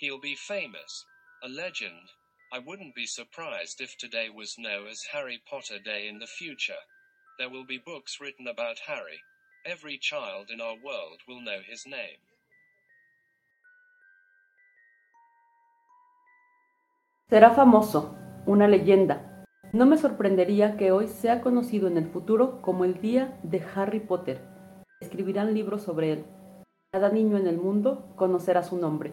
He'll be famous, a legend. I wouldn't be surprised if today was known as Harry Potter Day in the future. There will be books written about Harry. Every child in our world will know his name. Será famoso, una leyenda. No me sorprendería que hoy sea conocido en el futuro como el Día de Harry Potter. Escribirán libros sobre él. Cada niño en el mundo conocerá su nombre.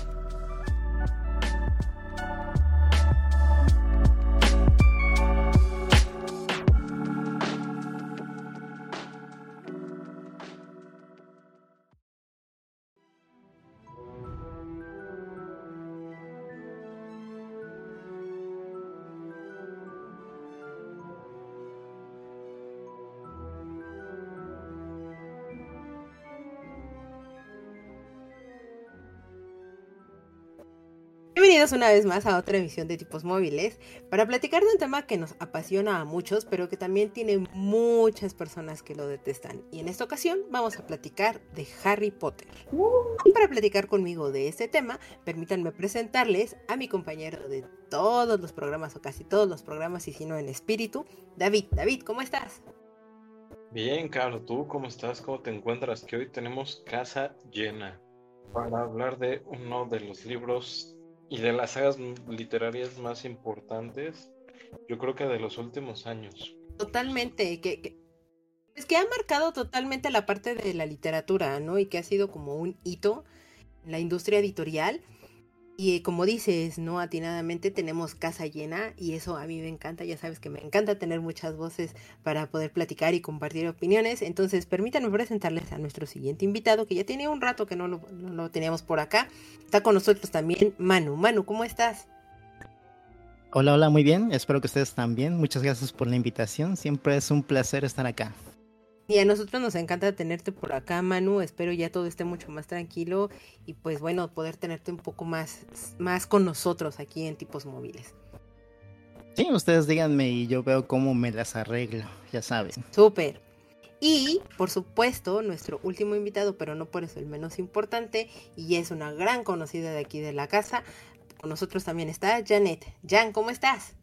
Una vez más a otra emisión de tipos móviles para platicar de un tema que nos apasiona a muchos, pero que también tiene muchas personas que lo detestan. Y en esta ocasión vamos a platicar de Harry Potter. Y para platicar conmigo de este tema, permítanme presentarles a mi compañero de todos los programas, o casi todos los programas, y si no en espíritu, David. David, ¿cómo estás? Bien, Carlos, ¿tú cómo estás? ¿Cómo te encuentras? Que hoy tenemos casa llena para hablar de uno de los libros y de las sagas literarias más importantes, yo creo que de los últimos años. Totalmente, que, es que ha marcado totalmente la parte de la literatura, ¿no? Y que ha sido como un hito en la industria editorial y como dices, ¿no? Atinadamente tenemos casa llena y eso a mí me encanta, ya sabes que me encanta tener muchas voces para poder platicar y compartir opiniones. Entonces, permítanme presentarles a nuestro siguiente invitado, que ya tiene un rato que no lo, no lo teníamos por acá. Está con nosotros también Manu. Manu, ¿cómo estás? Hola, hola, muy bien. Espero que ustedes también. Muchas gracias por la invitación. Siempre es un placer estar acá. Y a nosotros nos encanta tenerte por acá, Manu. Espero ya todo esté mucho más tranquilo y pues bueno, poder tenerte un poco más, más con nosotros aquí en tipos móviles. Sí, ustedes díganme y yo veo cómo me las arreglo, ya saben. Súper. Y, por supuesto, nuestro último invitado, pero no por eso el menos importante, y es una gran conocida de aquí de la casa. Con nosotros también está Janet. Jan, ¿cómo estás?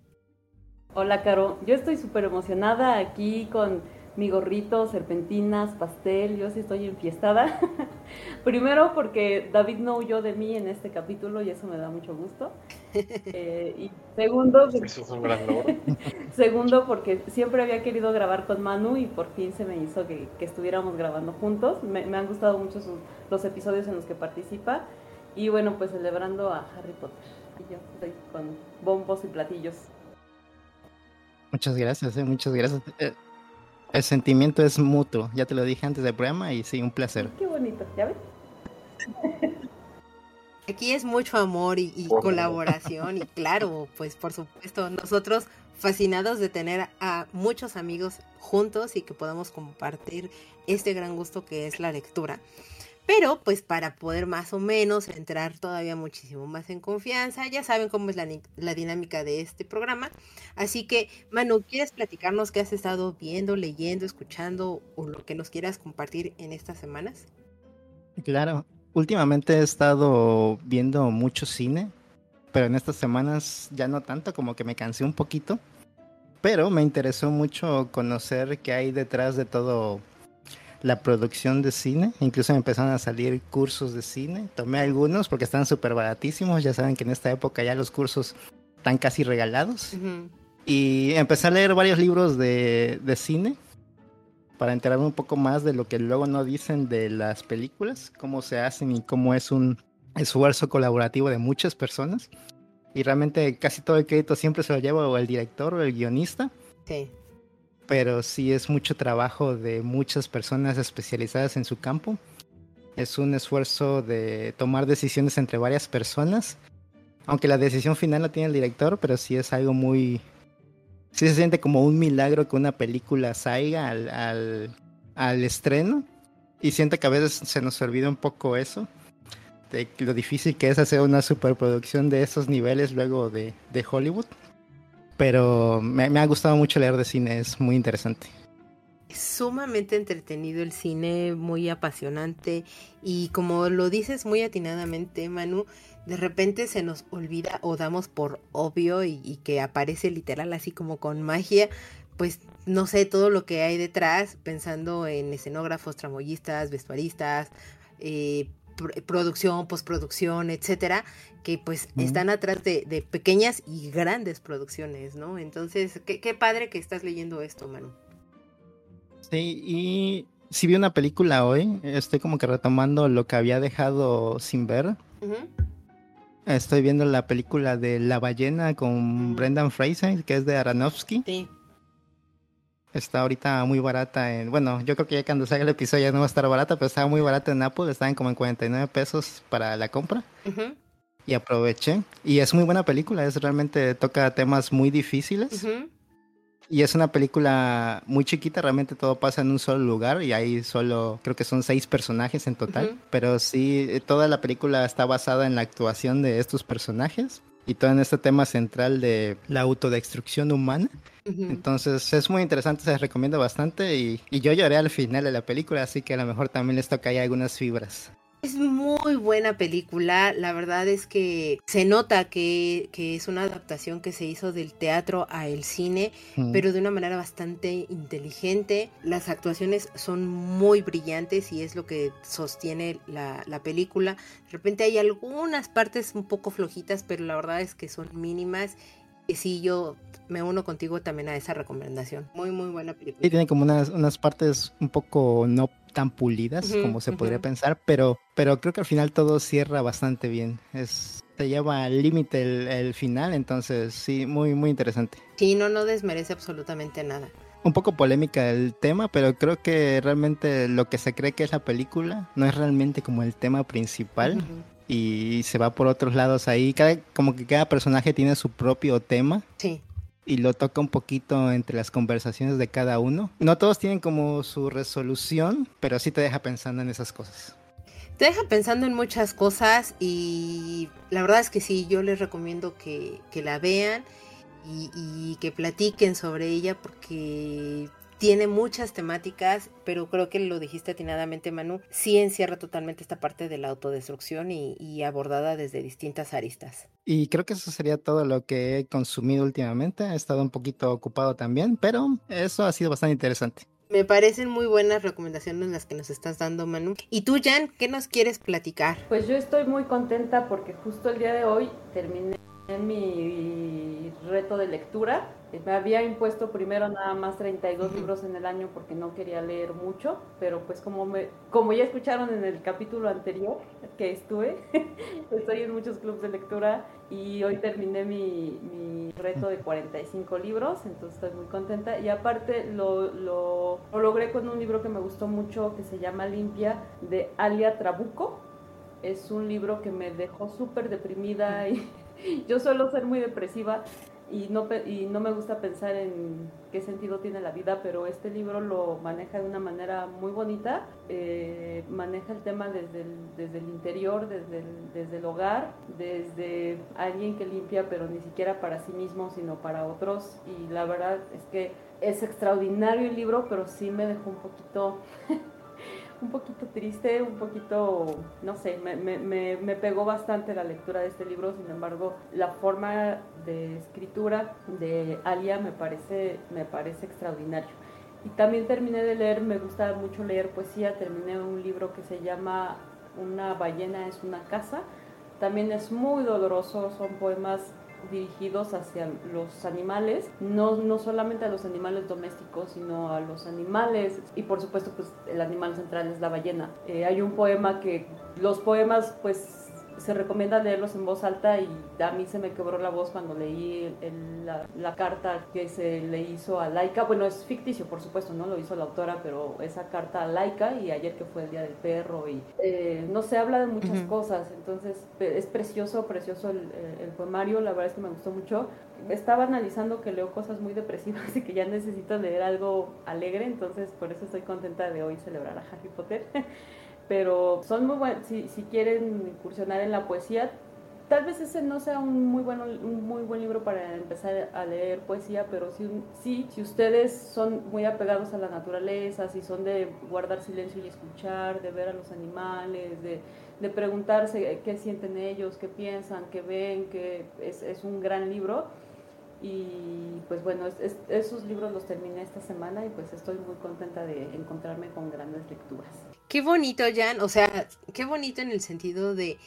Hola, Caro. Yo estoy súper emocionada aquí con mi gorrito, serpentinas, pastel, yo sí estoy enfiestada. Primero porque David no huyó de mí en este capítulo y eso me da mucho gusto. Eh, y segundo, eso es un gran segundo porque siempre había querido grabar con Manu y por fin se me hizo que, estuviéramos grabando juntos. Me, han gustado mucho los episodios en los que participa y bueno, pues celebrando a Harry Potter. Y yo estoy con bombos y platillos. Muchas gracias, eh, muchas gracias. El sentimiento es mutuo, ya te lo dije antes del programa y sí, un placer. Qué bonito, ¿ya ves? Aquí es mucho amor y, colaboración y claro, pues por supuesto, nosotros fascinados de tener a muchos amigos juntos y que podamos compartir este gran gusto que es la lectura. Pero pues para poder más o menos entrar todavía muchísimo más en confianza, ya saben cómo es la, dinámica de este programa. Así que Manu, ¿quieres platicarnos qué has estado viendo, leyendo, escuchando o lo que nos quieras compartir en estas semanas? Claro, últimamente he estado viendo mucho cine, pero en estas semanas ya no tanto, como que me cansé un poquito. Pero me interesó mucho conocer qué hay detrás de todo la producción de cine. Incluso me empezaron a salir cursos de cine. Tomé algunos porque están súper baratísimos. Ya saben que en esta época ya los cursos están casi regalados. Y empecé a leer varios libros de, de cine para enterarme un poco más de lo que luego no dicen de las películas, cómo se hacen y cómo es un esfuerzo colaborativo de muchas personas. Y realmente casi todo el crédito siempre se lo lleva o el director o el guionista. Sí pero sí es mucho trabajo de muchas personas especializadas en su campo. Es un esfuerzo de tomar decisiones entre varias personas, aunque la decisión final la tiene el director, pero sí es algo muy... Sí se siente como un milagro que una película salga al, al, al estreno y siento que a veces se nos olvida un poco eso. de lo difícil que es hacer una superproducción de esos niveles luego de, de Hollywood. Pero me, ha gustado mucho leer de cine, es muy interesante. Es sumamente entretenido el cine, muy apasionante y como lo dices muy atinadamente, Manu, de repente se nos olvida o damos por obvio y, que aparece literal así como con magia, pues no sé todo lo que hay detrás, pensando en escenógrafos, tramoyistas, vestuaristas, eh, producción, postproducción, etcétera, que pues están atrás de, pequeñas y grandes producciones, ¿no? Entonces, qué, qué padre que estás leyendo esto, Manu. Sí, y si vi una película hoy, estoy como que retomando lo que había dejado sin ver. Estoy viendo la película de La ballena con. Brendan Fraser, que es de Aronofsky. Sí. Está ahorita muy barata en... Bueno, yo creo que ya cuando salga el episodio ya no va a estar barata, pero estaba muy barata en Apple. Estaban como en 49 pesos para la compra. Y aproveché. Y es muy buena película. Es realmente toca temas muy difíciles. Y es una película muy chiquita, realmente todo pasa en un solo lugar y hay solo, creo que son seis personajes en total, pero sí, toda la película está basada en la actuación de estos personajes y todo en este tema central de la autodestrucción humana. Entonces es muy interesante, se les recomiendo bastante y, y, yo lloré al final de la película, así que a lo mejor también les toca ahí algunas fibras. Es muy buena película, la verdad es que se nota que, es una adaptación que se hizo del teatro a el cine, pero de una manera bastante inteligente. Las actuaciones son muy brillantes y es lo que sostiene la, la película. De repente hay algunas partes un poco flojitas, pero la verdad es que son mínimas. Y sí, yo me uno contigo también a esa recomendación. Muy, muy buena película. Y tiene como unas, unas partes un poco no tan pulidas como se podría pensar, pero, pero creo que al final todo cierra bastante bien. Es, te lleva al límite el, final, entonces sí, muy, muy interesante. Sí, no, no desmerece absolutamente nada. Un poco polémica el tema, pero creo que realmente lo que se cree que es la película no es realmente como el tema principal. Y se va por otros lados ahí. Cada, como que cada personaje tiene su propio tema. Sí y lo toca un poquito entre las conversaciones de cada uno. No todos tienen como su resolución, pero sí te deja pensando en esas cosas. Te deja pensando en muchas cosas y la verdad es que sí, yo les recomiendo que, la vean y, y, que platiquen sobre ella porque tiene muchas temáticas, pero creo que lo dijiste atinadamente, Manu, sí encierra totalmente esta parte de la autodestrucción y, abordada desde distintas aristas. Y creo que eso sería todo lo que he consumido últimamente. He estado un poquito ocupado también, pero eso ha sido bastante interesante. Me parecen muy buenas recomendaciones las que nos estás dando, Manu. ¿Y tú, Jan, qué nos quieres platicar? Pues yo estoy muy contenta porque justo el día de hoy terminé mi reto de lectura me había impuesto primero nada más 32 libros en el año porque no quería leer mucho, pero pues como, me, como ya escucharon en el capítulo anterior que estuve, estoy en muchos clubes de lectura y hoy terminé mi, mi reto de 45 libros, entonces estoy muy contenta. Y aparte lo, lo, lo logré con un libro que me gustó mucho que se llama Limpia de Alia Trabuco. Es un libro que me dejó súper deprimida y yo suelo ser muy depresiva y no, y no me gusta pensar en qué sentido tiene la vida, pero este libro lo maneja de una manera muy bonita, eh, maneja el tema desde el, desde el interior, desde desde el hogar, desde alguien que limpia, pero ni siquiera para sí mismo, sino para otros, y la verdad es que es extraordinario el libro, pero sí me dejó un poquito un poquito triste, un poquito, no sé, me, me, me, pegó bastante la lectura de este libro, sin embargo, la forma de escritura de Alia me parece, me parece extraordinario. Y también terminé de leer, me gusta mucho leer poesía, terminé un libro que se llama Una ballena es una casa, también es muy doloroso, son poemas dirigidos hacia los animales, no, no solamente a los animales domésticos, sino a los animales y por supuesto pues el animal central es la ballena. Eh, hay un poema que los poemas pues se recomienda leerlos en voz alta y a mí se me quebró la voz cuando leí la, carta que se le hizo a Laika. Bueno, es ficticio, por supuesto, no lo hizo la autora, pero esa carta a Laika y ayer que fue el Día del Perro y eh, no se habla de muchas cosas. Entonces es precioso, precioso el, el, poemario, la verdad es que me gustó mucho. Estaba analizando que leo cosas muy depresivas y que ya necesito leer algo alegre, entonces por eso estoy contenta de hoy celebrar a Harry Potter. Pero son muy buenos, si, si quieren incursionar en la poesía, tal vez ese no sea un muy, bueno, un muy buen libro para empezar a leer poesía, pero sí, sí, si ustedes son muy apegados a la naturaleza, si son de guardar silencio y escuchar, de ver a los animales, de, de preguntarse qué sienten ellos, qué piensan, qué ven, que es, es un gran libro. Y pues bueno, es, esos libros los terminé esta semana y pues estoy muy contenta de encontrarme con grandes lecturas. Qué bonito, Jan, o sea, qué bonito en el sentido de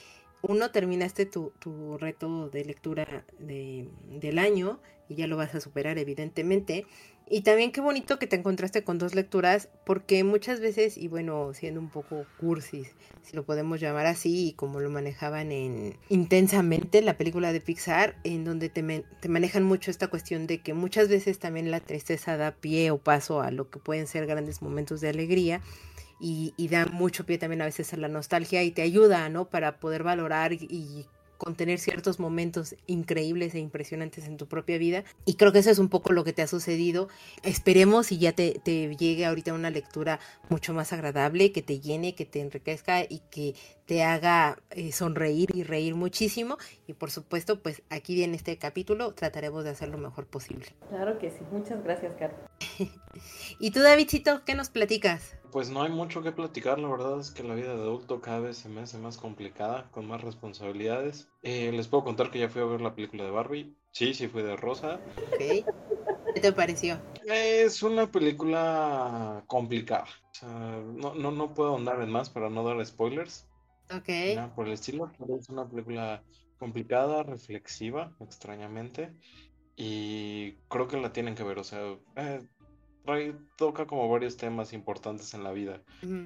uno terminaste tu, tu reto de lectura de, del año y ya lo vas a superar evidentemente. Y también qué bonito que te encontraste con dos lecturas, porque muchas veces, y bueno, siendo un poco cursis, si lo podemos llamar así, y como lo manejaban en intensamente la película de Pixar, en donde te, te manejan mucho esta cuestión de que muchas veces también la tristeza da pie o paso a lo que pueden ser grandes momentos de alegría y, da mucho pie también a veces a la nostalgia y te ayuda, ¿no? Para poder valorar y, contener ciertos momentos increíbles e impresionantes en tu propia vida. Y creo que eso es un poco lo que te ha sucedido. Esperemos y ya te, te, llegue ahorita una lectura mucho más agradable, que te llene, que te enriquezca y que te haga eh, sonreír y reír muchísimo. Y por supuesto, pues aquí en este capítulo trataremos de hacer lo mejor posible. Claro que sí. Muchas gracias, Carlos. ¿Y tú, Davidcito, qué nos platicas? Pues no hay mucho que platicar, la verdad es que la vida de adulto cada vez se me hace más complicada, con más responsabilidades. Eh, les puedo contar que ya fui a ver la película de Barbie. Sí, sí fui de Rosa. ¿Qué te pareció? Es una película complicada. O sea, no, no, no puedo andar en más para no dar spoilers. Ok. Nada por el estilo, pero es una película complicada, reflexiva, extrañamente. Y creo que la tienen que ver, o sea, eh, toca como varios temas importantes en la vida.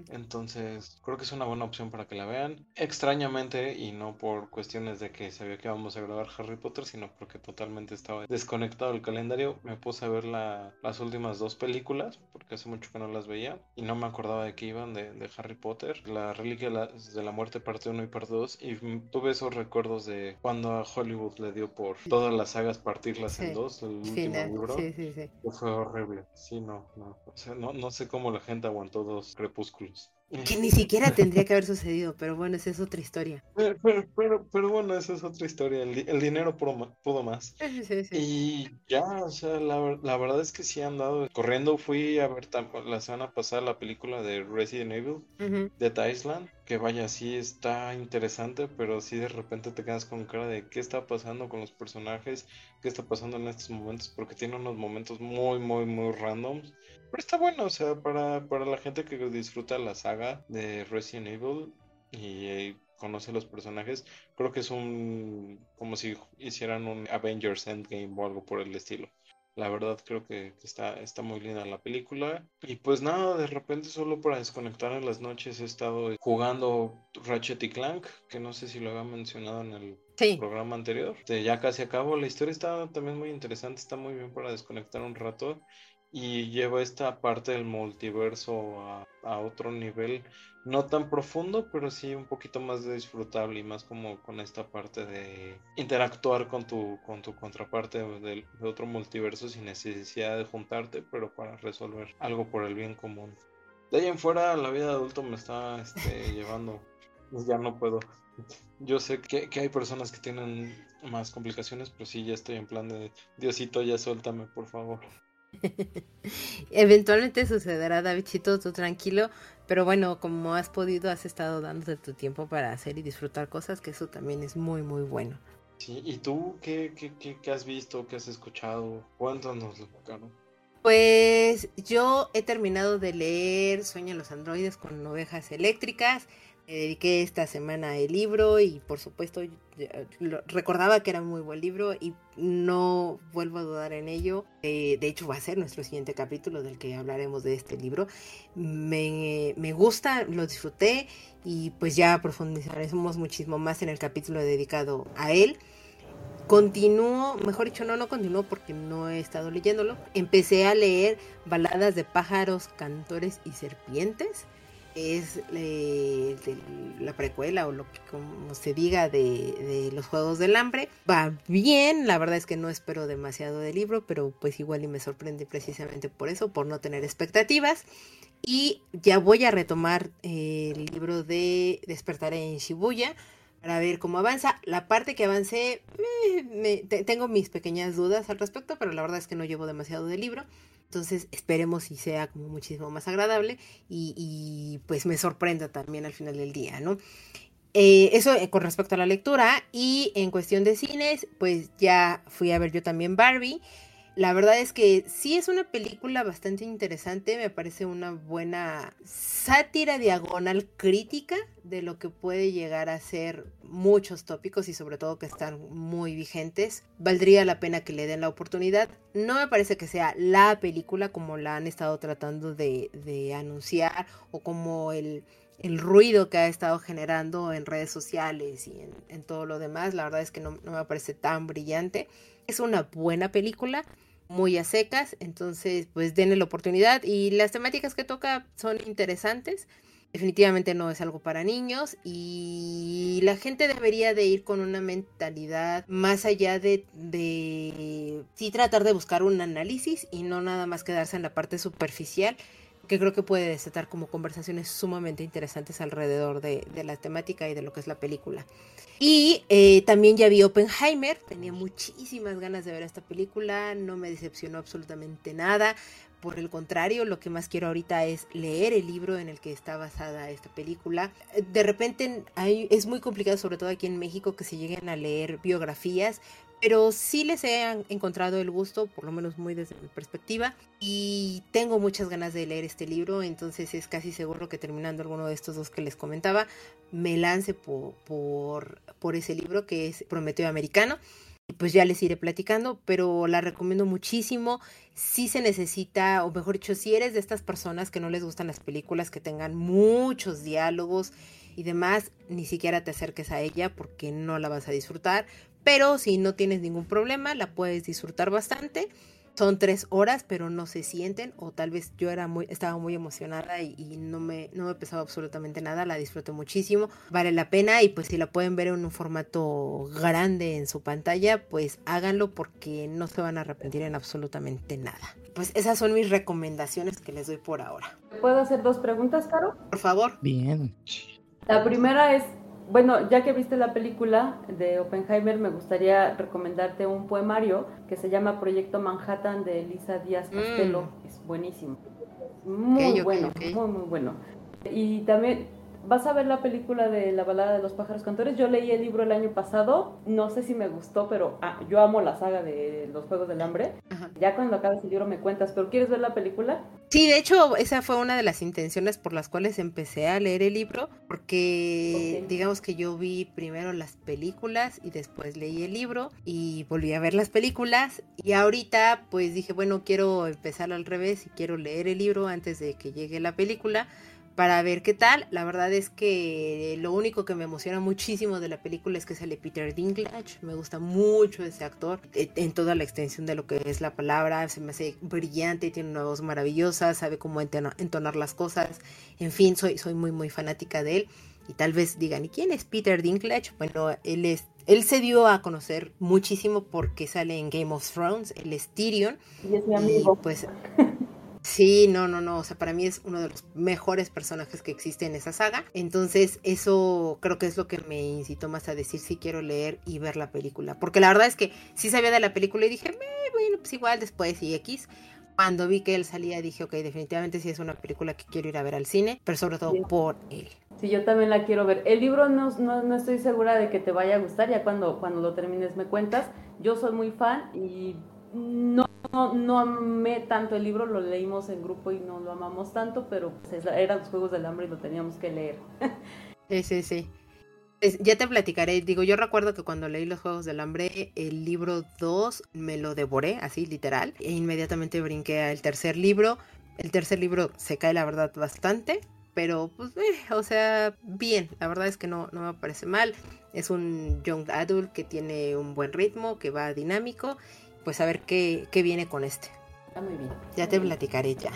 Entonces, creo que es una buena opción para que la vean. Extrañamente, y no por cuestiones de que sabía que íbamos a grabar Harry Potter, sino porque totalmente estaba desconectado el calendario, me puse a ver las últimas dos películas, porque hace mucho que no las veía, y no me acordaba de que iban de, Harry Potter, La Reliquia de la Muerte parte 1 y parte 2, y tuve esos recuerdos de cuando a Hollywood le dio por todas las sagas partirlas en dos, el último libro, fue horrible. Sí, no, no. O sea, no, no sé cómo la gente aguantó dos crepúsculos. Que ni siquiera tendría que haber sucedido, pero bueno, esa es otra historia. Pero, pero, pero, bueno, esa es otra historia. El, dinero pudo, más. Y ya, o sea, la, la, verdad es que sí han dado. Corriendo fui a ver la semana pasada la película de Resident Evil de Island. Que vaya, sí está interesante, pero sí de repente te quedas con cara de qué está pasando con los personajes, qué está pasando en estos momentos, porque tiene unos momentos muy, muy, muy randoms pero está bueno, o sea, para, para la gente que disfruta la saga de Resident Evil y eh, conoce los personajes, creo que es un como si hicieran un Avengers Endgame o algo por el estilo. La verdad creo que está, está muy linda la película. Y pues nada, de repente solo para desconectar en las noches he estado jugando Ratchet y Clank, que no sé si lo había mencionado en el programa anterior. Ya casi acabo. La historia está también muy interesante, está muy bien para desconectar un rato y lleva esta parte del multiverso a, otro nivel, no tan profundo, pero sí un poquito más disfrutable y más como con esta parte de interactuar con tu, con tu contraparte de, otro multiverso sin necesidad de juntarte, pero para resolver algo por el bien común. De ahí en fuera la vida de adulto me está este, llevando, pues ya no puedo. Yo sé que, que hay personas que tienen más complicaciones, pero sí ya estoy en plan de Diosito, ya suéltame, por favor. Eventualmente sucederá, Davidcito, tú tranquilo. Pero bueno, como has podido, has estado dándote tu tiempo para hacer y disfrutar cosas, que eso también es muy, muy bueno. Sí, ¿y tú qué, qué, qué, has visto, qué has escuchado? Cuéntanos, Caro. Pues yo he terminado de leer Sueñan los androides con ovejas eléctricas. Me dediqué esta semana el libro y por supuesto recordaba que era un muy buen libro y no vuelvo a dudar en ello. Eh, de hecho va a ser nuestro siguiente capítulo del que hablaremos de este libro. Me, me gusta, lo disfruté y pues ya profundizaremos muchísimo más en el capítulo dedicado a él. Continúo, mejor dicho, no, no continúo porque no he estado leyéndolo. Empecé a leer baladas de pájaros, cantores y serpientes es eh, la precuela o lo que como se diga de, los Juegos del Hambre. Va bien, la verdad es que no espero demasiado del libro, pero pues igual y me sorprende precisamente por eso, por no tener expectativas. Y ya voy a retomar eh, el libro de Despertaré en Shibuya para ver cómo avanza. La parte que avancé, eh, tengo mis pequeñas dudas al respecto, pero la verdad es que no llevo demasiado del libro. Entonces esperemos si sea como muchísimo más agradable y, pues me sorprenda también al final del día, ¿no? Eh, eso eh, con respecto a la lectura y en cuestión de cines, pues ya fui a ver yo también Barbie. La verdad es que sí es una película bastante interesante, me parece una buena sátira diagonal crítica de lo que puede llegar a ser muchos tópicos y sobre todo que están muy vigentes. Valdría la pena que le den la oportunidad. No me parece que sea la película como la han estado tratando de, anunciar o como el, ruido que ha estado generando en redes sociales y en, todo lo demás. La verdad es que no, me parece tan brillante. Es una buena película muy a secas, entonces pues denle la oportunidad y las temáticas que toca son interesantes. Definitivamente no es algo para niños y la gente debería de ir con una mentalidad más allá de, de sí tratar de buscar un análisis y no nada más quedarse en la parte superficial que creo que puede desatar como conversaciones sumamente interesantes alrededor de, la temática y de lo que es la película. Y eh, también ya vi Oppenheimer, tenía muchísimas ganas de ver esta película, no me decepcionó absolutamente nada. Por el contrario, lo que más quiero ahorita es leer el libro en el que está basada esta película. De repente es muy complicado, sobre todo aquí en México, que se lleguen a leer biografías, pero sí les he encontrado el gusto, por lo menos muy desde mi perspectiva, y tengo muchas ganas de leer este libro, entonces es casi seguro que terminando alguno de estos dos que les comentaba, me lance por, por, por ese libro que es Prometeo Americano. Pues ya les iré platicando, pero la recomiendo muchísimo. Si se necesita, o mejor dicho, si eres de estas personas que no les gustan las películas que tengan muchos diálogos y demás, ni siquiera te acerques a ella porque no la vas a disfrutar pero si no tienes ningún problema, la puedes disfrutar bastante. Son tres horas, pero no se sienten, o tal vez yo era muy, estaba muy emocionada y, no, me, no me pesaba absolutamente nada, la disfruto muchísimo, vale la pena y pues si la pueden ver en un formato grande en su pantalla, pues háganlo porque no se van a arrepentir en absolutamente nada. Pues esas son mis recomendaciones que les doy por ahora. ¿Puedo hacer dos preguntas, Caro? Por favor. Bien. La primera es, bueno, ya que viste la película de Oppenheimer, me gustaría recomendarte un poemario que se llama Proyecto Manhattan de Elisa Díaz Castelo. Mm. Es buenísimo. Muy bueno, muy, muy bueno. Y también vas a ver la película de La balada de los pájaros cantores. Yo leí el libro el año pasado, no sé si me gustó, pero ah, yo amo la saga de los Juegos del Hambre. Ya cuando acabes el libro me cuentas, pero ¿quieres ver la película? Sí, de hecho, esa fue una de las intenciones por las cuales empecé a leer el libro, porque digamos que yo vi primero las películas y después leí el libro y volví a ver las películas y ahorita pues dije, bueno, quiero empezar al revés y quiero leer el libro antes de que llegue la película para ver qué tal. La verdad es que lo único que me emociona muchísimo de la película es que sale Peter Dinklage. Me gusta mucho ese actor e, en toda la extensión de lo que es la palabra. Se me hace brillante, tiene una voz maravillosa, sabe cómo entonar las cosas. En fin, soy, soy muy, muy fanática de él. Y tal vez digan, ¿y quién es Peter Dinklage? Bueno, él es él se dio a conocer muchísimo porque sale en Game of Thrones, el es Tyrion. Y es mi amigo. pues Sí, no, no, no. O sea, para mí es uno de los mejores personajes que existe en esa saga. Entonces, eso creo que es lo que me incitó más a decir si quiero leer y ver la película. Porque la verdad es que sí sabía de la película y dije, bueno, pues igual después y X. Cuando vi que él salía dije, ok, definitivamente sí es una película que quiero ir a ver al cine, pero sobre todo por él. Sí, yo también la quiero ver. El libro no, no, no, estoy segura de que te vaya a gustar, ya cuando, cuando lo termines me cuentas. Yo soy muy fan y no, no, amé tanto el libro, lo leímos en grupo y no lo amamos tanto, pero pues, eran los Juegos del Hambre y lo teníamos que leer. Sí, sí, sí. ya te platicaré, digo, yo recuerdo que cuando leí los Juegos del Hambre, el libro 2 me lo devoré, así literal, e inmediatamente brinqué al tercer libro. El tercer libro se cae, la verdad, bastante, pero pues, eh, o sea, bien, la verdad es que no, no me parece mal. Es un young adult que tiene un buen ritmo, que va dinámico pues a ver qué, viene con este. Está muy bien. Ya te platicaré ya.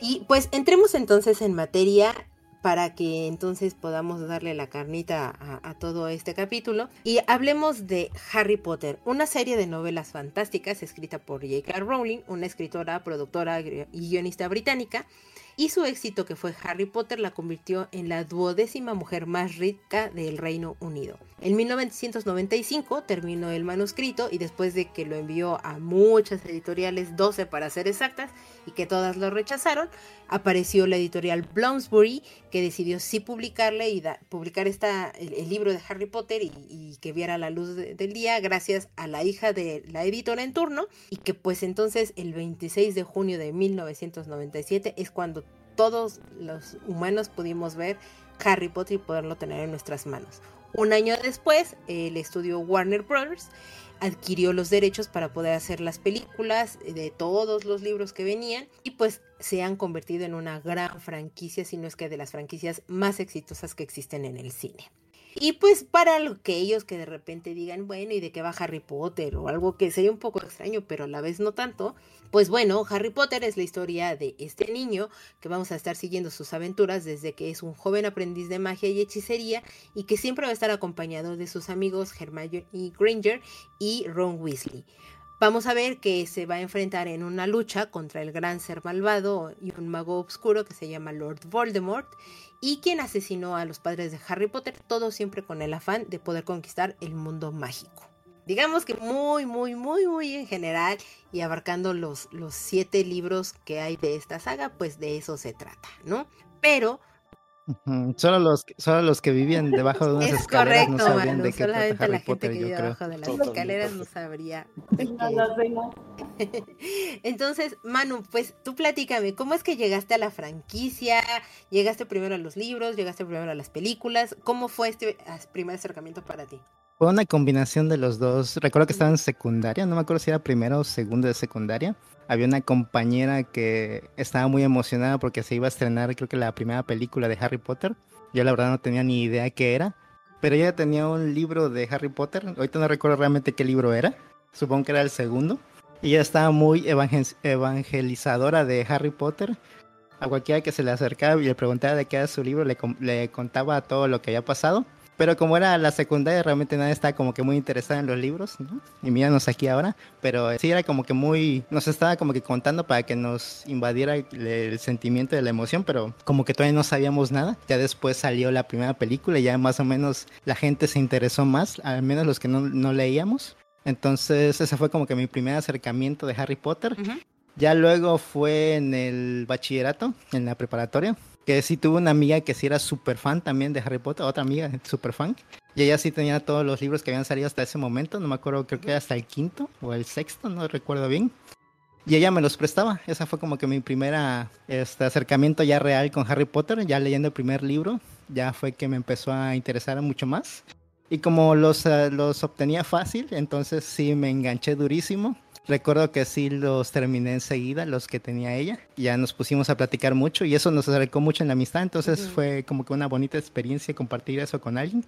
Y pues entremos entonces en materia para que entonces podamos darle la carnita a, todo este capítulo. Y hablemos de Harry Potter, una serie de novelas fantásticas escrita por J.K. Rowling, una escritora, productora y guionista británica y su éxito que fue Harry Potter la convirtió en la duodécima mujer más rica del Reino Unido. En 1995 terminó el manuscrito y después de que lo envió a muchas editoriales, 12 para ser exactas, y que todas lo rechazaron, apareció la editorial Bloomsbury que decidió sí publicarle y publicar esta, el, libro de Harry Potter y, que viera la luz del día gracias a la hija de la editora en turno y que pues entonces el 26 de junio de 1997 es cuando todos los humanos pudimos ver Harry Potter y poderlo tener en nuestras manos. Un año después, el estudio Warner Brothers adquirió los derechos para poder hacer las películas de todos los libros que venían y pues se han convertido en una gran franquicia, si no es que de las franquicias más exitosas que existen en el cine. Y pues para aquellos que de repente digan, bueno, ¿y de qué va Harry Potter? O algo que sería un poco extraño, pero a la vez no tanto. Pues bueno, Harry Potter es la historia de este niño que vamos a estar siguiendo sus aventuras desde que es un joven aprendiz de magia y hechicería y que siempre va a estar acompañado de sus amigos Hermione Granger y Ron Weasley. Vamos a ver que se va a enfrentar en una lucha contra el gran ser malvado y un mago oscuro que se llama Lord Voldemort y quien asesinó a los padres de Harry Potter, todo siempre con el afán de poder conquistar el mundo mágico. Digamos que muy, muy, muy, muy en general y abarcando los, los siete libros que hay de esta saga, pues de eso se trata, ¿no? Pero Solo los, solo los que vivían debajo de unas es escaleras correcto, no sabían de qué Solamente Harry la gente Potter, que vive debajo de las escaleras no sabría. Entonces, Manu, pues tú platícame, ¿cómo es que llegaste a la franquicia? ¿Llegaste primero a los libros? ¿Llegaste primero a las películas? ¿Cómo fue este primer acercamiento para ti? Fue una combinación de los dos. Recuerdo que estaba en secundaria, no me acuerdo si era primero o segundo de secundaria había una compañera que estaba muy emocionada porque se iba a estrenar, creo que la primera película de Harry Potter. Yo la verdad no tenía ni idea qué era, pero ella tenía un libro de Harry Potter. Ahorita no recuerdo realmente qué libro era. Supongo que era el segundo. Y ella estaba muy evangelizadora de Harry Potter. A cualquiera que se le acercaba y le preguntaba de qué era su libro, le, le contaba todo lo que había pasado. Pero como era la secundaria, realmente nadie estaba como que muy interesado en los libros, ¿no? Y míranos aquí ahora. Pero sí era como que muy, nos estaba como que contando para que nos invadiera el, sentimiento de la emoción, pero como que todavía no sabíamos nada. Ya después salió la primera película y ya más o menos la gente se interesó más, al menos los que no, no leíamos. Entonces ese fue como que mi primer acercamiento de Harry Potter. Ya luego fue en el bachillerato, en la preparatoria que sí tuve una amiga que sí era súper fan también de Harry Potter, otra amiga súper fan. Y ella sí tenía todos los libros que habían salido hasta ese momento, no me acuerdo, creo que era hasta el quinto o el sexto, no recuerdo bien. Y ella me los prestaba, esa fue como que mi primera este, acercamiento ya real con Harry Potter, ya leyendo el primer libro, ya fue que me empezó a interesar mucho más. Y como los, eh, los obtenía fácil, entonces sí me enganché durísimo. Recuerdo que sí los terminé enseguida, los que tenía ella. Ya nos pusimos a platicar mucho y eso nos acercó mucho en la amistad. Entonces fue como que una bonita experiencia compartir eso con alguien.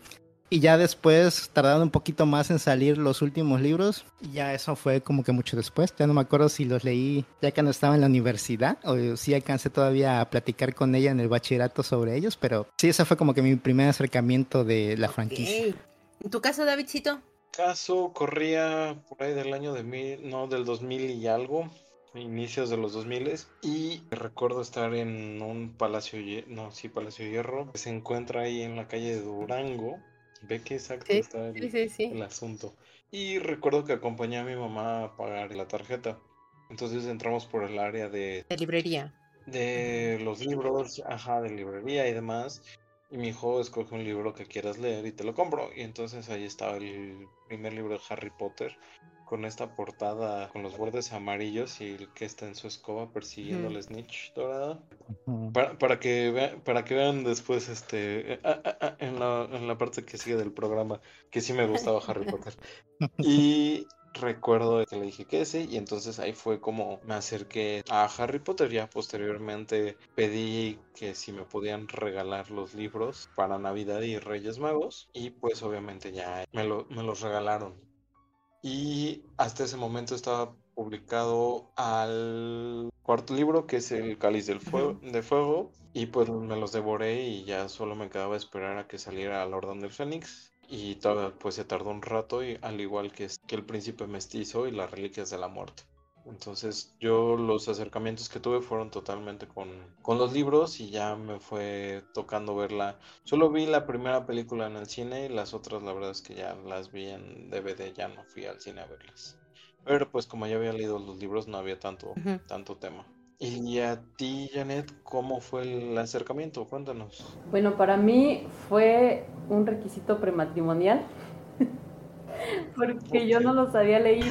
Y ya después, tardaron un poquito más en salir los últimos libros. Y ya eso fue como que mucho después. Ya no me acuerdo si los leí ya que no estaba en la universidad o si alcancé todavía a platicar con ella en el bachillerato sobre ellos. Pero sí, ese fue como que mi primer acercamiento de la franquicia. ¿En tu caso, Davidcito? Caso corría por ahí del año de mil, no, del 2000 y algo, inicios de los 2000 y recuerdo estar en un palacio, no, sí, Palacio Hierro, que se encuentra ahí en la calle de Durango. Ve que exacto está el, asunto. Y recuerdo que acompañé a mi mamá a pagar la tarjeta. Entonces entramos por el área de... De librería. De los libros, ajá, de librería y demás. Y mi hijo escoge un libro que quieras leer y te lo compro. Y entonces ahí estaba el primer libro de Harry Potter con esta portada con los bordes amarillos y el que está en su escoba persiguiendo al snitch dorada. para, que vean, para que vean después este eh, ah, ah, ah, en, la, en la parte que sigue del programa que sí me gustaba Harry Potter. Y recuerdo que le dije que sí y entonces ahí fue como me acerqué a Harry Potter. Ya posteriormente pedí que si me podían regalar los libros para Navidad y Reyes Magos y pues obviamente ya me, me los regalaron. Y hasta ese momento estaba publicado al cuarto libro, que es el Cáliz del fuego, de Fuego, y pues me los devoré y ya solo me quedaba esperar a que saliera la Orden del Fénix. Y todavía pues se tardó un rato, y, al igual que, que el Príncipe Mestizo y las Reliquias de la Muerte. Entonces yo los acercamientos que tuve fueron totalmente con, con, los libros y ya me fue tocando verla. Solo vi la primera película en el cine y las otras la verdad es que ya las vi en DVD, ya no fui al cine a verlas. Pero pues como ya había leído los libros no había tanto, tanto tema. Y a ti, Janet, ¿cómo fue el acercamiento? Cuéntanos. Bueno, para mí fue un requisito prematrimonial, porque yo no los había leído.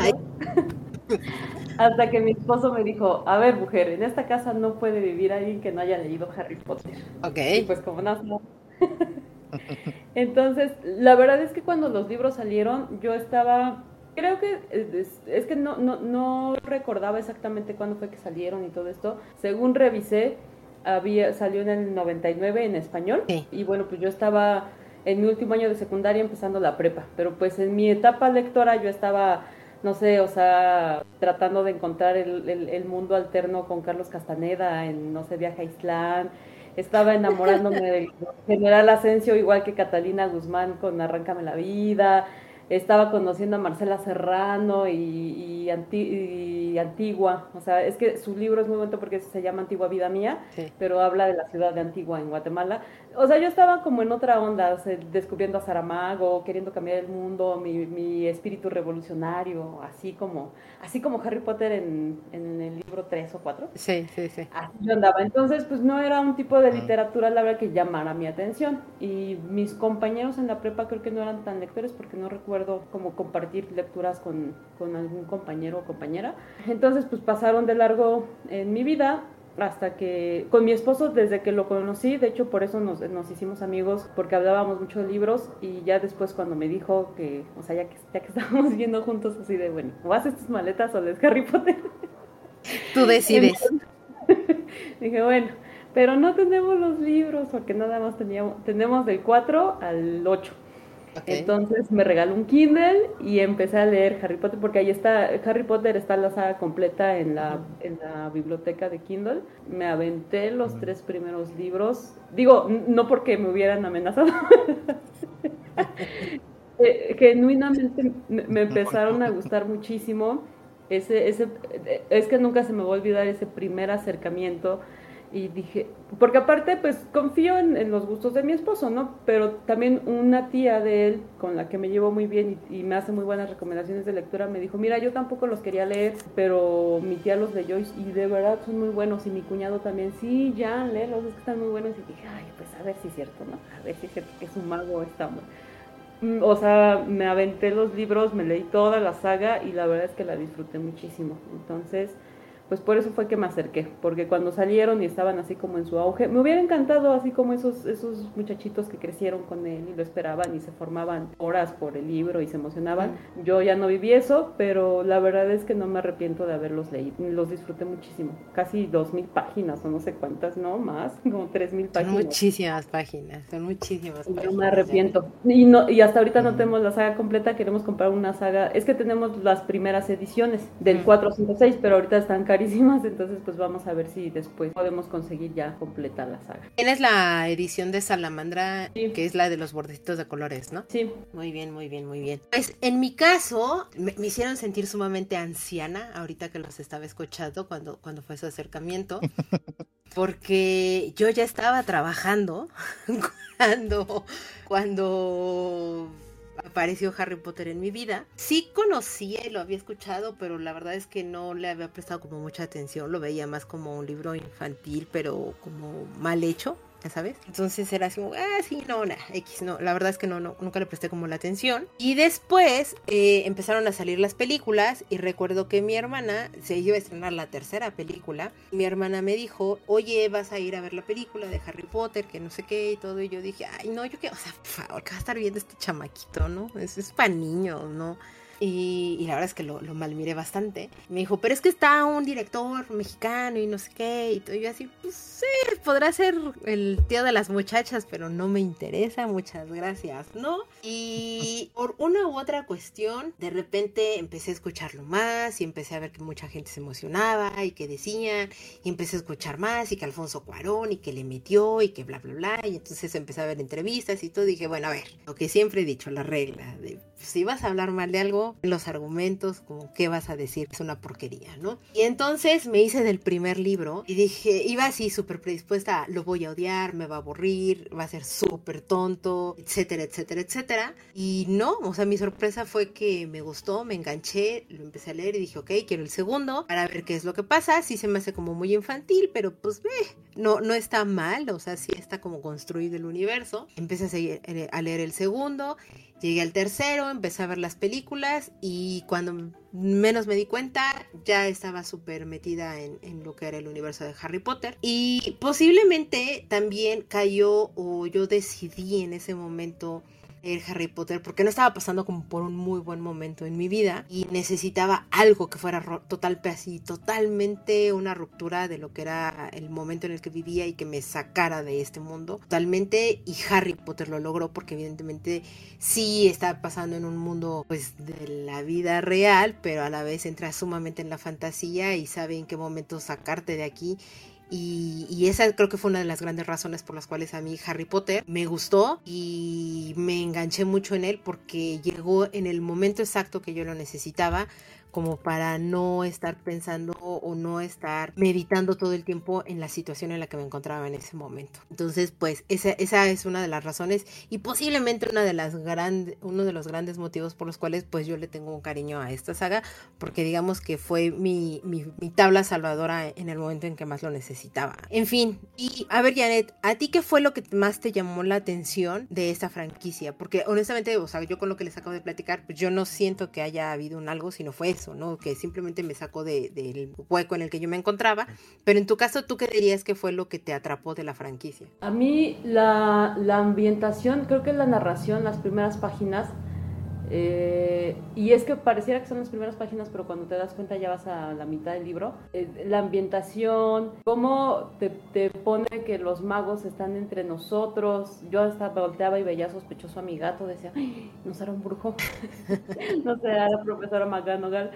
Hasta que mi esposo me dijo, a ver, mujer, en esta casa no puede vivir alguien que no haya leído Harry Potter. Ok. Y pues como no. Entonces, la verdad es que cuando los libros salieron, yo estaba, creo que es, que no, no, no recordaba exactamente cuándo fue que salieron y todo esto. Según revisé, había, salió en el 99 en español. Y bueno, pues yo estaba en mi último año de secundaria empezando la prepa, pero pues en mi etapa lectora yo estaba no sé, o sea, tratando de encontrar el, el, mundo alterno con Carlos Castaneda en, no sé, Viaje a Islán. Estaba enamorándome del general Asensio, igual que Catalina Guzmán con Arráncame la vida. Estaba conociendo a Marcela Serrano y, y, Antigua. O sea, es que su libro es muy bueno porque se llama Antigua Vida Mía, pero habla de la ciudad de Antigua en Guatemala. O sea, yo estaba como en otra onda, descubriendo a Saramago, queriendo cambiar el mundo, mi, mi, espíritu revolucionario, así como, así como Harry Potter en, en, el libro 3 o 4. Sí, sí, sí. Así yo andaba. Entonces, pues no era un tipo de literatura, la verdad, que llamara mi atención. Y mis compañeros en la prepa creo que no eran tan lectores porque no recuerdo como compartir lecturas con, con algún compañero o compañera. Entonces, pues pasaron de largo en mi vida hasta que con mi esposo desde que lo conocí, de hecho por eso nos, nos, hicimos amigos, porque hablábamos mucho de libros y ya después cuando me dijo que, o sea, ya que, ya que estábamos viendo juntos así de, bueno, o haces tus maletas o lees Harry Potter. Tú decides. dije, bueno, pero no tenemos los libros porque nada más teníamos, tenemos del 4 al 8. Entonces me regaló un Kindle y empecé a leer Harry Potter porque ahí está, Harry Potter está la saga completa en la, en la biblioteca de Kindle. Me aventé los tres primeros libros, digo, no porque me hubieran amenazado, eh, genuinamente me empezaron a gustar muchísimo. Ese, ese, es que nunca se me va a olvidar ese primer acercamiento y dije, porque aparte pues confío en, los gustos de mi esposo, ¿no? Pero también una tía de él con la que me llevo muy bien y, me hace muy buenas recomendaciones de lectura me dijo, mira, yo tampoco los quería leer, pero mi tía los leyó y, y de verdad son muy buenos y mi cuñado también, sí, ya, léelos, es que están muy buenos y dije, ay, pues a ver si es cierto, ¿no? A ver si es cierto que es un mago esta mm, o sea, me aventé los libros, me leí toda la saga y la verdad es que la disfruté muchísimo. Entonces, pues por eso fue que me acerqué, porque cuando salieron y estaban así como en su auge, me hubiera encantado así como esos, esos muchachitos que crecieron con él y lo esperaban y se formaban horas por el libro y se emocionaban. Yo ya no viví eso, pero la verdad es que no me arrepiento de haberlos leído, los disfruté muchísimo, casi dos mil páginas o no sé cuántas, no más, como tres mil páginas. Son muchísimas páginas, son muchísimas páginas. Yo me arrepiento. Y, no, y hasta ahorita no tenemos la saga completa, queremos comprar una saga, es que tenemos las primeras ediciones del 4, 5, 6, pero ahorita están entonces pues vamos a ver si después podemos conseguir ya completa la saga. Tienes la edición de Salamandra, que es la de los bordecitos de colores, ¿no? Sí. Muy bien, muy bien, muy bien. Pues en mi caso, me, hicieron sentir sumamente anciana ahorita que los estaba escuchando cuando, cuando fue su acercamiento. porque yo ya estaba trabajando cuando, cuando apareció Harry Potter en mi vida. Sí conocía y lo había escuchado, pero la verdad es que no le había prestado como mucha atención. Lo veía más como un libro infantil, pero como mal hecho sabes? Entonces era así ah, sí, no, nada, X, no, la verdad es que no, no, nunca le presté como la atención. Y después eh, empezaron a salir las películas y recuerdo que mi hermana se iba a estrenar la tercera película. mi hermana me dijo, oye, vas a ir a ver la película de Harry Potter, que no sé qué y todo. Y yo dije, ay, no, yo qué, o sea, por favor, que va a estar viendo este chamaquito, ¿no? Es, es para niños, ¿no? Y, la verdad es que lo, lo malmiré bastante. Me dijo, pero es que está un director mexicano y no sé qué. Y yo así, pues sí, podrá ser el tío de las muchachas, pero no me interesa, muchas gracias, ¿no? Y por una u otra cuestión, de repente empecé a escucharlo más y empecé a ver que mucha gente se emocionaba y que decían, y empecé a escuchar más y que Alfonso Cuarón y que le metió y que bla, bla, bla. Y entonces empecé a ver entrevistas y todo. Dije, bueno, a ver, lo que siempre he dicho, la regla de si vas a hablar mal de algo, los argumentos, como qué vas a decir, es una porquería, ¿no? Y entonces me hice del primer libro y dije, iba así súper predispuesta, lo voy a odiar, me va a aburrir, va a ser súper tonto, etcétera, etcétera, etcétera. Y no, o sea, mi sorpresa fue que me gustó, me enganché, lo empecé a leer y dije, ok, quiero el segundo para ver qué es lo que pasa. Sí se me hace como muy infantil, pero pues ve, no, no está mal, o sea, sí está como construido el universo. Empecé a, seguir, eh, a leer el segundo Llegué al tercero, empecé a ver las películas y cuando menos me di cuenta ya estaba súper metida en, en, lo que era el universo de Harry Potter. Y posiblemente también cayó o yo decidí en ese momento Harry Potter porque no estaba pasando como por un muy buen momento en mi vida y necesitaba algo que fuera total así, totalmente una ruptura de lo que era el momento en el que vivía y que me sacara de este mundo totalmente y Harry Potter lo logró porque evidentemente sí está pasando en un mundo pues de la vida real pero a la vez entra sumamente en la fantasía y sabe en qué momento sacarte de aquí y, esa creo que fue una de las grandes razones por las cuales a mí Harry Potter me gustó y me enganché mucho en él porque llegó en el momento exacto que yo lo necesitaba como para no estar pensando o no estar meditando todo el tiempo en la situación en la que me encontraba en ese momento. Entonces, pues esa, esa es una de las razones y posiblemente una de las grandes, uno de los grandes motivos por los cuales pues yo le tengo un cariño a esta saga, porque digamos que fue mi, mi, mi tabla salvadora en el momento en que más lo necesitaba. En fin, y a ver Janet, ¿a ti qué fue lo que más te llamó la atención de esta franquicia? Porque honestamente, o sea, yo con lo que les acabo de platicar, pues yo no siento que haya habido un algo, sino fue eso ¿no? Que simplemente me sacó del hueco en el que yo me encontraba. Pero en tu caso, ¿tú qué dirías que fue lo que te atrapó de la franquicia? A mí la, la ambientación, creo que la narración, las primeras páginas, eh, y es que pareciera que son las primeras páginas, pero cuando te das cuenta ya vas a la mitad del libro. Eh, la ambientación, cómo te, te, pone que los magos están entre nosotros. Yo hasta volteaba y veía sospechoso a mi gato, decía, no será un brujo, no será la profesora McGonagall.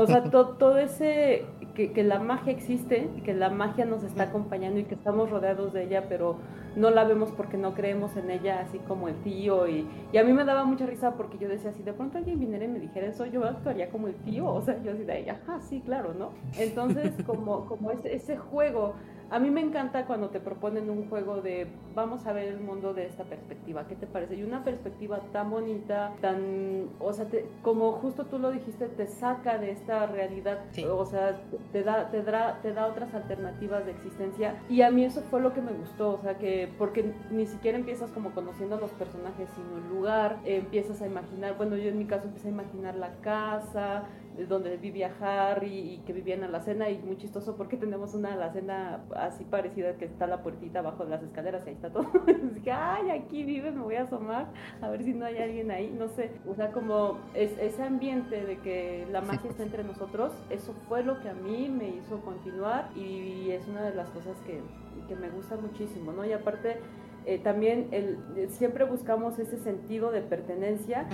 O sea, todo ese, que, que la magia existe, que la magia nos está acompañando y que estamos rodeados de ella, pero no la vemos porque no creemos en ella, así como el tío. Y, y a mí me daba mucha risa porque yo decía, si de pronto alguien viniera y me dijera eso, yo actuaría como el tío. O sea, yo así de ella, ah, sí, claro, ¿no? Entonces, como, como ese, ese juego a mí me encanta cuando te proponen un juego de vamos a ver el mundo de esta perspectiva, ¿qué te parece? Y una perspectiva tan bonita, tan, o sea, como justo tú lo dijiste, te saca de esta realidad, o sea, te da, te, da, te da otras alternativas de existencia. Y a mí eso fue lo que me gustó, o sea, que porque ni siquiera empiezas como conociendo a los personajes, sino el lugar, empiezas a imaginar, bueno, yo en mi caso empecé a imaginar la casa, donde vivía Harry y que vivían en la cena y muy chistoso porque tenemos una alacena así parecida que está la puertita abajo de las escaleras y ahí está todo. Así que, ay, aquí vive, me voy a asomar a ver si no hay alguien ahí, no sé. O sea, como es, ese ambiente de que la magia está entre nosotros, eso fue lo que a mí me hizo continuar y es una de las cosas que, que me gusta muchísimo, ¿no? Y aparte eh, también el, eh, siempre buscamos ese sentido de pertenencia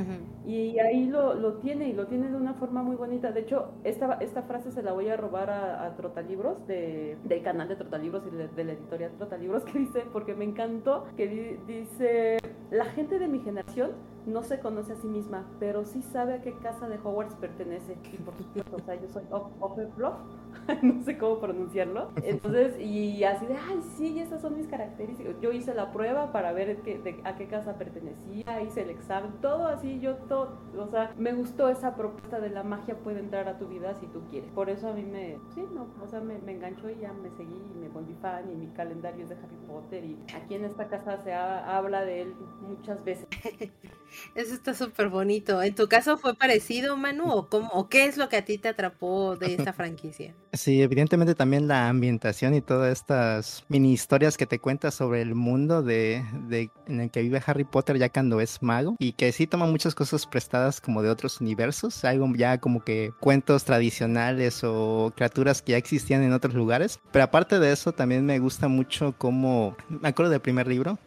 y ahí lo, lo, tiene y lo tiene de una forma muy bonita. De hecho, esta, esta frase se la voy a robar a, a Trotalibros, de, del canal de Trotalibros y de, la editorial Trotalibros, que dice, porque me encantó, que dice, la gente de mi generación no se conoce a sí misma, pero sí sabe a qué casa de Hogwarts pertenece. Y por supuesto, o sea, yo soy Hufflepuff, no sé cómo pronunciarlo. Entonces, y así de, ay, sí, esas son mis características. Yo hice la prueba para ver a qué casa pertenecía, hice el examen, todo así, yo todo, o sea, me gustó esa propuesta de la magia puede entrar a tu vida si tú quieres. Por eso a mí me, sí, no, o sea, me, me enganchó y ya me seguí y me volví fan y mi calendario es de Harry Potter y aquí en esta casa se habla de él muchas veces. Eso está súper bonito. ¿En tu caso fue parecido, Manu? ¿O, cómo, ¿O qué es lo que a ti te atrapó de esta franquicia? Sí, evidentemente también la ambientación y todas estas mini historias que te cuentas sobre el mundo de, de, en el que vive Harry Potter ya cuando es mago y que sí toma muchas cosas prestadas como de otros universos, algo ya como que cuentos tradicionales o criaturas que ya existían en otros lugares. Pero aparte de eso, también me gusta mucho cómo, me acuerdo del primer libro,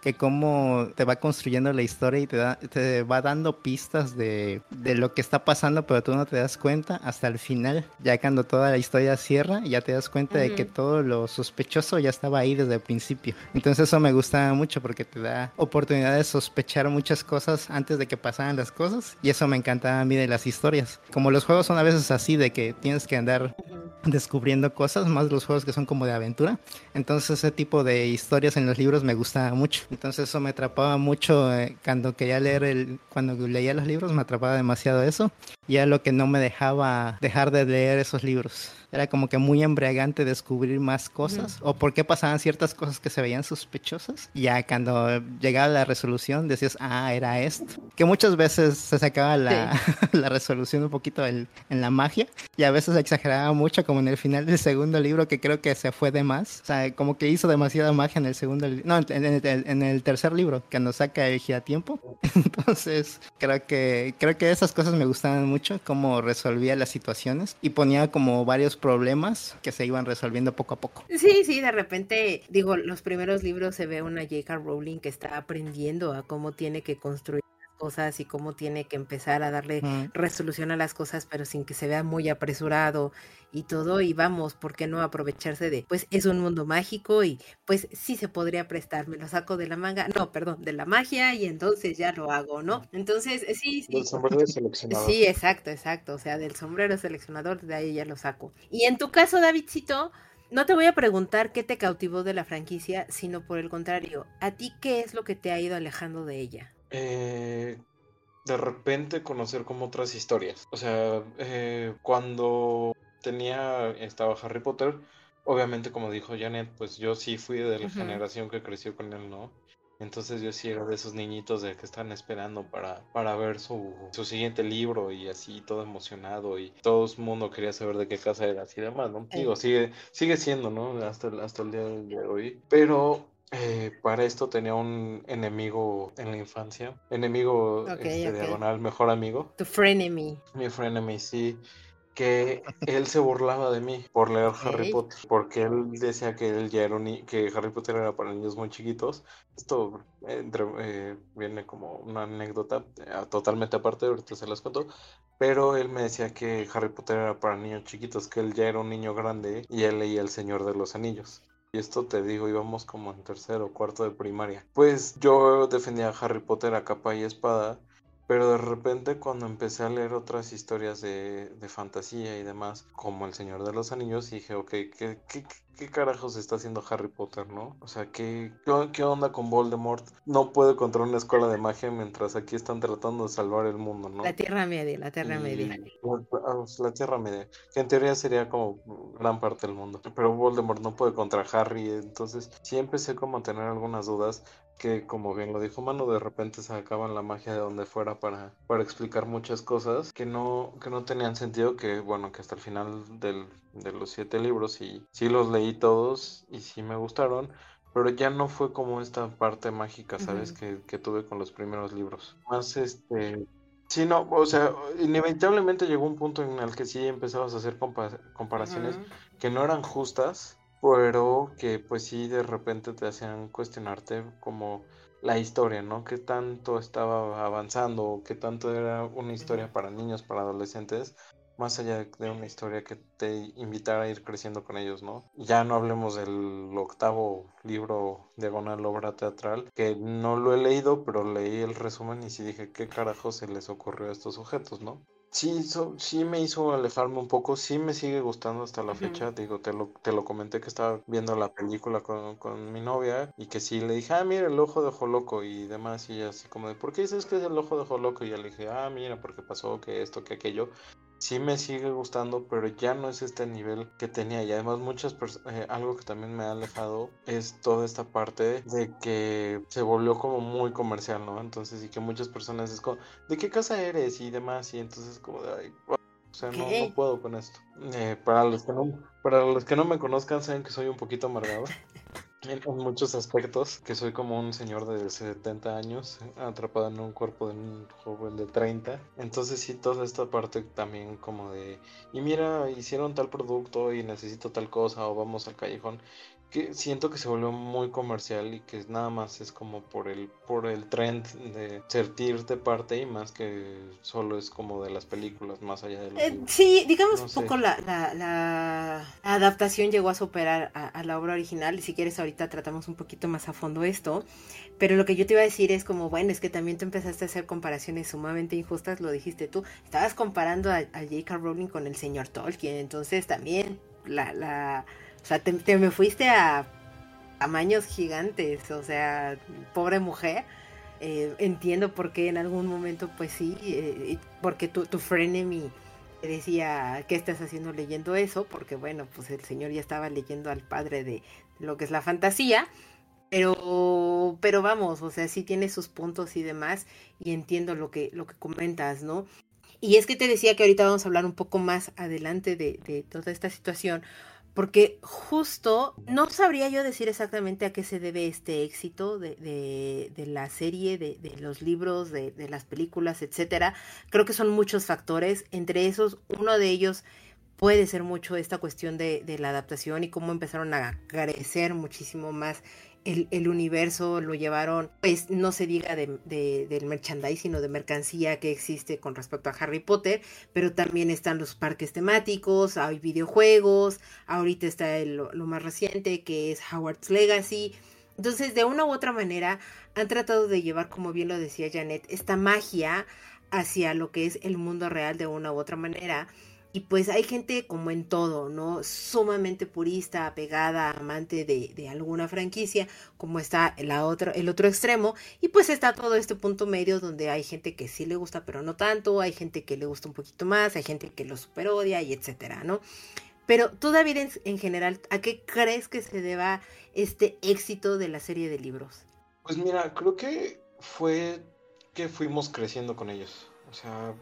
que cómo te va construyendo la historia y te, da, te va dando pistas de, de, lo que está pasando, pero tú no te das cuenta hasta el final, ya cuando toda la historia cierra, ya te das cuenta uh -huh. de que todo lo sospechoso ya estaba ahí desde el principio. Entonces eso me gusta mucho porque te da oportunidad de sospechar muchas cosas antes de que pasaran las cosas y eso me encanta a mí de las historias. Como los juegos son a veces así, de que tienes que andar uh -huh. descubriendo cosas, más los juegos que son como de aventura. Entonces ese tipo de historias en los libros me gusta mucho. Entonces eso me atrapaba mucho eh, cuando quería leer el, cuando leía los libros me atrapaba demasiado eso y lo que no me dejaba dejar de leer esos libros. Era como que muy embriagante descubrir más cosas o por qué pasaban ciertas cosas que se veían sospechosas. Ya cuando llegaba la resolución decías, ah, era esto. Que muchas veces se sacaba la, sí. la resolución un poquito el, en la magia y a veces exageraba mucho como en el final del segundo libro que creo que se fue de más. O sea, como que hizo demasiada magia en el segundo No, en, en, en, en el tercer libro, cuando saca el giratiempo. Entonces, creo que, creo que esas cosas me gustaban mucho, cómo resolvía las situaciones y ponía como varios problemas que se iban resolviendo poco a poco. Sí, sí, de repente, digo, los primeros libros se ve una J.K. Rowling que está aprendiendo a cómo tiene que construir cosas y cómo tiene que empezar a darle resolución a las cosas, pero sin que se vea muy apresurado y todo. Y vamos, ¿por qué no aprovecharse de, pues es un mundo mágico y pues sí se podría prestar, me lo saco de la manga, no, perdón, de la magia y entonces ya lo hago, ¿no? Entonces, sí, sí. Del sombrero seleccionador. Sí, exacto, exacto. O sea, del sombrero seleccionador, de ahí ya lo saco. Y en tu caso, Davidcito, no te voy a preguntar qué te cautivó de la franquicia, sino por el contrario, ¿a ti qué es lo que te ha ido alejando de ella? Eh, de repente conocer como otras historias. O sea, eh, cuando tenía, estaba Harry Potter, obviamente como dijo Janet, pues yo sí fui de la uh -huh. generación que creció con él, ¿no? Entonces yo sí era de esos niñitos de que están esperando para, para ver su, su siguiente libro y así todo emocionado y todo el mundo quería saber de qué casa era así demás, ¿no? Digo, sigue, sigue siendo, ¿no? Hasta, hasta el día de hoy. Pero eh, para esto tenía un enemigo en la infancia. Enemigo okay, este, okay. diagonal, mejor amigo. Tu frenemy. Mi frenemy, sí. Que él se burlaba de mí por leer okay. Harry Potter. Porque él decía que él ya era un, que Harry Potter era para niños muy chiquitos. Esto entre, eh, viene como una anécdota eh, totalmente aparte, ahorita se las cuento. Pero él me decía que Harry Potter era para niños chiquitos, que él ya era un niño grande y él leía El Señor de los Anillos. Y esto te digo, íbamos como en tercero o cuarto de primaria. Pues yo defendía a Harry Potter a capa y espada, pero de repente cuando empecé a leer otras historias de, de fantasía y demás, como El Señor de los Anillos, dije, ok, ¿qué, qué, qué carajos está haciendo Harry Potter, no? O sea, ¿qué, ¿qué onda con Voldemort? No puede contra una escuela de magia mientras aquí están tratando de salvar el mundo, ¿no? La Tierra Media, la Tierra y, Media. La, la, Tierra Media, que en teoría sería como gran parte del mundo. Pero Voldemort no puede contra Harry, entonces sí empecé como a tener algunas dudas que como bien lo dijo Manu, de repente sacaban la magia de donde fuera para, para explicar muchas cosas que no, que no tenían sentido, que bueno, que hasta el final del, de los siete libros y sí los leí todos y sí me gustaron, pero ya no fue como esta parte mágica, ¿sabes? Uh -huh. que, que tuve con los primeros libros. Más este... Sí, no, o sea, inevitablemente llegó un punto en el que sí empezabas a hacer compa comparaciones uh -huh. que no eran justas, pero que pues sí de repente te hacían cuestionarte como la historia, ¿no? ¿Qué tanto estaba avanzando? ¿Qué tanto era una historia para niños, para adolescentes? Más allá de una historia que te invitara a ir creciendo con ellos, ¿no? Ya no hablemos del octavo libro diagonal obra teatral, que no lo he leído, pero leí el resumen y sí dije, ¿qué carajo se les ocurrió a estos sujetos, ¿no? Sí, so, sí me hizo alejarme un poco, sí me sigue gustando hasta la uh -huh. fecha, digo, te lo, te lo comenté que estaba viendo la película con, con, mi novia y que sí le dije, ah, mira el ojo de Joloco y demás, y así como de, ¿por qué dices que es el ojo de Joloco? Y yo le dije, ah, mira, porque pasó que esto, que aquello, sí me sigue gustando, pero ya no es este nivel que tenía. Y además muchas personas, eh, algo que también me ha alejado es toda esta parte de que se volvió como muy comercial, ¿no? Entonces, y que muchas personas es como, ¿de qué casa eres? Y demás, y entonces como de, ay, o sea, no, no, puedo con esto. Eh, para, los que no, para los que no me conozcan, saben que soy un poquito amargado. En, muchos aspectos, que soy como un señor de 70 años atrapado en un cuerpo de un joven de 30. Entonces sí, toda esta parte también como de, y mira, hicieron tal producto y necesito tal cosa o vamos al callejón que siento que se volvió muy comercial y que nada más es como por el por el trend de sentirte parte y más que solo es como de las películas más allá de los eh, sí digamos un poco la, la, adaptación llegó a superar a, la obra original y si quieres ahorita tratamos un poquito más a fondo esto pero lo que yo te iba a decir es como bueno es que también tú empezaste a hacer comparaciones sumamente injustas lo dijiste tú estabas comparando a, a J.K. Rowling con el señor Tolkien entonces también la, la o sea, te, me fuiste a tamaños gigantes, o sea, pobre mujer. Eh, entiendo por qué en algún momento, pues sí, eh, porque tu, tu frenemy decía, ¿qué estás haciendo leyendo eso? Porque bueno, pues el señor ya estaba leyendo al padre de lo que es la fantasía, pero, pero vamos, o sea, sí tiene sus puntos y demás, y entiendo lo que, lo que comentas, ¿no? Y es que te decía que ahorita vamos a hablar un poco más adelante de, de toda esta situación, porque justo no sabría yo decir exactamente a qué se debe este éxito de, de, la serie, de, de los libros, de, las películas, etcétera. Creo que son muchos factores, entre esos uno de ellos puede ser mucho esta cuestión de, la adaptación y cómo empezaron a crecer muchísimo más el, universo lo llevaron, pues no se diga de, del merchandising, sino de mercancía que existe con respecto a Harry Potter, pero también están los parques temáticos, hay videojuegos, ahorita está lo más reciente que es Howard's Legacy. Entonces, de una u otra manera, han tratado de llevar, como bien lo decía Janet, esta magia hacia lo que es el mundo real de una u otra manera y pues hay gente como en todo, ¿no? Sumamente purista, apegada, amante de, alguna franquicia, como está la el otro extremo. Y pues está todo este punto medio donde hay gente que sí le gusta, pero no tanto, hay gente que le gusta un poquito más, hay gente que lo super odia y etcétera, ¿no? Pero tú, David, en, en general, ¿a qué crees que se deba este éxito de la serie de libros? Pues mira, creo que fue que fuimos creciendo con ellos. O sea,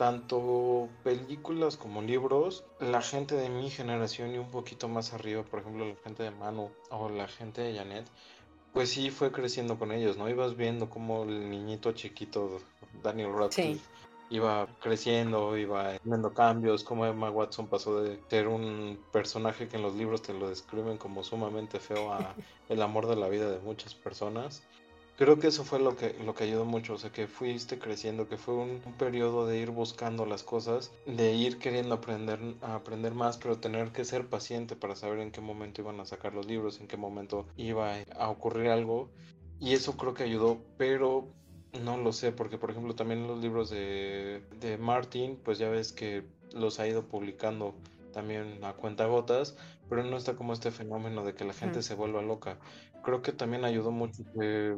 tanto películas como libros, la gente de mi generación y un poquito más arriba, por ejemplo, la gente de Manu o la gente de Janet, pues sí fue creciendo con ellos, ¿no? Ibas viendo como el niñito chiquito, Daniel Radcliffe, iba creciendo, iba teniendo cambios, como Emma Watson pasó de ser un personaje que en los libros te lo describen como sumamente feo a el amor de la vida de muchas personas creo que eso fue lo que, lo que ayudó mucho, o sea, que fuiste creciendo, que fue un, periodo de ir buscando las cosas, de ir queriendo aprender, aprender más, pero tener que ser paciente para saber en qué momento iban a sacar los libros, en qué momento iba a ocurrir algo. Y eso creo que ayudó, pero no lo sé, porque por ejemplo también los libros de, de Martin, pues ya ves que los ha ido publicando también a cuenta gotas, pero no está como este fenómeno de que la gente se vuelva loca. Creo que también ayudó mucho que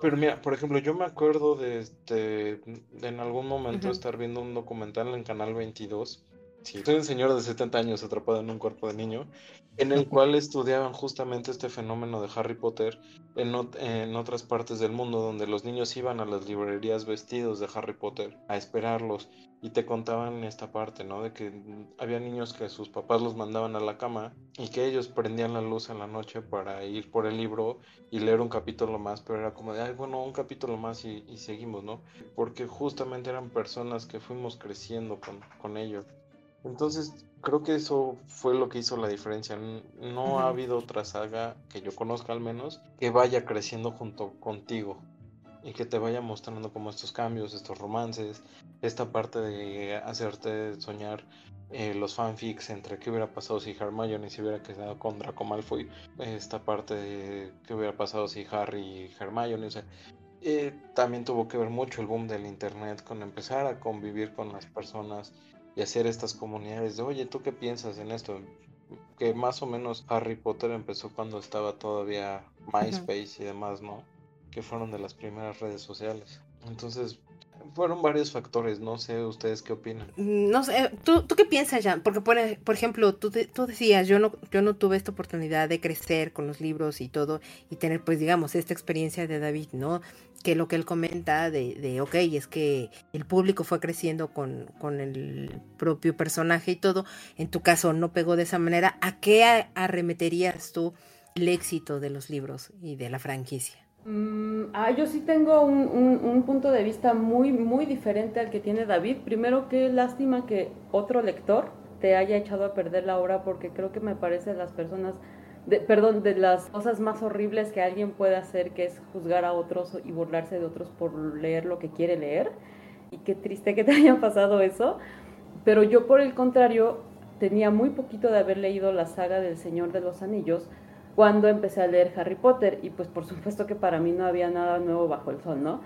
pero mira, por ejemplo, yo me acuerdo de este, en algún momento estar viendo un documental en Canal 22. Sí, soy un señor de 70 años atrapado en un cuerpo de niño, en el cual estudiaban justamente este fenómeno de Harry Potter en, en otras partes del mundo, donde los niños iban a las librerías vestidos de Harry Potter a esperarlos y te contaban esta parte, ¿no? De que había niños que sus papás los mandaban a la cama y que ellos prendían la luz en la noche para ir por el libro y leer un capítulo más, pero era como de, ay, bueno, un capítulo más y, seguimos, ¿no? Porque justamente eran personas que fuimos creciendo con, con ellos. Entonces, creo que eso fue lo que hizo la diferencia. No ha habido otra saga que yo conozca al menos que vaya creciendo junto contigo y que te vaya mostrando como estos cambios, estos romances, esta parte de hacerte soñar eh, los fanfics entre qué hubiera pasado si Hermione se hubiera quedado con Draco Malfoy, esta parte de qué hubiera pasado si Harry y Hermione, o sea, eh, también tuvo que ver mucho el boom del internet con empezar a convivir con las personas y hacer estas comunidades de, oye, ¿tú qué piensas en esto? Que más o menos Harry Potter empezó cuando estaba todavía MySpace y demás, ¿no? que fueron de las primeras redes sociales. Entonces, fueron varios factores, no sé ustedes qué opinan. No sé, ¿tú, tú qué piensas, Jan? Porque, por, por ejemplo, tú, tú decías, yo no, yo no tuve esta oportunidad de crecer con los libros y todo, y tener, pues, digamos, esta experiencia de David, ¿no? Que lo que él comenta de, de ok, es que el público fue creciendo con, con el propio personaje y todo, en tu caso no pegó de esa manera, ¿a qué arremeterías tú el éxito de los libros y de la franquicia? Mm, ah, yo sí tengo un, punto de vista muy, muy diferente al que tiene David. Primero, qué lástima que otro lector te haya echado a perder la obra porque creo que me parece las personas, de, perdón, de las cosas más horribles que alguien puede hacer, que es juzgar a otros y burlarse de otros por leer lo que quiere leer. Y qué triste que te haya pasado eso. Pero yo, por el contrario, tenía muy poquito de haber leído la saga del Señor de los Anillos cuando empecé a leer Harry Potter y pues por supuesto que para mí no había nada nuevo bajo el sol, ¿no?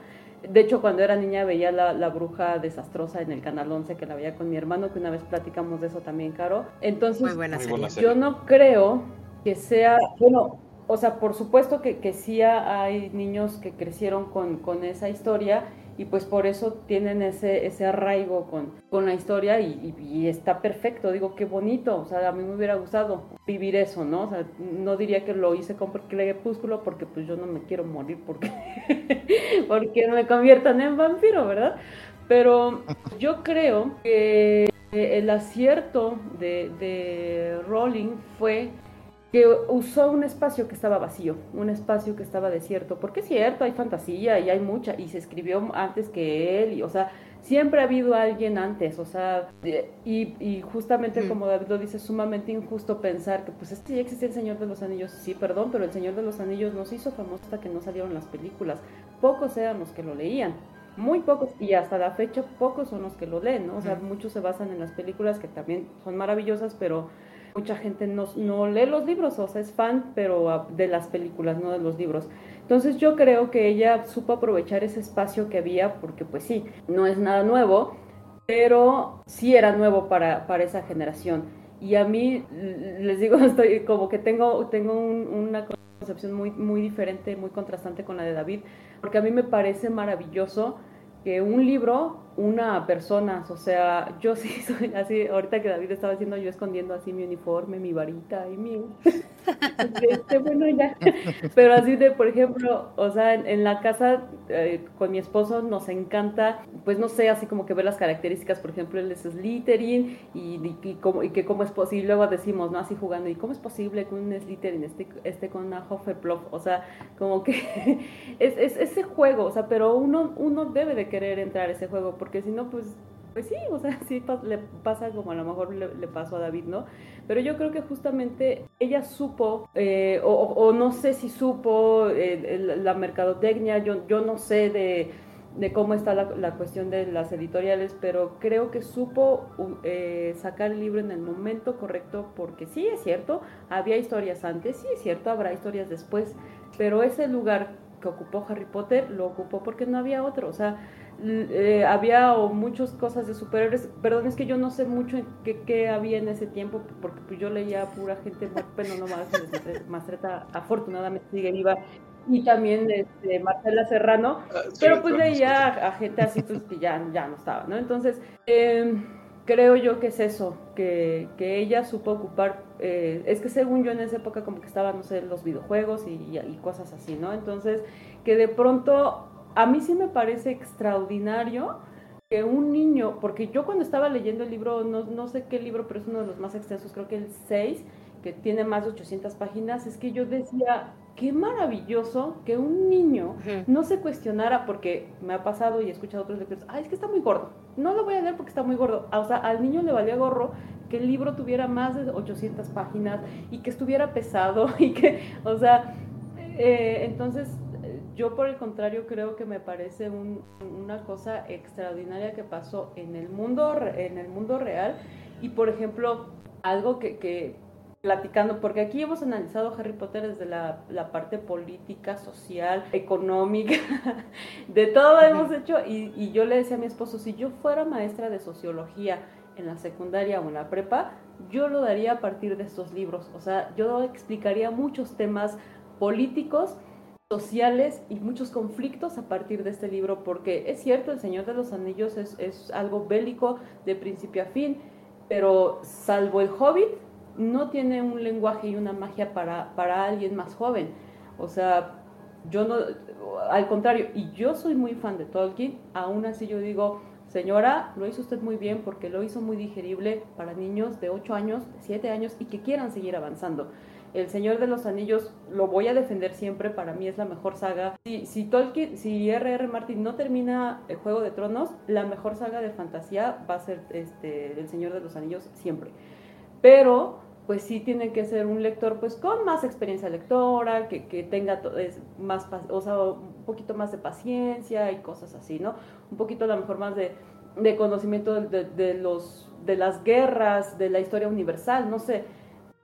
De hecho, cuando era niña veía la, la, bruja desastrosa en el Canal 11, que la veía con mi hermano, que una vez platicamos de eso también, Caro. Entonces, Muy buena yo no creo que sea, bueno, o sea, por supuesto que, que sí hay niños que crecieron con, con esa historia y pues por eso tienen ese, ese arraigo con, con la historia y, está perfecto, digo, qué bonito, o sea, a mí me hubiera gustado vivir eso, ¿no? O sea, no diría que lo hice con Crepúsculo porque pues yo no me quiero morir porque, porque me conviertan en vampiro, ¿verdad? Pero yo creo que el acierto de, de Rowling fue que usó un espacio que estaba vacío, un espacio que estaba desierto, porque es cierto, hay fantasía y hay mucha, y se escribió antes que él, y, o sea, siempre ha habido alguien antes, o sea, y, y justamente como David lo dice, sumamente injusto pensar que pues este ya existía el Señor de los Anillos, sí, perdón, pero el Señor de los Anillos no se hizo famoso hasta que no salieron las películas, pocos eran los que lo leían. Muy pocos, y hasta la fecha pocos son los que lo leen, ¿no? O sea, muchos se basan en las películas que también son maravillosas, pero mucha gente no, lee los libros, o sea, es fan, pero ah, de las películas, no de los libros. Entonces yo creo que ella supo aprovechar ese espacio que había, porque pues sí, no es nada nuevo, pero sí era nuevo para, para esa generación. Y a mí, les digo, estoy como que tengo, tengo una concepción muy, muy diferente, muy contrastante con la de David, porque a mí me parece maravilloso que un libro una persona, o sea, yo sí soy así, ahorita que David estaba haciendo, yo escondiendo así mi uniforme, mi varita y mi... este, bueno, ya. Pero así de, por ejemplo, o sea, en, la casa eh, con mi esposo nos encanta, pues no sé, así como que ver las características, por ejemplo, él es y, y, y que cómo es posible, luego decimos, ¿no? Así jugando, ¿y cómo es posible que un Slytherin esté, esté con una Hufflepuff? O sea, como que es, es ese juego, o sea, pero uno, uno debe de querer entrar a ese juego porque si no, pues, pues sí, o sea, sí le pasa como a lo mejor le, pasó a David, ¿no? Pero yo creo que justamente ella supo, eh, o, no sé si supo eh, la mercadotecnia, yo, yo no sé de, cómo está la, cuestión de las editoriales, pero creo que supo eh, sacar el libro en el momento correcto, porque sí es cierto, había historias antes, sí es cierto, habrá historias después, pero ese lugar que ocupó Harry Potter lo ocupó porque no había otro, o sea, eh, había o muchas cosas de superhéroes. Perdón, es que yo no sé mucho qué, qué había en ese tiempo, porque pues yo leía pura gente, bueno, no más, Mastreta afortunadamente sigue viva, y también este, Marcela Serrano, ah, pero pues leía a, gente así pues, que ya, ya no estaba, ¿no? Entonces, em, creo yo que es eso, que, que ella supo ocupar, eh, es que según yo en esa época como que estaban, no sé, los videojuegos y, y cosas así, ¿no? Entonces, que de pronto a mí sí me parece extraordinario que un niño, porque yo cuando estaba leyendo el libro, no, no sé qué libro, pero es uno de los más extensos, creo que el 6, que tiene más de 800 páginas, es que yo decía, qué maravilloso que un niño no se cuestionara, porque me ha pasado y he escuchado otros lectores, ay, es que está muy gordo, no lo voy a leer porque está muy gordo. O sea, al niño le valía gorro que el libro tuviera más de 800 páginas y que estuviera pesado y que, o sea, eh, entonces yo por el contrario creo que me parece una cosa extraordinaria que pasó en el mundo en el mundo real. Y por ejemplo algo que, platicando, porque aquí hemos analizado Harry Potter desde la, parte política, social, económica, de todo hemos hecho, y, y, yo le decía a mi esposo, si yo fuera maestra de sociología en la secundaria o en la prepa, yo lo daría a partir de estos libros, o sea, yo explicaría muchos temas políticos sociales y muchos conflictos a partir de este libro, porque es cierto, El Señor de los Anillos es, es algo bélico de principio a fin, pero salvo el Hobbit, no tiene un lenguaje y una magia para, para alguien más joven. O sea, yo no, al contrario, y yo soy muy fan de Tolkien, aún así yo digo, señora, lo hizo usted muy bien porque lo hizo muy digerible para niños de 8 años, 7 años y que quieran seguir avanzando. El Señor de los Anillos lo voy a defender siempre, para mí es la mejor saga. Si, si Tolkien, si R.R. Martin no termina el Juego de Tronos, la mejor saga de fantasía va a ser este, El Señor de los Anillos siempre. Pero pues sí tiene que ser un lector pues con más experiencia lectora, que, tenga más, o sea, un poquito más de paciencia y cosas así, ¿no? Un poquito a lo mejor más de, de conocimiento de, de, los, de las guerras, de la historia universal, no sé.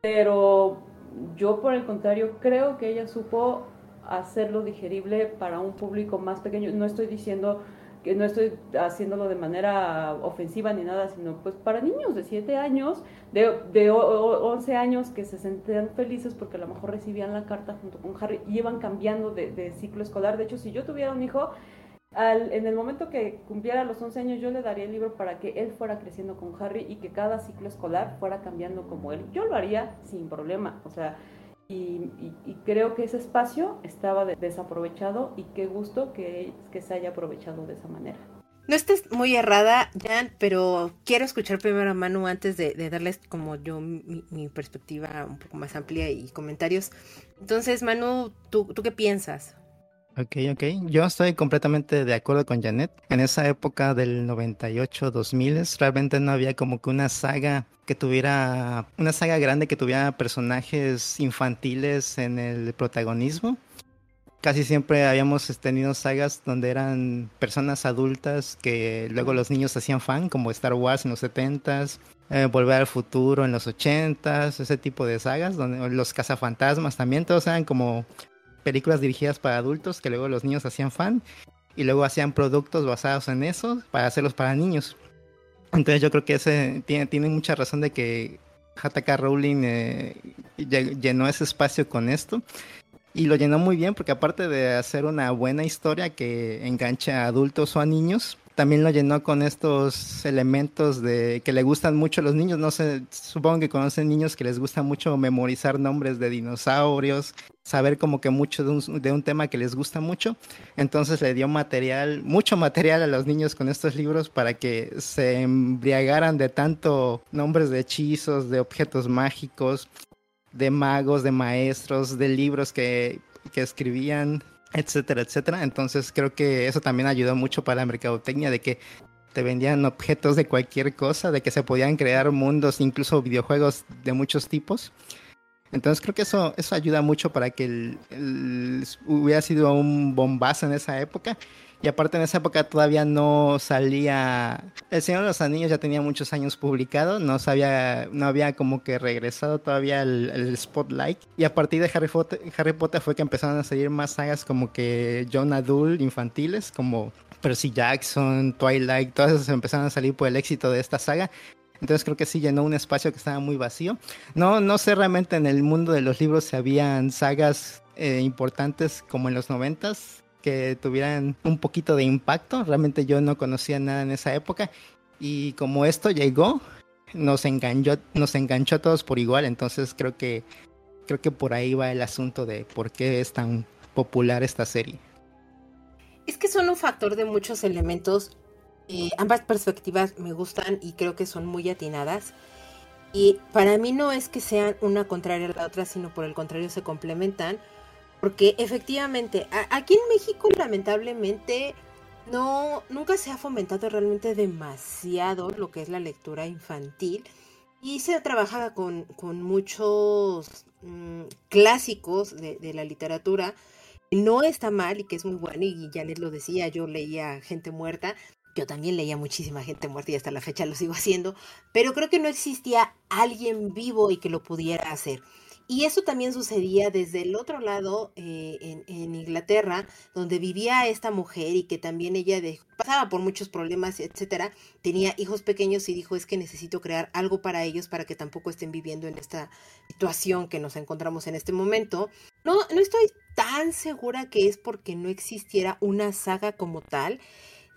Pero yo por el contrario creo que ella supo hacerlo digerible para un público más pequeño. No estoy diciendo que no estoy haciéndolo de manera ofensiva ni nada, sino pues para niños de 7 años, de, de 11 años que se sentían felices porque a lo mejor recibían la carta junto con Harry y iban cambiando de, de ciclo escolar. De hecho, si yo tuviera un hijo, al, en el momento que cumpliera los 11 años, yo le daría el libro para que él fuera creciendo con Harry y que cada ciclo escolar fuera cambiando como él. Yo lo haría sin problema, o sea, y, creo que ese espacio estaba desaprovechado y qué gusto que, que, se haya aprovechado de esa manera. No estés muy errada, Jan, pero quiero escuchar primero a Manu antes de, darles como yo mi, perspectiva un poco más amplia y comentarios. Entonces, Manu, ¿tú, tú qué piensas? Ok, ok. Yo estoy completamente de acuerdo con Janet. En esa época del 98-2000 realmente no había como que una saga que tuviera, una saga grande que tuviera personajes infantiles en el protagonismo. Casi siempre habíamos tenido sagas donde eran personas adultas que luego los niños hacían fan, como Star Wars en los 70s, eh, Volver al Futuro en los 80s, ese tipo de sagas, donde los cazafantasmas también, todos eran como películas dirigidas para adultos que luego los niños hacían fan y luego hacían productos basados en eso para hacerlos para niños. Entonces yo creo que ese tiene, tiene mucha razón de que Hataka Rowling eh, llenó ese espacio con esto. Y lo llenó muy bien porque aparte de hacer una buena historia que engancha a adultos o a niños, también lo llenó con estos elementos de que le gustan mucho a los niños. No sé, supongo que conocen niños que les gusta mucho memorizar nombres de dinosaurios, saber como que mucho de un, de un, tema que les gusta mucho. Entonces le dio material, mucho material a los niños con estos libros para que se embriagaran de tanto nombres de hechizos, de objetos mágicos, de magos, de maestros, de libros que, que escribían etcétera, etcétera. Entonces creo que eso también ayudó mucho para la mercadotecnia de que te vendían objetos de cualquier cosa, de que se podían crear mundos, incluso videojuegos de muchos tipos. Entonces creo que eso, eso ayuda mucho para que el, hubiera sido un bombazo en esa época. Y aparte en esa época todavía no salía... El Señor de los Anillos ya tenía muchos años publicado, no sabía, no había como que regresado todavía el, el spotlight. Y a partir de Harry Potter, Harry Potter fue que empezaron a salir más sagas como que John Adult infantiles, como Percy Jackson, Twilight, todas esas empezaron a salir por el éxito de esta saga. Entonces creo que sí llenó un espacio que estaba muy vacío. No, no sé realmente en el mundo de los libros si habían sagas eh, importantes como en los noventas que tuvieran un poquito de impacto. Realmente yo no conocía nada en esa época. Y como esto llegó, nos enganchó, nos enganchó a todos por igual. Entonces creo que creo que por ahí va el asunto de por qué es tan popular esta serie. Es que son un factor de muchos elementos eh, ambas perspectivas me gustan y creo que son muy atinadas. Y para mí no es que sean una contraria a la otra, sino por el contrario se complementan. Porque efectivamente, aquí en México lamentablemente no, nunca se ha fomentado realmente demasiado lo que es la lectura infantil. Y se trabajaba con, con muchos mmm, clásicos de, de, la literatura. No está mal y que es muy bueno, y les lo decía, yo leía Gente Muerta, yo también leía muchísima gente muerta y hasta la fecha lo sigo haciendo, pero creo que no existía alguien vivo y que lo pudiera hacer. Y eso también sucedía desde el otro lado, eh, en, Inglaterra, donde vivía esta mujer y que también ella pasaba por muchos problemas, etcétera. Tenía hijos pequeños y dijo: Es que necesito crear algo para ellos para que tampoco estén viviendo en esta situación que nos encontramos en este momento. No, no estoy tan segura que es porque no existiera una saga como tal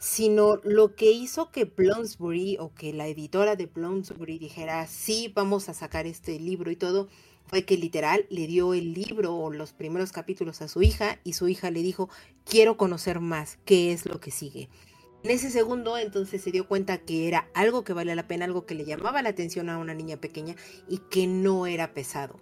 sino lo que hizo que Bloomsbury o que la editora de Bloomsbury dijera, sí, vamos a sacar este libro y todo, fue que literal le dio el libro o los primeros capítulos a su hija y su hija le dijo, quiero conocer más, qué es lo que sigue. En ese segundo entonces se dio cuenta que era algo que valía la pena, algo que le llamaba la atención a una niña pequeña y que no era pesado.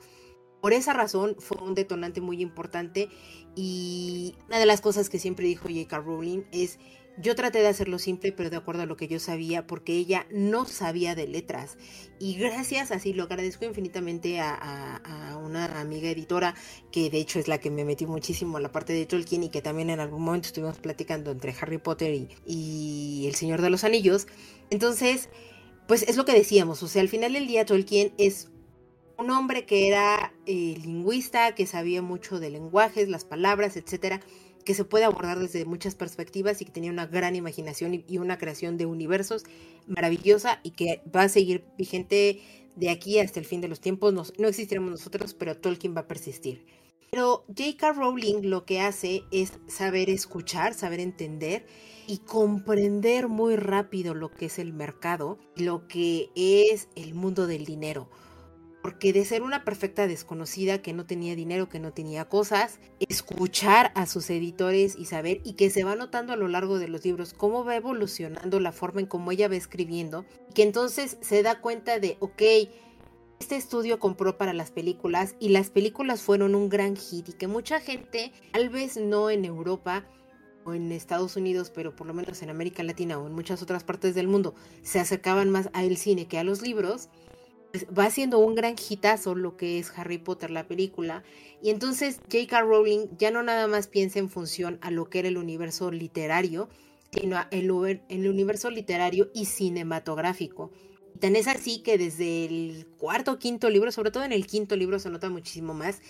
Por esa razón fue un detonante muy importante y una de las cosas que siempre dijo J.K. Rowling es yo traté de hacerlo simple, pero de acuerdo a lo que yo sabía, porque ella no sabía de letras. Y gracias, así lo agradezco infinitamente a, una amiga editora, que de hecho es la que me metió muchísimo a la parte de Tolkien y que también en algún momento estuvimos platicando entre Harry Potter y, El Señor de los Anillos. Entonces, pues es lo que decíamos, o sea, al final del día Tolkien es un hombre que era eh, lingüista, que sabía mucho de lenguajes, las palabras, etcétera que se puede abordar desde muchas perspectivas y que tenía una gran imaginación y una creación de universos maravillosa y que va a seguir vigente de aquí hasta el fin de los tiempos. no existiremos nosotros, pero Tolkien va a persistir. Pero J.K. Rowling lo que hace es saber escuchar, saber entender y comprender muy rápido lo que es el mercado, lo que es el mundo del dinero porque de ser una perfecta desconocida que no tenía dinero, que no tenía cosas, escuchar a sus editores y saber y que se va notando a lo largo de los libros cómo va evolucionando la forma en cómo ella va escribiendo, y que entonces se da cuenta de, ok, este estudio compró para las películas y las películas fueron un gran hit y que mucha gente, tal vez no en Europa, o en Estados Unidos, pero por lo menos en América Latina o en muchas otras partes del mundo, se acercaban más al cine que a los libros, va siendo un gran hitazo lo que es Harry Potter, la película. Y entonces J.K. Rowling ya no nada más piensa en función a lo que era el universo literario, sino en el universo literario y cinematográfico. Y tan es así que desde el cuarto o quinto libro, sobre todo en el quinto libro se nota muchísimo más,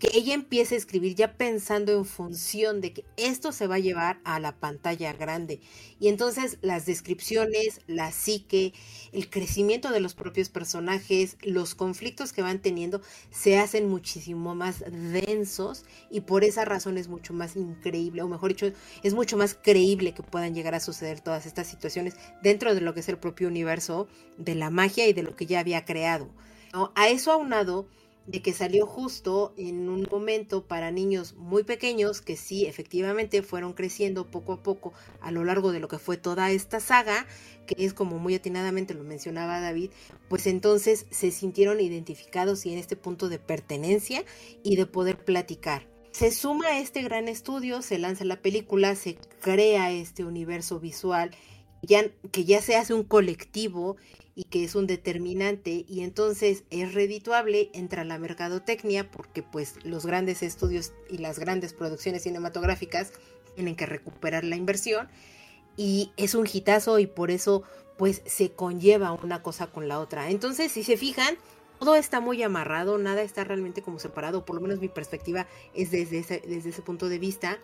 que ella empiece a escribir ya pensando en función de que esto se va a llevar a la pantalla grande. Y entonces las descripciones, la psique, el crecimiento de los propios personajes, los conflictos que van teniendo, se hacen muchísimo más densos y por esa razón es mucho más increíble, o mejor dicho, es mucho más creíble que puedan llegar a suceder todas estas situaciones dentro de lo que es el propio universo de la magia y de lo que ya había creado. A eso aunado, de que salió justo en un momento para niños muy pequeños que sí, efectivamente fueron creciendo poco a poco a lo largo de lo que fue toda esta saga, que es como muy atinadamente lo mencionaba David, pues entonces se sintieron identificados y en este punto de pertenencia y de poder platicar. Se suma a este gran estudio, se lanza la película, se crea este universo visual que ya se hace un colectivo y que es un determinante y entonces es redituable, entra la mercadotecnia porque pues los grandes estudios y las grandes producciones cinematográficas tienen que recuperar la inversión y es un hitazo y por eso pues se conlleva una cosa con la otra. Entonces, si se fijan, todo está muy amarrado, nada está realmente como separado, por lo menos mi perspectiva es desde ese, desde ese punto de vista.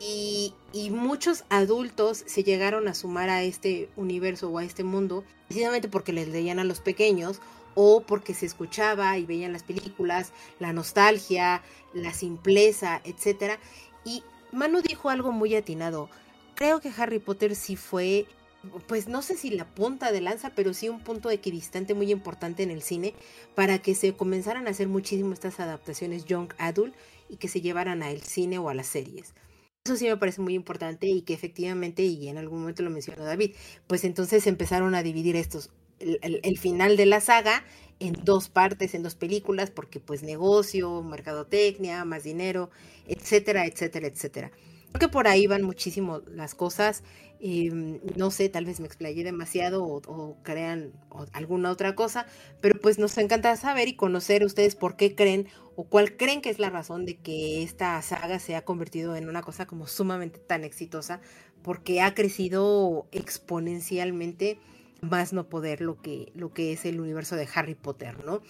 Y, muchos adultos se llegaron a sumar a este universo o a este mundo precisamente porque les leían a los pequeños o porque se escuchaba y veían las películas, la nostalgia, la simpleza, etc. Y Manu dijo algo muy atinado. Creo que Harry Potter sí fue, pues no sé si la punta de lanza, pero sí un punto equidistante muy importante en el cine para que se comenzaran a hacer muchísimo estas adaptaciones young adult y que se llevaran al cine o a las series. Eso sí me parece muy importante y que efectivamente, y en algún momento lo mencionó David, pues entonces empezaron a dividir estos, el, final de la saga en dos partes, en dos películas, porque pues negocio, mercadotecnia, más dinero, etcétera, etcétera, etcétera. Creo que por ahí van muchísimo las cosas. Em, no sé, tal vez me explayé demasiado o, crean alguna otra cosa, pero pues nos encanta saber y conocer ustedes por qué creen o cuál creen que es la razón de que esta saga se ha convertido en una cosa como sumamente tan exitosa, porque ha crecido exponencialmente más no poder lo que, lo que es el universo de Harry Potter, ¿no?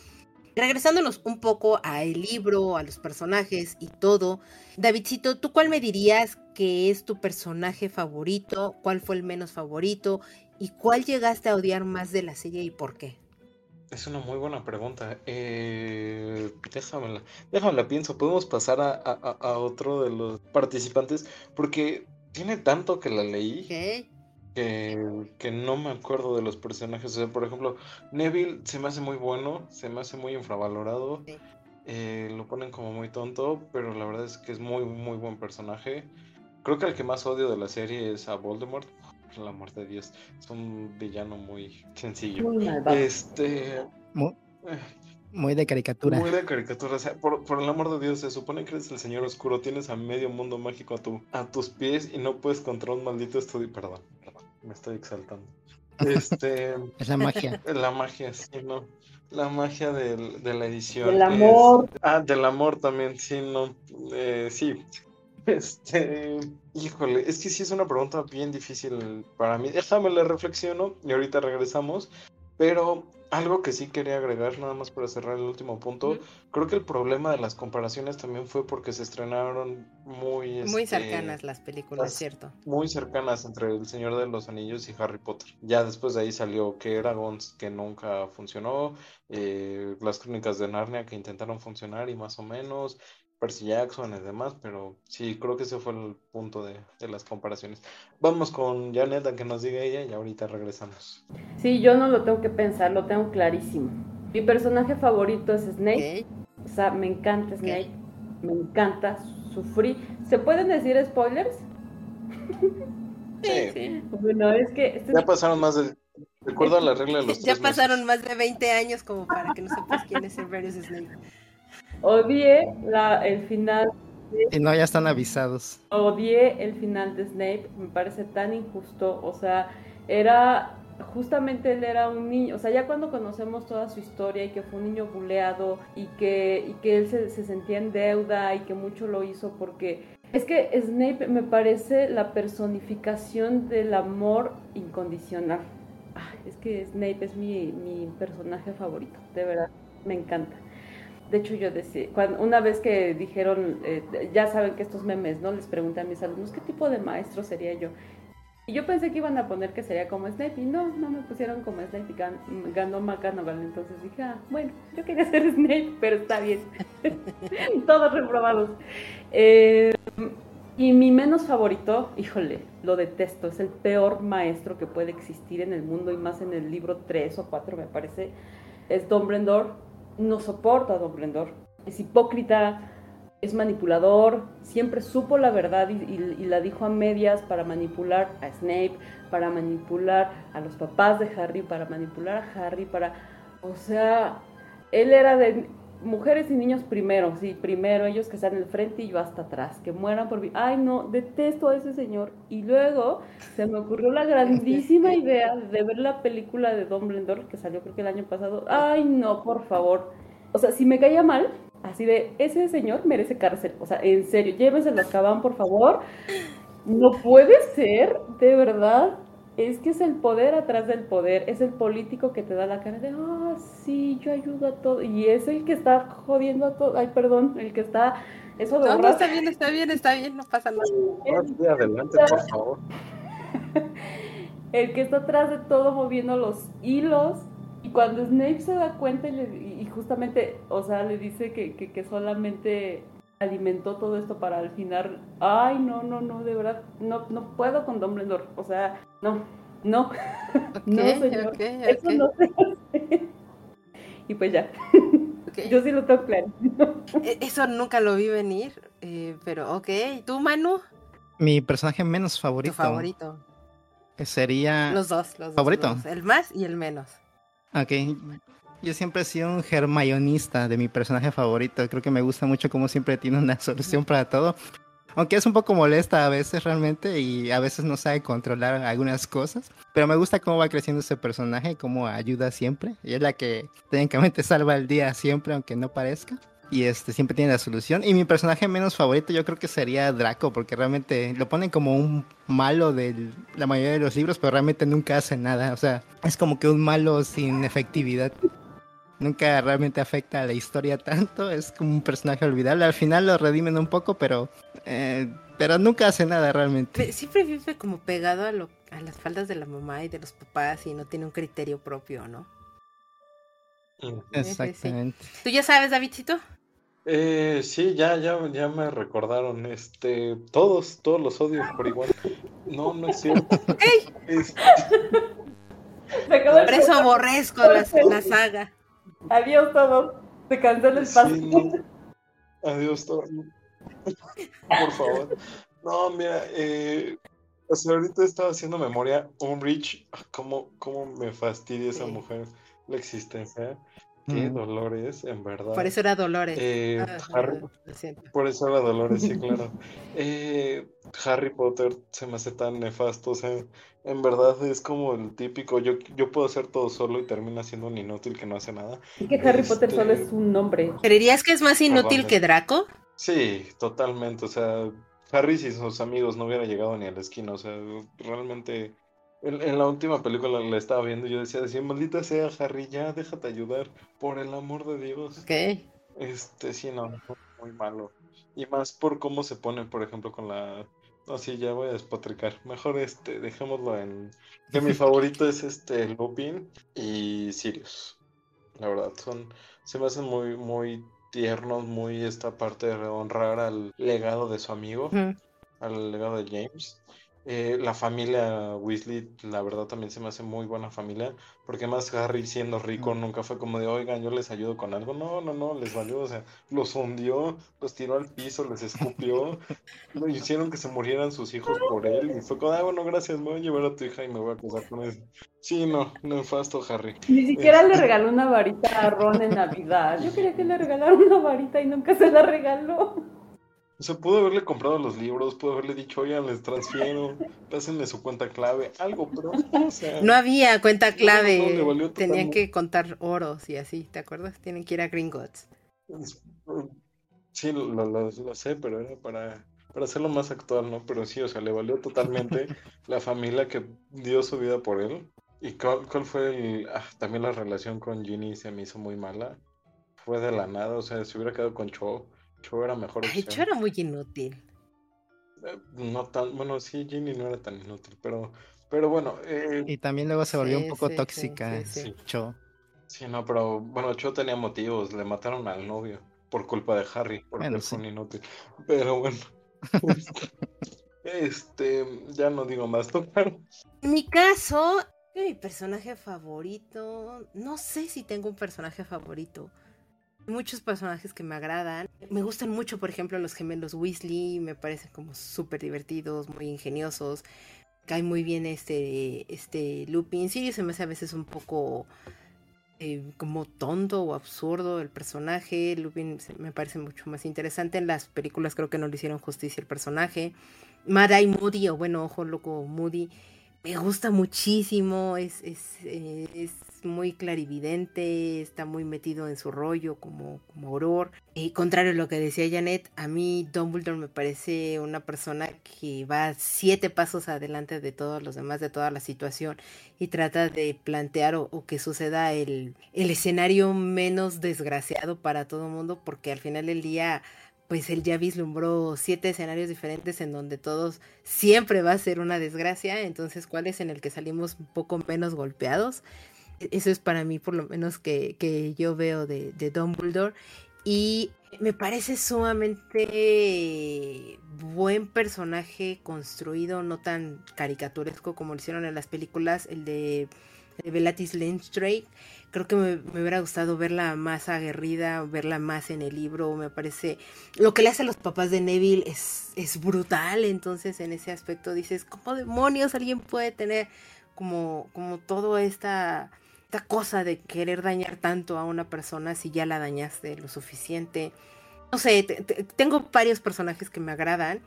Regresándonos un poco al libro, a los personajes y todo, Davidcito, ¿tú cuál me dirías que es tu personaje favorito? ¿Cuál fue el menos favorito? ¿Y cuál llegaste a odiar más de la serie y por qué? Es una muy buena pregunta. Eh, déjamela, déjamela pienso. Podemos pasar a, a- a otro de los participantes porque tiene tanto que la leí ¿Qué? que, que no me acuerdo de los personajes. O sea, por ejemplo, Neville se me hace muy bueno, se me hace muy infravalorado. Sí. eh, lo ponen como muy tonto, pero la verdad es que es muy, muy buen personaje. Creo que el que más odio de la serie es a Voldemort. Por el amor de Dios, es un villano muy sencillo. Muy malvado. Este. Muy, eh, muy de caricatura. muy de caricatura, o sea, por, por el amor de Dios, se supone que eres el señor oscuro, tienes a medio mundo mágico a, tu, a tus pies y no puedes contra un maldito estudio. Perdón, perdón, me estoy exaltando. Este, Es la magia. la magia, sí, ¿no? La magia del- de la edición. Del es- amor. Ah, del amor también, sí, no. eh, sí. Este, híjole, es que sí es una pregunta bien difícil para mí. Déjame la reflexiono y ahorita regresamos. Pero algo que sí quería agregar, nada más para cerrar el último punto, creo que el problema de las comparaciones también fue porque se estrenaron muy, Muy este, cercanas las películas, las- ¿cierto? muy cercanas entre El Señor de los Anillos y Harry Potter. Ya después de ahí salió que Eragon, que nunca funcionó, eh, las Crónicas de Narnia que intentaron funcionar y más o menos, Percy Jackson y demás, pero sí, creo que ese fue el punto de, de las comparaciones. Vamos con Janet a que nos diga ella y ahorita regresamos. Sí, yo no lo tengo que pensar, lo tengo clarísimo. Mi personaje favorito es Snape. Ok. O sea, me encanta Snape. Me encanta. Sufrí. ¿Se pueden decir spoilers? Sí, Bueno, es que. este- ya pasaron más de... Recuerda la regla de los Ya tres pasaron meses. más de 20 años como para que no sepas quién es Severus Snape. Odié la, el final. Y no, ya están avisados. Odié el final de Snape. Me parece tan injusto. O sea, era. Justamente él era un niño, o sea, ya cuando conocemos toda su historia y que fue un niño buleado y que, y que él se, se sentía en deuda y que mucho lo hizo porque es que Snape me parece la personificación del amor incondicional. Ah, es que Snape es mi, mi personaje favorito, de verdad, me encanta. De hecho, yo decía, una vez que dijeron, eh, ya saben que estos memes, ¿no? Les pregunté a mis alumnos, ¿qué tipo de maestro sería yo? Y yo pensé que iban a poner que sería como Snape, y no, no me pusieron como Snape, y gan- ganó McGonagall, entonces dije, ah, bueno, yo quería ser Snape, pero está bien. Todos reprobados. Eh, y mi menos favorito, híjole, lo detesto, es el peor maestro que puede existir en el mundo, y más en el libro 3 o 4, me parece, es Dumbledore. No soporto a Dumbledore. Es hipócrita, es manipulador, siempre supo la verdad y, y- y la dijo a medias para manipular a Snape, para manipular a los papás de Harry, para manipular a Harry, para... O sea, él era de mujeres y niños primero, sí, primero ellos que están en el frente y yo hasta atrás, que mueran por mí. Ay, no, detesto a ese señor. Y luego se me ocurrió la grandísima idea de ver la película de Dumbledore que salió creo que el año pasado. Ay, no, por favor. O sea, si me caía mal, así de, ese señor merece cárcel. O sea, en serio, llévenselo a Azkaban, por favor. No puede ser, de verdad. Es que es el poder atrás del poder. Es el político que te da la cara de, ah, sí, yo ayudo a todo. Y es el que está jodiendo a todo. Ay, perdón, el que está. Eso de No, no, está bien, está bien, está bien, no pasa nada. Sí, adelante, por favor. el que está atrás de todo moviendo los hilos. Y cuando Snape se da cuenta y, le- y justamente, o sea, le dice que, que, que solamente alimentó todo esto para al final, ay, no, no, no, de verdad, no, no puedo con Dumbledore, o sea, no, no, no, Ok, señor, ok, eso ok, no se hace. Y pues ya, yo sí lo tengo claro. E- Eso nunca lo vi venir, eh, pero ok. ¿Tú, Manu? Mi personaje menos Tu favorito, favorito. sería... Los dos, los dos. ¿Favorito? los dos, El más y el menos. Ok. Yo siempre he sido un germayonista de mi personaje favorito. Creo que me gusta mucho cómo siempre tiene una solución para todo. Aunque es un poco molesta a veces realmente y a veces no sabe controlar algunas cosas. Pero me gusta cómo va creciendo ese personaje, cómo ayuda siempre. Y es la que técnicamente salva el día siempre, aunque no parezca. Y este siempre tiene la solución. Y mi personaje menos favorito yo creo que sería Draco, porque realmente lo ponen como un malo de la mayoría de los libros, pero realmente nunca hace nada. O sea, es como que un malo sin efectividad. Nunca realmente afecta a la historia tanto, es como un personaje olvidable. Al final lo redimen un poco, pero, eh, pero nunca hace nada realmente. Siempre vive como pegado a, lo, a las faldas de la mamá y de los papás y no tiene un criterio propio, ¿no? Exactamente. ¿Tú ya sabes, Davidcito? Eh, sí, ya, ya, ya me recordaron, este, todos, todos los odios por igual. No, no es cierto. Es- Por eso aborrezco la, la saga. Adiós todos. Se cancela el paso. sí, no. Adiós, todo. Por favor. No, mira, eh, o sea, ahorita estaba haciendo memoria, Umbridge, ah, cómo, cómo me fastidia esa mujer, la existencia. Qué Mm. dolores, en verdad. Por eso era Dolores. Eh, Ah, Harry, lo siento. Por eso era Dolores, sí, claro. Eh, Harry Potter se me hace tan nefasto, o sea, en verdad es como el típico, yo, yo puedo hacer todo solo y termina siendo un inútil que no hace nada. Es que Harry Potter Este- solo es un nombre. ¿Creerías que es más inútil Perdón, que Draco? Sí, totalmente, o sea, Harry y sus amigos no hubiera llegado ni a la esquina, o sea, realmente, en, en la última película la estaba viendo y yo decía, decía, maldita sea Harry, ya déjate ayudar, por el amor de Dios. Ok. Este, sí, no, muy- malo. Y más por cómo se ponen, por ejemplo, con la... No, sí, ya voy a despotricar. Mejor, este, dejémoslo en... Que mi favorito es este, Lupin y Sirius. La verdad, son... Se me hacen muy, muy tiernos, muy esta parte de honrar al legado de su amigo, al legado de James. Eh, la familia Weasley, la verdad, también se me hace muy buena familia, porque más Harry siendo rico nunca fue como de, oigan, yo les ayudo con algo. No, no, no, les valió, o sea, los hundió, los tiró al piso, les escupió, lo hicieron que se murieran sus hijos por él, y fue como, ah, bueno, gracias, me voy a llevar a tu hija y me voy a casar con él. Sí, no, nefasto Harry. Ni siquiera le Este- regaló una varita a Ron en Navidad. Yo quería que le regalara una varita y nunca se la regaló. O sea, pudo haberle comprado los libros, pudo haberle dicho, oigan, les transfiero, pásenle su cuenta clave, algo, pero, o sea, No había cuenta clave. no, totalmente. que contar oros y así, ¿te acuerdas? Tienen que ir a Gringotts. Sí, lo, lo- lo- sé, pero era para, para hacerlo más actual, ¿no? Pero sí, o sea, le valió totalmente la familia que dio su vida por él. ¿Y cuál, cuál fue el... ah, también la relación con Ginny se me hizo muy mala. Fue de la nada, o sea, si hubiera quedado con Cho, Cho era mejor Ay, opción. Cho era muy inútil. Eh, No tan, bueno, sí, Ginny no era tan inútil, pero, pero bueno, eh, Y también luego se volvió Sí, un poco sí, tóxica. sí, sí. Cho. sí, no, pero bueno, Cho tenía motivos, le mataron al novio por culpa de Harry, porque Bueno, fue sí. un inútil. Pero bueno, este, ya no digo más. Pero En mi caso, mi personaje favorito, no sé si tengo un personaje favorito. Muchos personajes que me agradan. Me gustan mucho, por ejemplo, los gemelos Weasley. Me parecen como súper divertidos, muy ingeniosos. Cae muy bien este, este Lupin. Sirius se me hace a veces un poco eh, como tonto o absurdo el personaje. Lupin me parece mucho más interesante. En las películas creo que no le hicieron justicia al personaje. Madai Moody, o bueno, Ojo Loco Moody, me gusta muchísimo. Es, es, eh, es muy clarividente, está muy metido en su rollo como, como auror. Y contrario a lo que decía Janet, a mí Dumbledore me parece una persona que va siete pasos adelante de todos los demás, de toda la situación, y trata de plantear o, o que suceda el, el escenario menos desgraciado para todo el mundo, porque al final del día pues él ya vislumbró siete escenarios diferentes en donde todos siempre va a ser una desgracia, entonces cuál es en el que salimos un poco menos golpeados. Eso es para mí por lo menos que, que yo veo de, de Dumbledore y me parece sumamente buen personaje construido, no tan caricaturesco como lo hicieron en las películas, el de, de Bellatrix Lestrange. Creo que me, me hubiera gustado verla más aguerrida, verla más en el libro. Me parece. Lo que le hace a los papás de Neville es, es brutal. Entonces, en ese aspecto dices, ¿cómo demonios alguien puede tener como, como toda esta, esta cosa de querer dañar tanto a una persona si ya la dañaste lo suficiente? No sé, te- te- tengo varios personajes que me agradan.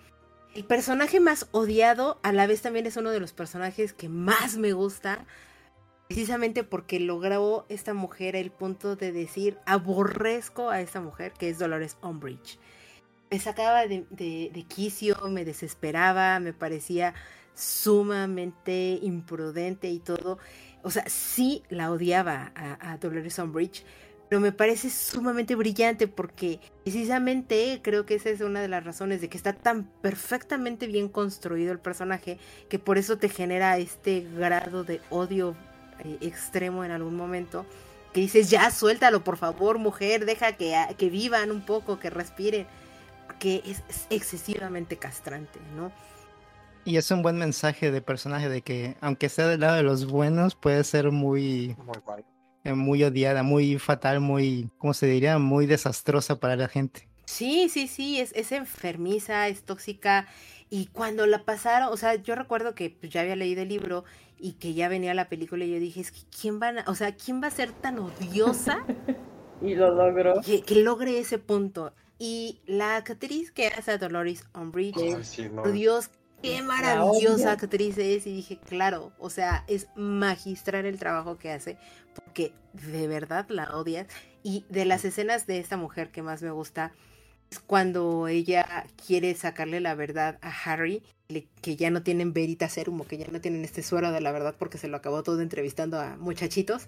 El personaje más odiado a la vez también es uno de los personajes que más me gusta precisamente porque logró esta mujer el punto de decir aborrezco a esta mujer que es Dolores Umbridge. Me sacaba de, de quicio, me desesperaba, me parecía sumamente imprudente y todo. O sea, sí la odiaba a, a Dolores Umbridge, pero me parece sumamente brillante porque precisamente creo que esa es una de las razones de que está tan perfectamente bien construido el personaje que por eso te genera este grado de odio eh, extremo en algún momento que dices ya suéltalo por favor mujer deja que, que vivan un poco que respiren porque es, excesivamente castrante no y es un buen mensaje de personaje de que aunque sea del lado de los buenos puede ser muy Muy guay. eh, muy odiada, muy fatal, muy, ¿cómo se diría? Muy desastrosa para la gente. Sí, sí, sí, es, es enfermiza, es tóxica. Y cuando la pasaron, o sea, yo recuerdo que pues, ya había leído el libro y que ya venía la película y yo dije, es que ¿quién va a, o sea, ¿quién va a ser tan odiosa Y lo logró. que, que logre ese punto? Y la actriz que hace a Dolores Umbridge, Ay, sí, no. por Dios, qué maravillosa actriz es. Y dije, claro, o sea, es magistral el trabajo que hace, porque de verdad la odias. Y de las escenas de esta mujer que más me gusta es cuando ella quiere sacarle la verdad a Harry, le- que ya no tienen verita serum, que ya no tienen este suero de la verdad porque se lo acabó todo entrevistando a muchachitos.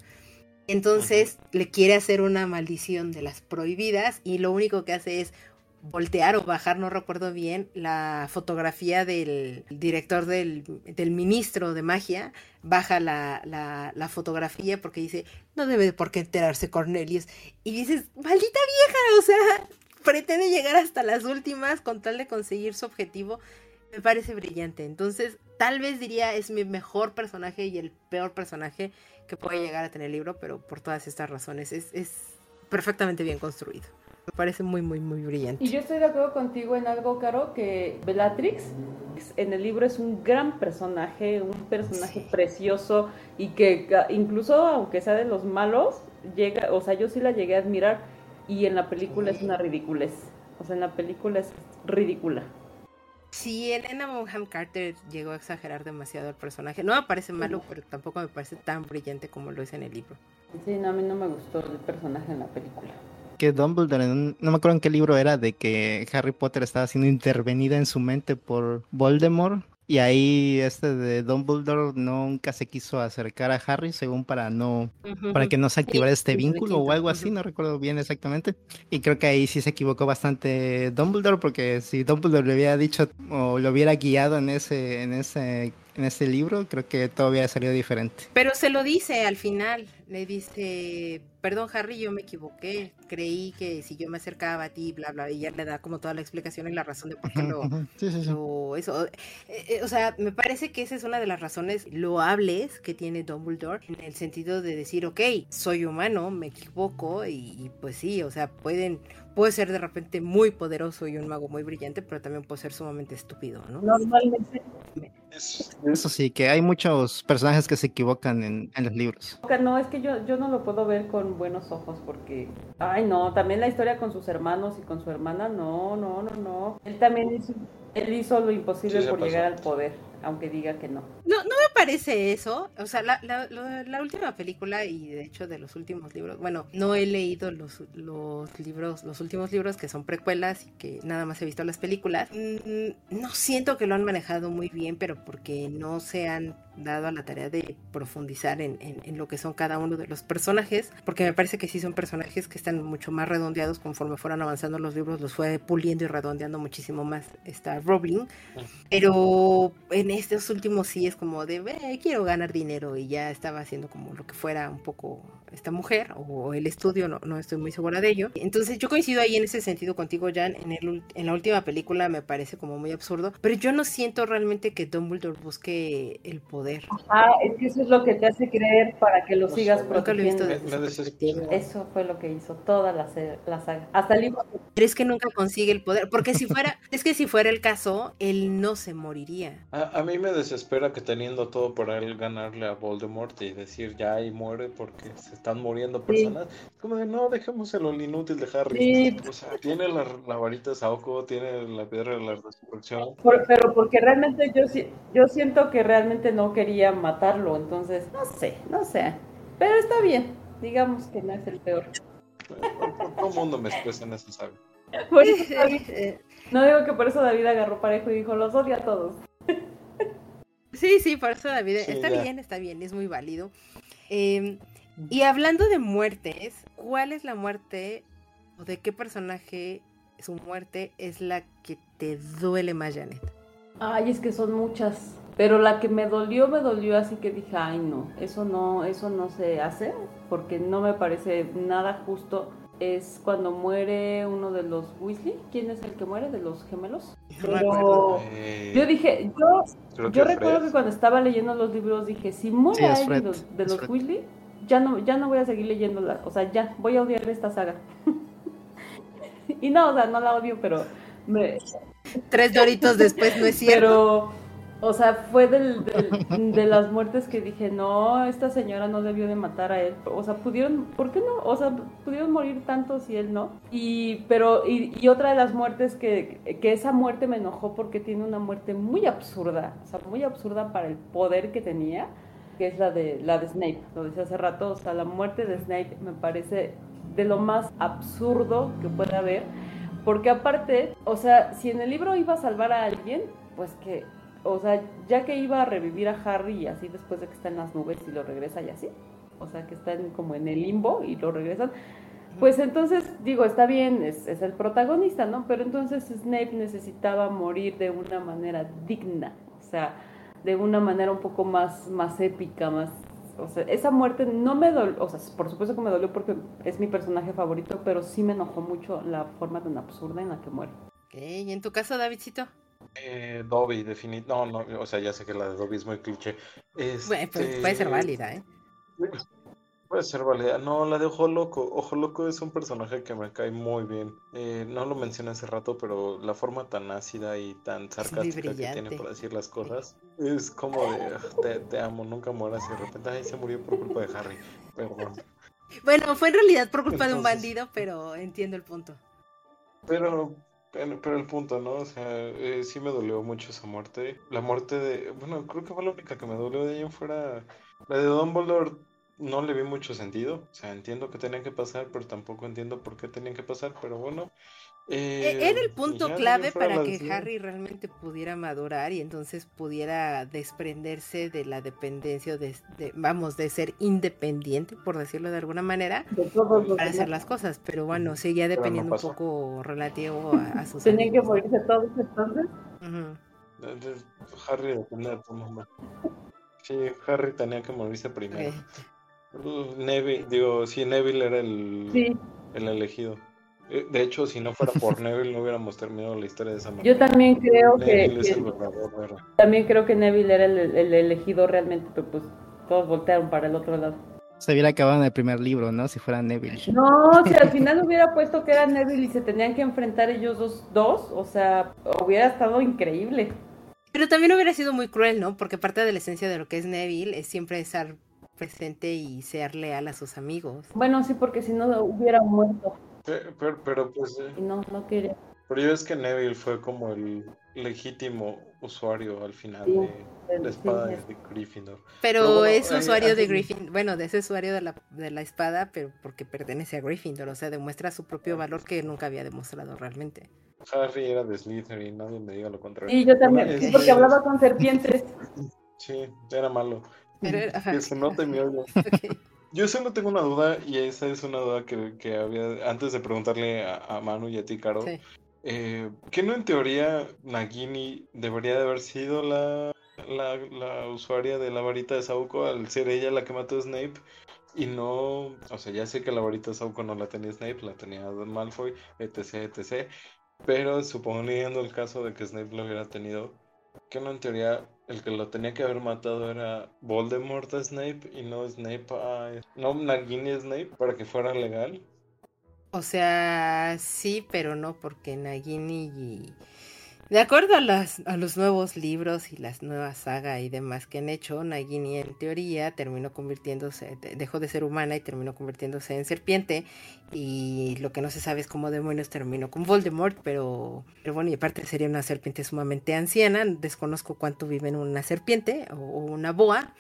Entonces le quiere hacer una maldición de las prohibidas y lo único que hace es voltear o bajar, no recuerdo bien, la fotografía del director del, del ministro de magia, baja la, la, la fotografía porque dice, no debe por qué enterarse Cornelius. Y dices, maldita vieja, o sea, pretende llegar hasta las últimas con tal de conseguir su objetivo. Me parece brillante. Entonces, tal vez diría es mi mejor personaje y el peor personaje que puede llegar a tener el libro, pero por todas estas razones es, es perfectamente bien construido. Me parece muy, muy, muy brillante. Y yo estoy de acuerdo contigo en algo, Caro, que Bellatrix en el libro es un gran personaje, un personaje Sí. precioso y que incluso aunque sea de los malos, llega, o sea, yo sí la llegué a admirar y en la película es una ridiculez. O sea, en la película es ridícula. Sí, Elena Bonham Carter llegó a exagerar demasiado el personaje. No me parece malo, pero tampoco me parece tan brillante como lo es en el libro. Sí, no, a mí no me gustó el personaje en la película. Que Dumbledore, un- no me acuerdo en qué libro era, de que Harry Potter estaba siendo intervenida en su mente por Voldemort. Y ahí este de Dumbledore nunca se quiso acercar a Harry, según para no, para que no se activara este vínculo o algo así, no recuerdo bien exactamente. Y creo que ahí sí se equivocó bastante Dumbledore, porque si Dumbledore le hubiera dicho o lo hubiera guiado en ese, en ese, en ese libro, creo que todo hubiera salido diferente. Pero se lo dice al final. Le dice, perdón Harry, yo me equivoqué. Creí que si yo me acercaba a ti, bla, bla, y ya le da como toda la explicación y la razón de por qué lo, Sí, sí, sí. lo- eso. Eh, eh, o sea, me parece que esa es una de las razones loables que tiene Dumbledore en el sentido de decir, ok, soy humano, me equivoco y, y pues sí, o sea, pueden, puede ser de repente muy poderoso y un mago muy brillante, pero también puede ser sumamente estúpido, ¿no? Normalmente, Es- Eso sí, que hay muchos personajes que se equivocan en, en los libros. no, es que yo, yo no lo puedo ver con buenos ojos porque, ay no, también la historia con sus hermanos y con su hermana, no, no, no, no. Él también hizo, él hizo lo imposible Sí, por pasó. llegar al poder, aunque diga que no. No, no me parece eso. O sea, la, la, la última película y de hecho de los últimos libros, bueno, no he leído los, los libros, los últimos libros que son precuelas y que nada más he visto las películas. Mm, no siento que lo han manejado muy bien, pero porque no se han dado a la tarea de profundizar en, en- en lo que son cada uno de los personajes, porque me parece que sí son personajes que están mucho más redondeados conforme fueron avanzando los libros, los fue puliendo y redondeando muchísimo más esta Rowling. Pero en estos últimos sí es como de, "Ve, quiero ganar dinero y ya estaba haciendo como lo que fuera un poco esta mujer o el estudio, no, no estoy muy segura de ello. Entonces yo coincido ahí en ese sentido contigo, Jan, en, el, en la última película me parece como muy absurdo, pero yo no siento realmente que Dumbledore busque el poder. Ah, es que eso es lo que te hace creer para que lo No sigas sé, Nunca lo he visto protegiendo. desde Me-. Eso fue lo que hizo toda la, saga. Hasta el libro. Pero es que nunca consigue el poder, porque si fuera, es que si fuera el caso, él no se moriría. A, a mí me desespera que teniendo todo para él ganarle a Voldemort y decir ya y muere porque se están muriendo personas. Como de no, dejémoselo el inútil de Harry. Sí. O sea, tiene la, la varita de Saoko, tiene la piedra de la resurrección. Por- pero porque realmente yo, si- yo siento que realmente no quería matarlo, entonces no sé, no sé. Pero está bien, digamos que no es el peor. ¿Por todo mundo me expresa en? Por eso David- no digo que por eso David agarró parejo y dijo, los odio a todos. Sí, sí, por eso David, Sí, está ya. bien, está bien, es muy válido. Eh, Y hablando de muertes, ¿cuál es la muerte o de qué personaje su muerte es la que te duele más, Janet? Ay, es que son muchas. Pero la que me dolió, me dolió así que dije, ay no, eso no, eso no se hace, porque no me parece nada justo. Es cuando muere uno de los Weasley. ¿Quién es el que muere de los gemelos? Pero Eh, yo dije, yo, yo recuerdo Fred. que cuando estaba leyendo los libros dije, si muere alguien de los, de es los Fred. Weasley, ya no, ya no voy a seguir leyéndola. O sea, ya, voy a odiar esta saga. y no, o sea, no la odio, pero me, Tres doritos después, ¿no es cierto? pero, o sea, fue del, del- de las muertes que dije, no, esta señora no debió de matar a él. O sea, pudieron, ¿por qué no? O sea, pudieron morir tantos y él no. Y, pero, y, y otra de las muertes que, que esa muerte me enojó porque tiene una muerte muy absurda, o sea, muy absurda para el poder que tenía, que es la de, la de Snape, lo decía hace rato, o sea, la muerte de Snape me parece de lo más absurdo que puede haber. Porque aparte, o sea, si en el libro iba a salvar a alguien, pues que, o sea, ya que iba a revivir a Harry y así después de que está en las nubes y lo regresa y así, o sea, que están como en el limbo y lo regresan, pues entonces, digo, está bien, es, es el protagonista, ¿no? Pero entonces Snape necesitaba morir de una manera digna, o sea, de una manera un poco más, más épica, más... O sea, esa muerte no me dolió, o sea, por supuesto que me dolió porque es mi personaje favorito, pero sí me enojó mucho la forma tan absurda en la que muere. ¿y en tu caso, Davidcito? Eh, Dobby, definitivamente. No, no, o sea, ya sé que la de Dobby es muy cliché. Bueno, pues Este, puede ser válida, ¿eh? Puede ser válida. No, la de Ojo Loco. Ojo Loco es un personaje que me cae muy bien. Eh, no lo mencioné hace rato, pero la forma tan ácida y tan sarcástica que tiene para decir las cosas es como de "Ah, te, te amo, nunca mueras y de repente ay se murió por culpa de Harry. Perdón. Bueno, fue en realidad por culpa de un bandido, pero entiendo el punto. Pero, pero, pero el punto, ¿no? O sea, eh, sí me dolió mucho esa muerte. La muerte de. Bueno, creo que fue la única que me dolió de en fuera. La de Dumbledore no le vi mucho sentido. O sea, entiendo que tenían que pasar, pero tampoco entiendo por qué tenían que pasar. Pero bueno. E- eh, Era el punto ya de ahí clave para que. Harry realmente pudiera madurar y entonces pudiera desprenderse de la dependencia, o de, de- vamos, de ser independiente, por decirlo de alguna manera, De para hacer las cosas. Pero bueno, seguía no dependiendo un poco relativo a, a sus Tenían que morirse todos entonces. De- Harry depende de tu mamá. Sí, Harry tenía que morirse primero. Uh, Neville, digo, sí, Neville era el, Sí, el elegido. Eh, De hecho, si no fuera por Neville, no hubiéramos terminado la historia de esa manera. yo también creo que, Neville es que- el verdadero héroe. también creo que Neville era el, el elegido realmente, pero pues todos voltearon para el otro lado. Se hubiera acabado en el primer libro, ¿no? Si fuera Neville. No, si al final hubiera puesto que era Neville y se tenían que enfrentar ellos dos, dos, o sea, hubiera estado increíble. Pero también hubiera sido muy cruel, ¿no? Porque parte de la esencia de lo que es Neville es siempre estar presente y ser leal a sus amigos. Bueno, sí, porque si no hubiera muerto Pe- Pero, pero, pues, eh, y no, no quería. pero yo es que Neville fue como el legítimo usuario al final Sí, de la sí, espada sí. de Gryffindor. Pero, Pero bueno, es eh, usuario de Griffin, bueno, de ese usuario de la, de la espada, pero porque pertenece a Gryffindor, o sea, demuestra su propio valor que nunca había demostrado realmente. Harry era de Slytherin, nadie me diga lo contrario. Y yo también, Bueno, sí, porque hablaba con serpientes. Sí, era malo. Pero ajá. Que se note mi odio. Ok. Yo solo tengo una duda, y esa es una duda que, que había antes de preguntarle a, a Manu y a ti, Caro. Sí. Eh, ¿que no en teoría Nagini debería de haber sido la, la, la usuaria de la varita de Sauco al ser ella la que mató a Snape? Y no, o sea, ya sé que la varita de Sauco no la tenía Snape, la tenía Don Malfoy, etc, etc. Pero suponiendo el caso de que Snape lo hubiera tenido, que no en teoría el que lo tenía que haber matado era Voldemort a Snape y no Snape a... No Nagini Snape para que fuera legal. O sea, sí, pero no, porque Nagini y... De acuerdo a, las, a los nuevos libros y las nuevas sagas y demás que han hecho, Nagini en teoría terminó convirtiéndose, de- dejó de ser humana y terminó convirtiéndose en serpiente. Y lo que no se sabe es cómo demonios terminó con Voldemort, pero, pero bueno, y aparte sería una serpiente sumamente anciana. Desconozco cuánto vive en una serpiente o, o una boa.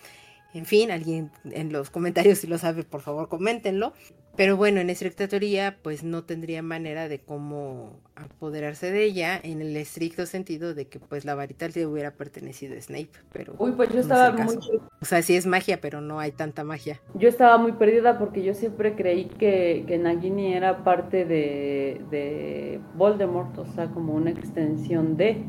En fin, alguien en los comentarios si lo sabe, por favor, coméntenlo. Pero bueno, en estricta teoría, pues no tendría manera de cómo apoderarse de ella en el estricto sentido de que pues la varita le hubiera pertenecido a Snape, pero Uy, pues yo no estaba muy o sea, sí es magia, pero no hay tanta magia. yo estaba muy perdida porque yo siempre creí que, que Nagini era parte de, de Voldemort, o sea, como una extensión de.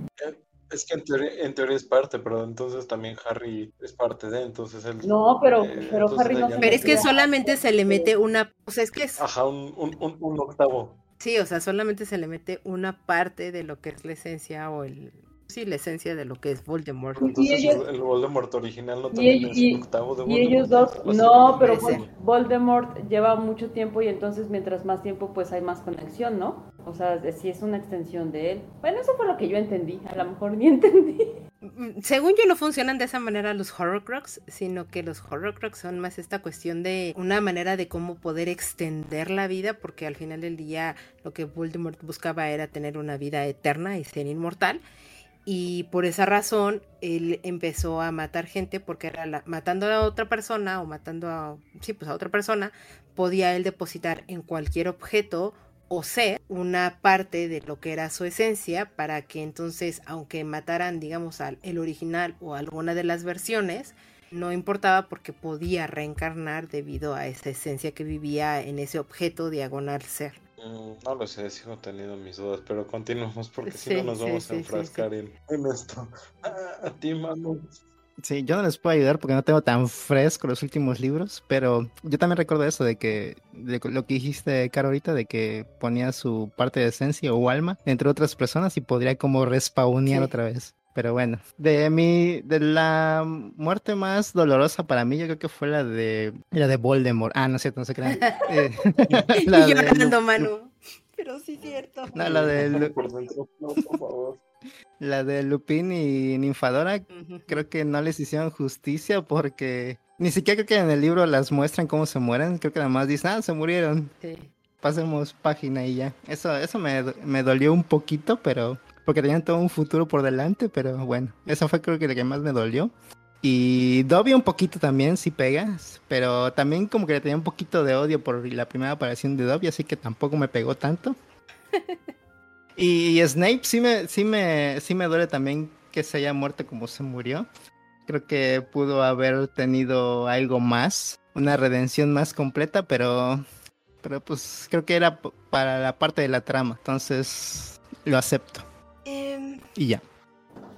Es que en teoría, en teoría es parte, pero entonces también Harry es parte de, entonces él... No, pero, Eh, pero Harry no Pero es que solamente se le mete una, o sea, es que es, Ajá, un, un, un, un octavo. sí, o sea, solamente se le mete una parte de lo que es la esencia o el, sí, la esencia de lo que es Voldemort. Entonces ellos- el, Voldemort original no Y, también ellos- es y- un octavo de y ellos dos, no, pero Voldemort lleva mucho tiempo y entonces mientras más tiempo pues hay más conexión, ¿no? O sea, sí es una extensión de él. Bueno, eso fue lo que yo entendí, a lo mejor ni entendí. Mm, Según yo no funcionan de esa manera los Horrocrux, sino que los Horrocrux son más esta cuestión de una manera de cómo poder extender la vida, porque al final del día lo que Voldemort buscaba era tener una vida eterna y ser inmortal. Y por esa razón él empezó a matar gente porque era la- matando a otra persona o matando a, sí, pues a otra persona, podía él depositar en cualquier objeto o ser una parte de lo que era su esencia para que entonces, aunque mataran, digamos, al el original o alguna de las versiones, no importaba porque podía reencarnar debido a esa esencia que vivía en ese objeto diagonal ser. Mm, No lo sé, sigo teniendo mis dudas, pero continuamos porque si no nos vamos sí, a sí, enfrascar En, en esto. Ah, a ti, Manu. Sí, yo no les puedo ayudar porque no tengo tan fresco los últimos libros, pero yo también recuerdo eso de que de lo que dijiste, Caro, ahorita, de que ponía su parte de esencia o alma entre otras personas y podría como respawnear Sí. otra vez. Pero bueno, de mi, de la muerte más dolorosa para mí, yo creo que fue la de la de Voldemort. Ah, no es cierto, no se crean. Eh, la y de llorando Lu- mano. Pero sí es cierto. No, la de Lu- Por dentro, no, por favor. la de Lupin y Ninfadora, creo que no les hicieron justicia porque ni siquiera creo que en el libro las muestran cómo se mueren. Creo que nada más dicen, ah, se murieron. Sí. Pasemos página y ya. Eso, eso me, me dolió un poquito, pero porque tenían todo un futuro por delante, pero bueno, eso fue creo que lo que más me dolió. Y Dobby un poquito también, sí pegas, pero también como que le tenía un poquito de odio por la primera aparición de Dobby, así que tampoco me pegó tanto. Y Snape sí me, sí me, sí me duele también que se haya muerto como se murió. Creo que pudo haber tenido algo más, una redención más completa, pero, pero pues creo que era para la parte de la trama, entonces lo acepto Em, y ya.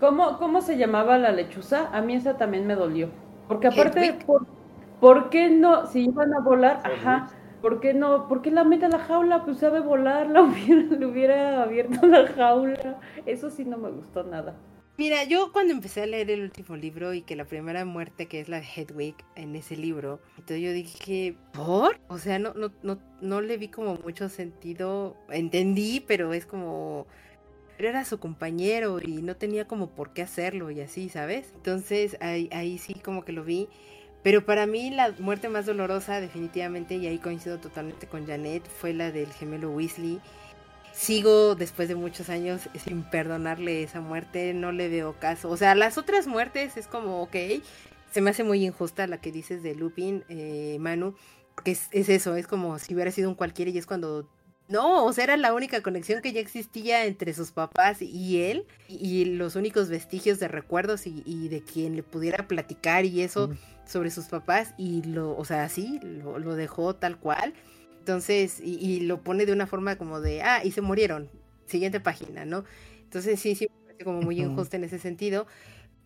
¿Cómo, ¿Cómo se llamaba la lechuza? A mí esa también me dolió. Porque aparte. ¿por, por qué no? Si iban a volar, Hedwig. ajá. ¿Por qué no? ¿Por qué la mete a la jaula? Pues sabe volar, la hubiera, le hubiera abierto la jaula. Eso sí no me gustó nada. Mira, yo cuando empecé a leer el último libro y que la primera muerte, que es la de Hedwig en ese libro, entonces yo dije, ¿por? O sea, no, no, no, no le vi como mucho sentido. Entendí, pero es como. Era su compañero y no tenía como por qué hacerlo y así, ¿sabes? Entonces ahí, ahí sí como que lo vi. Pero para mí la muerte más dolorosa definitivamente, y ahí coincido totalmente con Janet, fue la del gemelo Weasley. Sigo después de muchos años sin perdonarle esa muerte, no le veo caso. O sea, las otras muertes es como, ok, se me hace muy injusta la que dices de Lupin, eh, Manu, porque es, es eso, es como si hubiera sido un cualquiera y es cuando... No, o sea, era la única conexión que ya existía entre sus papás y él, y, los únicos vestigios de recuerdos y, y de quien le pudiera platicar y eso sobre sus papás, y lo, o sea, sí, lo, lo dejó tal cual. Entonces, y, y lo pone de una forma como de, ah, y se murieron. Siguiente página, ¿no? Entonces, sí, sí, me parece como muy Ujú. injusta en ese sentido.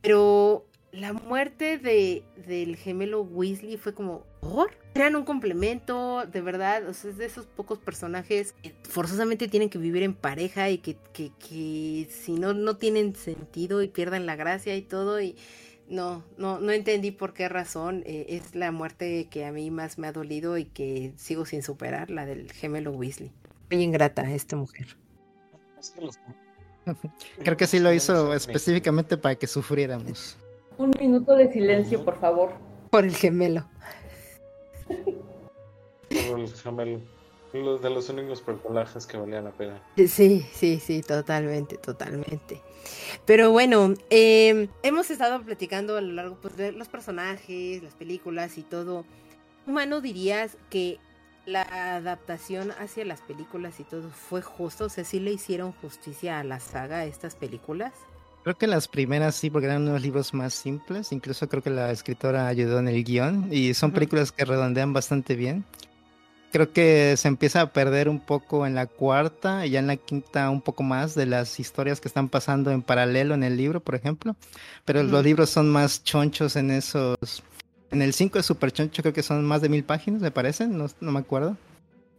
Pero la muerte de, del gemelo Weasley fue como, ¿por? Eran un complemento, de verdad. O sea, es de esos pocos personajes que forzosamente tienen que vivir en pareja y que, que, que si no, no tienen sentido y pierden la gracia y todo. Y no, no, no entendí por qué razón. eh, es la muerte que a mí más me ha dolido y que sigo sin superar, la del gemelo Weasley. Muy ingrata esta mujer. Creo que sí lo hizo específicamente para que sufriéramos. Un minuto de silencio, por favor. Por el gemelo. Por el gemelo. Los de los únicos personajes que valían la pena. Sí, sí, sí, totalmente, totalmente. Pero bueno, eh, hemos estado platicando a lo largo pues, de los personajes, las películas y todo. Humano, dirías que la adaptación hacia las películas y todo fue justo, o sea, sí le hicieron justicia a la saga estas películas. Creo que las primeras sí, porque eran unos libros más simples. Incluso creo que la escritora ayudó en el guion. Y son películas que redondean bastante bien. Creo que se empieza a perder un poco en la cuarta y ya en la quinta un poco más de las historias que están pasando en paralelo en el libro, por ejemplo. Pero los libros son más chonchos en esos... En el 5 es súper choncho, creo que son más de mil páginas, me parece, no, no me acuerdo.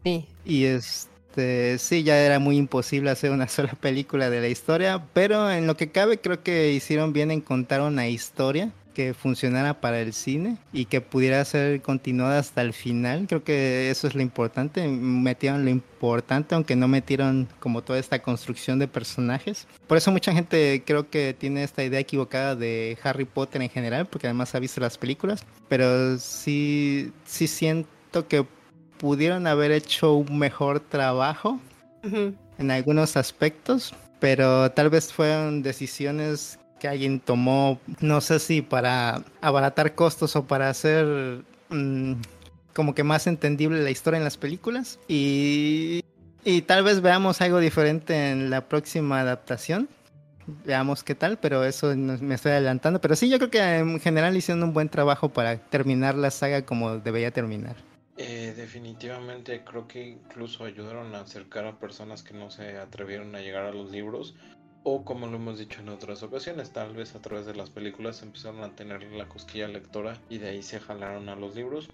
Sí. Y es este, sí, ya era muy imposible hacer una sola película de la historia, pero en lo que cabe creo que hicieron bien en contar una historia que funcionara para el cine y que pudiera ser continuada hasta el final. Creo que eso es lo importante. Metieron lo importante, aunque no metieron como toda esta construcción de personajes. Por eso mucha gente creo que tiene esta idea equivocada de Harry Potter en general, porque además ha visto las películas. Pero sí, sí siento que pudieron haber hecho un mejor trabajo en algunos aspectos, pero tal vez fueron decisiones que alguien tomó, no sé si para abaratar costos o para hacer mm, como que más entendible la historia en las películas. Y, y tal vez veamos algo diferente en la próxima adaptación. Veamos qué tal, pero eso me estoy adelantando. Pero sí, yo creo que en general hicieron un buen trabajo para terminar la saga como debería terminar. Eh, definitivamente creo que incluso ayudaron a acercar a personas que no se atrevieron a llegar a los libros o como lo hemos dicho en otras ocasiones, tal vez a través de las películas empezaron a tener la cosquilla lectora y de ahí se jalaron a los libros.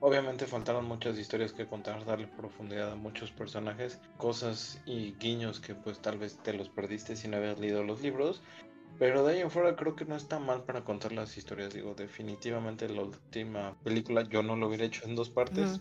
Obviamente faltaron muchas historias que contar, darle profundidad a muchos personajes, cosas y guiños que pues tal vez te los perdiste si no leído los libros pero de ahí en fuera creo que no está mal para contar las historias. Digo, definitivamente la última película yo no lo hubiera hecho en dos partes.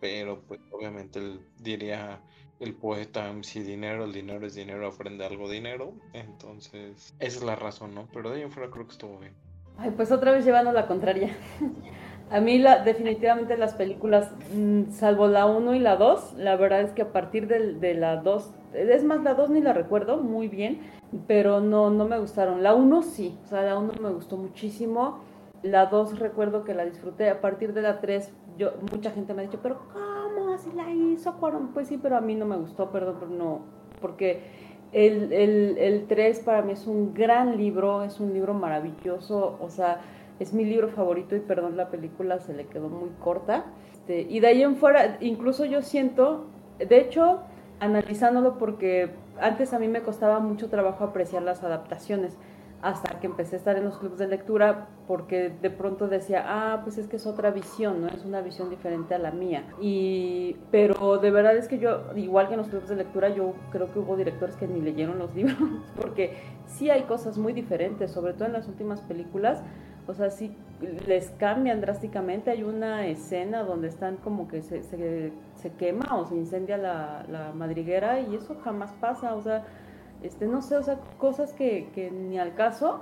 Pero pues obviamente diría el poeta, si dinero, el dinero es dinero, aprende algo dinero. Entonces, esa es la razón, ¿no? Pero de ahí en fuera creo que estuvo bien. Ay, pues otra vez llevando la contraria. A mí la, definitivamente las películas, mm, salvo la 1 y la 2, la verdad es que a partir de, de la 2, es más, la 2 ni la recuerdo muy bien, pero no, no me gustaron. La 1 sí, o sea, la 1 me gustó muchísimo. La 2 recuerdo que la disfruté. A partir de la 3, yo, mucha gente me ha dicho, pero ¿cómo así la hizo? Pues sí, pero a mí no me gustó, perdón, pero no, porque el, el, el 3 para mí es un gran libro, es un libro maravilloso, o sea, es mi libro favorito y perdón, la película se le quedó muy corta. Este, y de ahí en fuera, incluso yo siento, de hecho, analizándolo porque antes a mí me costaba mucho trabajo apreciar las adaptaciones hasta que empecé a estar en los clubes de lectura porque de pronto decía, ah, pues es que es otra visión, ¿no? Es una visión diferente a la mía. Y, pero de verdad es que yo, igual que en los clubes de lectura, yo creo que hubo directores que ni leyeron los libros porque sí hay cosas muy diferentes, sobre todo en las últimas películas. O sea, sí les cambian drásticamente. Hay una escena donde están como que se, se, se quema o se incendia la, madriguera y eso jamás pasa. O sea, este, no sé, o sea, cosas que, que ni al caso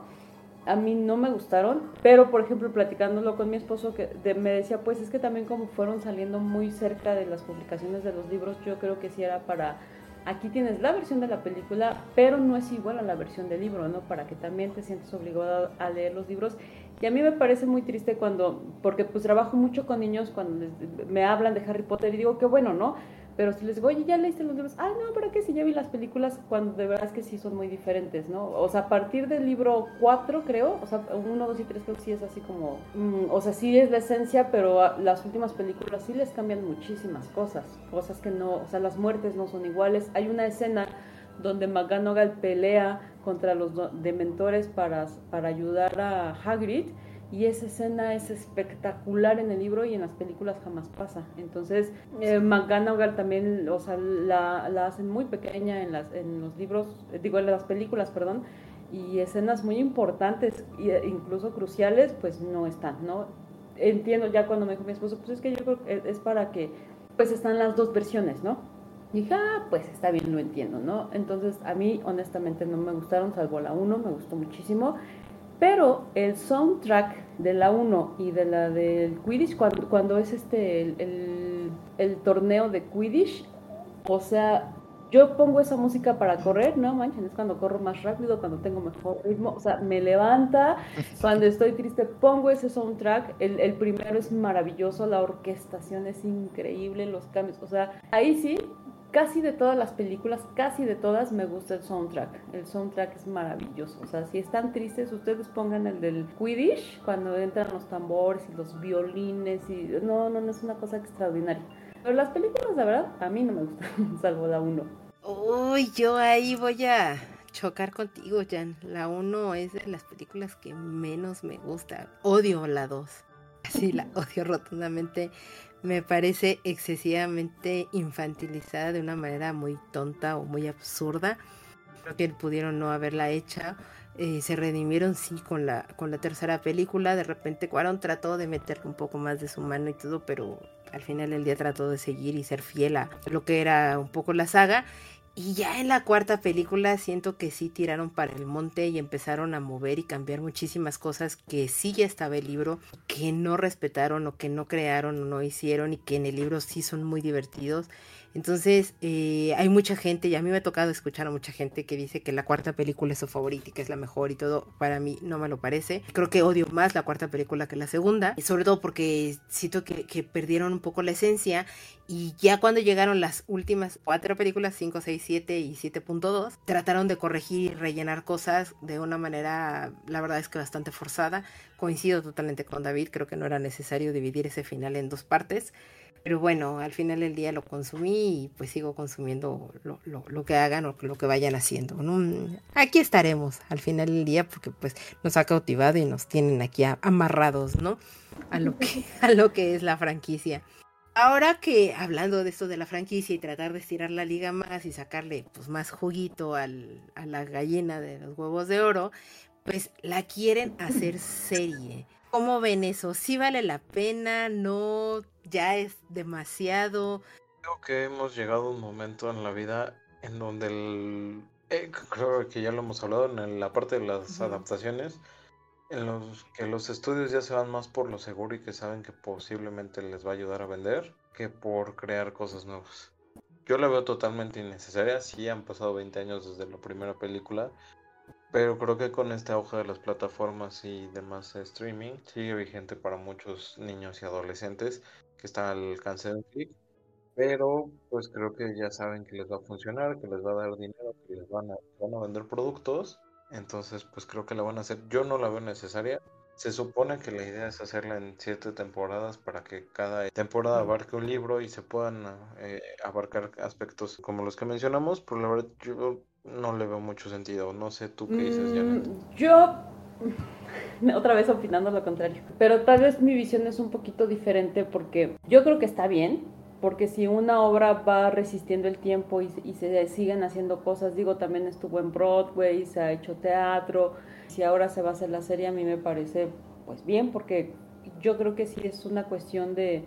a mí no me gustaron, pero por ejemplo platicándolo con mi esposo que me decía, pues es que también como fueron saliendo muy cerca de las publicaciones de los libros, yo creo que sí era para, aquí tienes la versión de la película, pero no es igual a la versión del libro, ¿no? Para que también te sientes obligado a leer los libros. Y a mí me parece muy triste cuando, porque pues trabajo mucho con niños cuando me hablan de Harry Potter y digo, qué bueno, ¿no? Pero si les digo, oye, ¿ya leíste los libros? Ay, no, pero que si ya vi las películas, cuando de verdad es que sí son muy diferentes, ¿no? O sea, a partir del libro 4, creo, o sea, 1, 2 y 3 creo que sí es así como, mm, o sea, sí es la esencia, pero las últimas películas sí les cambian muchísimas cosas, cosas que no, o sea, las muertes no son iguales. Hay una escena donde McGonagall pelea contra los dementores para, para ayudar a Hagrid y esa escena es espectacular en el libro y en las películas jamás pasa. Entonces, eh, McGonagall también, o sea, la, la, hacen muy pequeña en, las, en los libros, eh, digo, en las películas, perdón, y escenas muy importantes, e incluso cruciales, pues no están, ¿no? Entiendo ya cuando me dijo mi esposo, pues es que yo creo que es para que, pues están las dos versiones, ¿no? Y dije, ah, pues está bien, lo entiendo, ¿no? Entonces, a mí honestamente no me gustaron, salvo la 1, me gustó muchísimo. Pero el soundtrack de la 1 y de la del Quidditch, cuando, cuando es este el, el, torneo de Quidditch, o sea, yo pongo esa música para correr, no manchen, es cuando corro más rápido, cuando tengo mejor ritmo, o sea, me levanta, cuando estoy triste pongo ese soundtrack, el, el primero es maravilloso, la orquestación es increíble, los cambios, o sea, ahí sí, casi de todas las películas, casi de todas me gusta el soundtrack, el soundtrack es maravilloso, o sea, si están tristes, ustedes pongan el del Quidditch, cuando entran los tambores y los violines, y no, no, no es una cosa extraordinaria. Pero las películas, la verdad, a mí no me gustan, salvo la 1. Uy, yo ahí voy a chocar contigo, Jan. La 1 es de las películas que menos me gusta. Odio la 2. Así la odio rotundamente. Me parece excesivamente infantilizada de una manera muy tonta o muy absurda. Creo que pudieron no haberla hecha. Eh, se redimieron sí con la, con la tercera película. De repente Cuaron trató de meterle un poco más de su mano y todo, pero al final del día trató de seguir y ser fiel a lo que era un poco la saga. Y ya en la cuarta película siento que sí tiraron para el monte y empezaron a mover y cambiar muchísimas cosas que sí ya estaba el libro, que no respetaron o que no crearon o no hicieron y que en el libro sí son muy divertidos. Entonces, eh, hay mucha gente, y a mí me ha tocado escuchar a mucha gente que dice que la cuarta película es su favorita y que es la mejor y todo. Para mí no me lo parece. Creo que odio más la cuarta película que la segunda, y sobre todo porque siento que, que perdieron un poco la esencia. Y ya cuando llegaron las últimas cuatro películas, 5, 6, 7 y 7.2, trataron de corregir y rellenar cosas de una manera, la verdad es que bastante forzada. Coincido totalmente con David, creo que no era necesario dividir ese final en dos partes. Pero bueno, al final del día lo consumí y pues sigo consumiendo lo, lo, lo que hagan o lo que vayan haciendo. ¿no? Aquí estaremos al final del día porque pues nos ha cautivado y nos tienen aquí amarrados, ¿no? A lo que, a lo que es la franquicia. Ahora que hablando de esto de la franquicia y tratar de estirar la liga más y sacarle pues más juguito al, a la gallina de los huevos de oro, pues la quieren hacer serie. ¿Cómo ven eso? ¿Sí vale la pena? ¿No? ¿Ya es demasiado? Creo que hemos llegado a un momento en la vida en donde el... Eh, creo que ya lo hemos hablado en la parte de las uh -huh. adaptaciones, en los que los estudios ya se van más por lo seguro y que saben que posiblemente les va a ayudar a vender que por crear cosas nuevas. Yo la veo totalmente innecesaria, sí han pasado 20 años desde la primera película, pero creo que con este auge de las plataformas y demás streaming sigue vigente para muchos niños y adolescentes que están al alcance de un clic. Pero pues creo que ya saben que les va a funcionar, que les va a dar dinero, que les van a, van a vender productos. Entonces pues creo que la van a hacer. Yo no la veo necesaria. Se supone que la idea es hacerla en siete temporadas para que cada temporada abarque un libro y se puedan eh, abarcar aspectos como los que mencionamos. Pero la verdad yo no le veo mucho sentido. No sé tú qué dices, Janet. Mm, yo, otra vez opinando lo contrario, pero tal vez mi visión es un poquito diferente porque yo creo que está bien, porque si una obra va resistiendo el tiempo y, se siguen haciendo cosas, digo, también estuvo en Broadway, se ha hecho teatro, si ahora se va a hacer la serie, a mí me parece pues bien, porque yo creo que sí es una cuestión de,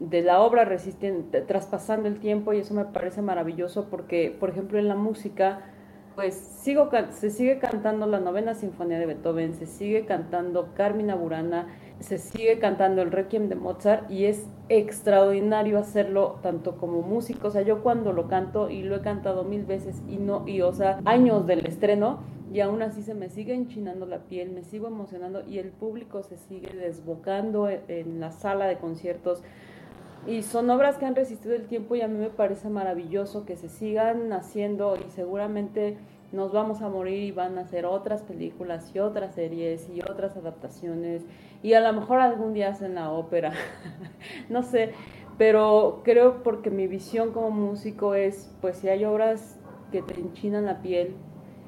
de la obra resistente, traspasando el tiempo y eso me parece maravilloso porque, por ejemplo, en la música, pues sigo, se sigue cantando la novena sinfonía de Beethoven, se sigue cantando Carmina Burana, se sigue cantando el Requiem de Mozart y es extraordinario hacerlo tanto como músico, o sea, yo cuando lo canto y lo he cantado mil veces y no, y o sea, años del estreno, y aún así se me sigue enchinando la piel, me sigo emocionando y el público se sigue desbocando en la sala de conciertos. Y son obras que han resistido el tiempo y a mí me parece maravilloso que se sigan haciendo y seguramente nos vamos a morir y van a hacer otras películas y otras series y otras adaptaciones y a lo mejor algún día hacen la ópera, no sé, pero creo porque mi visión como músico es, pues si hay obras que te enchinan la piel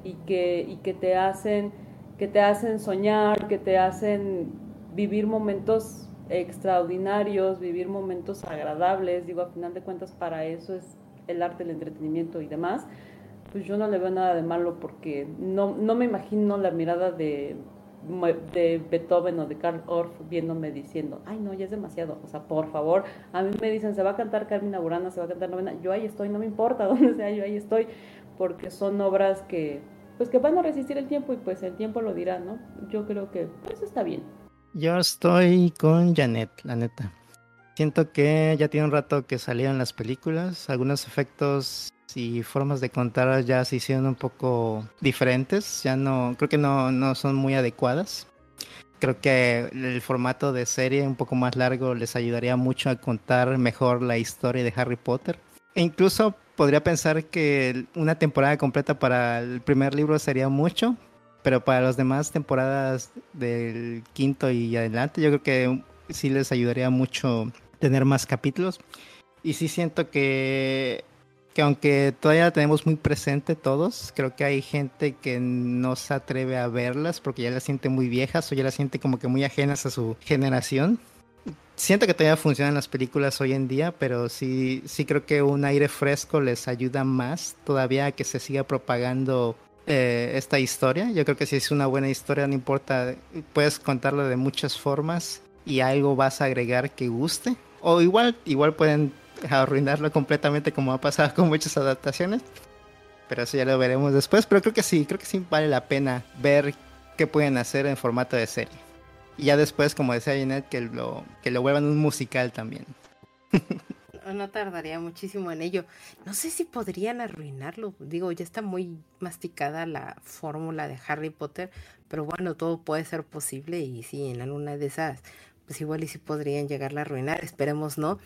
y que, y que te hacen que te hacen soñar, que te hacen vivir momentos extraordinarios, vivir momentos agradables, digo, a final de cuentas para eso es el arte, el entretenimiento y demás, pues yo no le veo nada de malo porque no, no me imagino la mirada de, de Beethoven o de Karl Orff viéndome diciendo, ay no, ya es demasiado, o sea, por favor, a mí me dicen, se va a cantar Carmina Burana, se va a cantar novena, yo ahí estoy, no me importa dónde sea, yo ahí estoy, porque son obras que, pues que van a resistir el tiempo y pues el tiempo lo dirá, ¿no? Yo creo que pues está bien. Yo estoy con Janet, la neta. Siento que ya tiene un rato que salieron las películas, algunos efectos y formas de contar ya se hicieron un poco diferentes, ya no, creo que no, no son muy adecuadas. Creo que el formato de serie un poco más largo les ayudaría mucho a contar mejor la historia de Harry Potter. E incluso podría pensar que una temporada completa para el primer libro sería mucho, pero para las demás temporadas del quinto y adelante yo creo que sí les ayudaría mucho tener más capítulos. Y sí siento que, que aunque todavía la tenemos muy presente todos, creo que hay gente que no se atreve a verlas porque ya las siente muy viejas o ya las siente como que muy ajenas a su generación. Siento que todavía funcionan las películas hoy en día, pero sí, sí creo que un aire fresco les ayuda más todavía a que se siga propagando eh, esta historia. Yo creo que si es una buena historia, no importa, puedes contarla de muchas formas y algo vas a agregar que guste. O igual, igual pueden arruinarlo completamente como ha pasado con muchas adaptaciones. Pero eso ya lo veremos después. Pero creo que sí, creo que sí vale la pena ver qué pueden hacer en formato de serie. Y ya después, como decía Jeanette, que lo, que lo vuelvan un musical también. no tardaría muchísimo en ello. No sé si podrían arruinarlo. Digo, ya está muy masticada la fórmula de Harry Potter, pero bueno, todo puede ser posible y sí, en alguna de esas, pues igual y si podrían llegarla a arruinar. Esperemos no.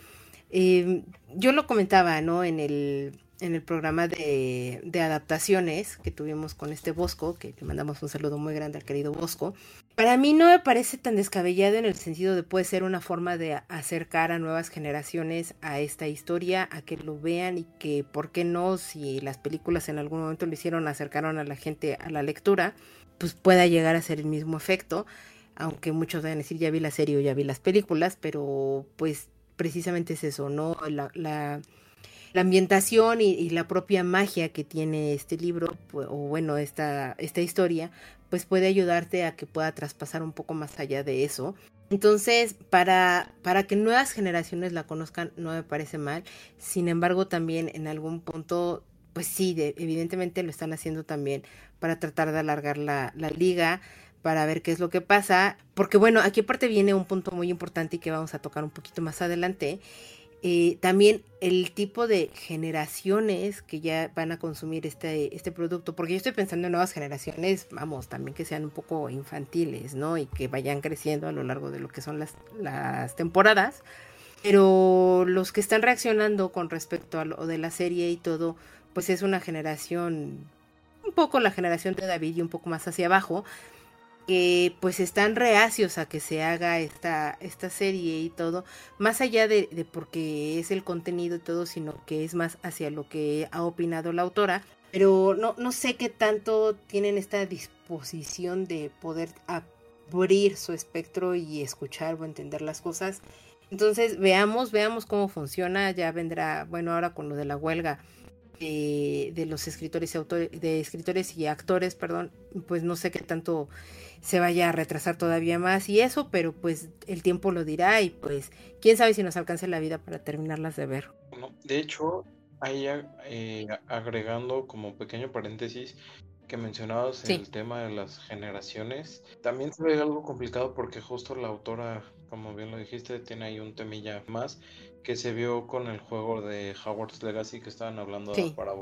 Eh, yo lo comentaba, ¿no? En el en el programa de, de, adaptaciones que tuvimos con este Bosco, que le mandamos un saludo muy grande al querido Bosco. Para mí no me parece tan descabellado en el sentido de puede ser una forma de acercar a nuevas generaciones a esta historia, a que lo vean y que, ¿por qué no? Si las películas en algún momento lo hicieron, acercaron a la gente a la lectura, pues pueda llegar a ser el mismo efecto. Aunque muchos vayan a decir ya vi la serie o ya vi las películas, pero pues precisamente es eso, ¿no? la, la ambientación y, la propia magia que tiene este libro, o bueno, esta, esta historia, pues puede ayudarte a que pueda traspasar un poco más allá de eso. Entonces, para, para que nuevas generaciones la conozcan, no me parece mal. Sin embargo, también en algún punto, pues sí, evidentemente lo están haciendo también para tratar de alargar la, la liga para ver qué es lo que pasa. Porque bueno, aquí aparte viene un punto muy importante y que vamos a tocar un poquito más adelante. Eh, también el tipo de generaciones que ya van a consumir este, este producto, porque yo estoy pensando en nuevas generaciones, vamos, también que sean un poco infantiles, ¿no? Y que vayan creciendo a lo largo de lo que son las, las temporadas. Pero los que están reaccionando con respecto a lo de la serie y todo, pues es una generación, un poco la generación de David y un poco más hacia abajo, que pues están reacios a que se haga esta, esta serie y todo, más allá de, de, porque es el contenido y todo, sino que es más hacia lo que ha opinado la autora. Pero no, no sé qué tanto tienen esta disposición de poder abrir su espectro y escuchar o entender las cosas. Entonces veamos, veamos cómo funciona. Ya vendrá, bueno, ahora con lo de la huelga de, de los escritores y autores, de escritores y actores, perdón, pues no sé qué tanto se vaya a retrasar todavía más y eso, pero pues el tiempo lo dirá y pues quién sabe si nos alcance la vida para terminarlas de ver. de hecho, ahí eh, agregando como pequeño paréntesis que mencionabas el tema de las generaciones, también se ve algo complicado porque justo la autora, como bien lo dijiste, tiene ahí un temilla más que se vio con el juego de Howard's Legacy que estaban hablando para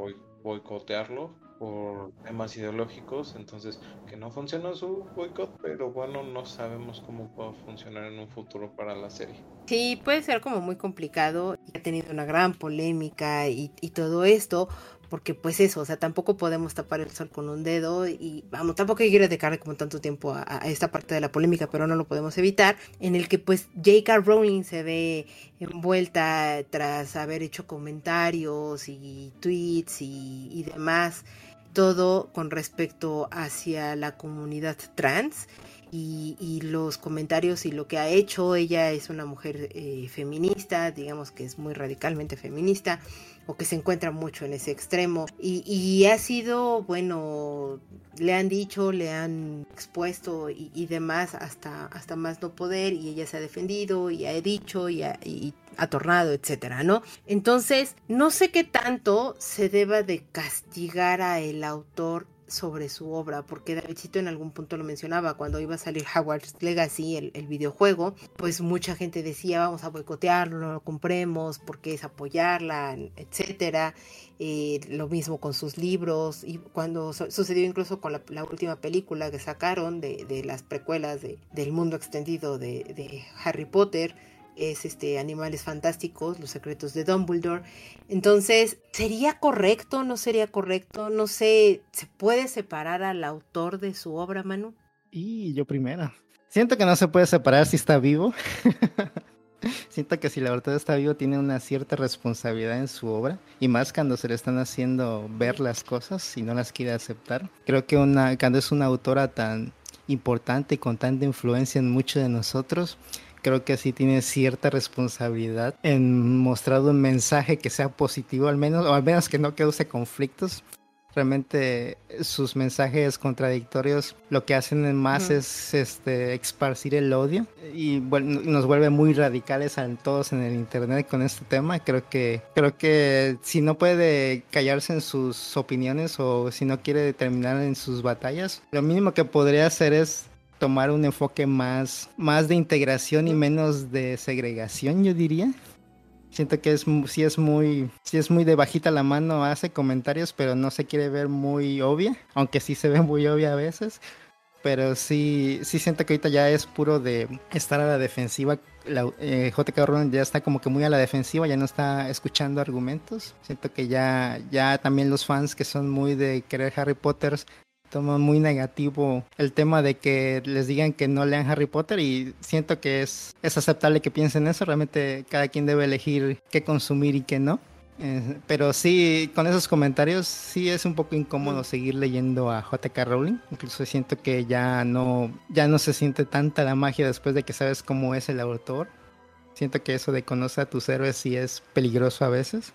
boicotearlo por temas ideológicos, entonces que no funcionó su boicot, pero bueno, no sabemos cómo puede funcionar en un futuro para la serie. Sí, puede ser como muy complicado, ha tenido una gran polémica y, y todo esto, porque pues eso, o sea, tampoco podemos tapar el sol con un dedo y vamos, tampoco quiero dedicarle como tanto tiempo a, a, esta parte de la polémica, pero no lo podemos evitar, en el que pues J.K. Rowling se ve envuelta tras haber hecho comentarios y tweets y, y demás todo con respecto hacia la comunidad trans y, los comentarios y lo que ha hecho. Ella es una mujer eh, feminista, digamos que es muy radicalmente feminista o que se encuentra mucho en ese extremo. Y, ha sido, bueno, le han dicho, le han expuesto y, demás hasta, hasta más no poder y ella se ha defendido y ha dicho y ha, y tornado, etcétera, ¿no? Entonces, no sé qué tanto se deba de castigar a el autor sobre su obra, porque Davidcito en algún punto lo mencionaba, cuando iba a salir Howard's Legacy, el, videojuego, pues mucha gente decía vamos a boicotearlo, no lo compremos, porque es apoyarla, etcétera. Eh, lo mismo con sus libros, y cuando sucedió incluso con la, última película que sacaron de, las precuelas del mundo extendido de Harry Potter, es este Animales Fantásticos, Los Secretos de Dumbledore. Entonces, ¿sería correcto? ¿No sería correcto? No sé, ¿se puede separar al autor de su obra, Manu? Y yo primero. Siento que no se puede separar si está vivo. Siento que si el autor está vivo tiene una cierta responsabilidad en su obra y más cuando se le están haciendo ver las cosas y no las quiere aceptar. Creo que una, cuando es una autora tan importante y con tanta influencia en muchos de nosotros, creo que sí tiene cierta responsabilidad en mostrar un mensaje que sea positivo al menos, o al menos que no cause conflictos. Realmente sus mensajes contradictorios lo que hacen más es este esparcir el odio y bueno, nos vuelve muy radicales a todos en el internet con este tema. Creo que creo que si no puede callarse en sus opiniones o si no quiere terminar en sus batallas, lo mínimo que podría hacer es tomar un enfoque más, más de integración y menos de segregación, yo diría. Siento que es, sí es muy, sí es muy de bajita la mano, hace comentarios, pero no se quiere ver muy obvia, aunque sí se ve muy obvia a veces. Pero sí, sí siento que ahorita ya es puro de estar a la defensiva. La, eh, JK Rowling ya está como que muy a la defensiva, ya no está escuchando argumentos. Siento que ya, ya también los fans que son muy de querer Harry Potter toma muy negativo el tema de que les digan que no lean Harry Potter y siento que es, es aceptable que piensen eso, realmente cada quien debe elegir qué consumir y qué no. Eh, pero sí, con esos comentarios sí es un poco incómodo mm. seguir leyendo a JK Rowling. Incluso siento que ya no, ya no se siente tanta la magia después de que sabes cómo es el autor. Siento que eso de conocer a tus héroes sí es peligroso a veces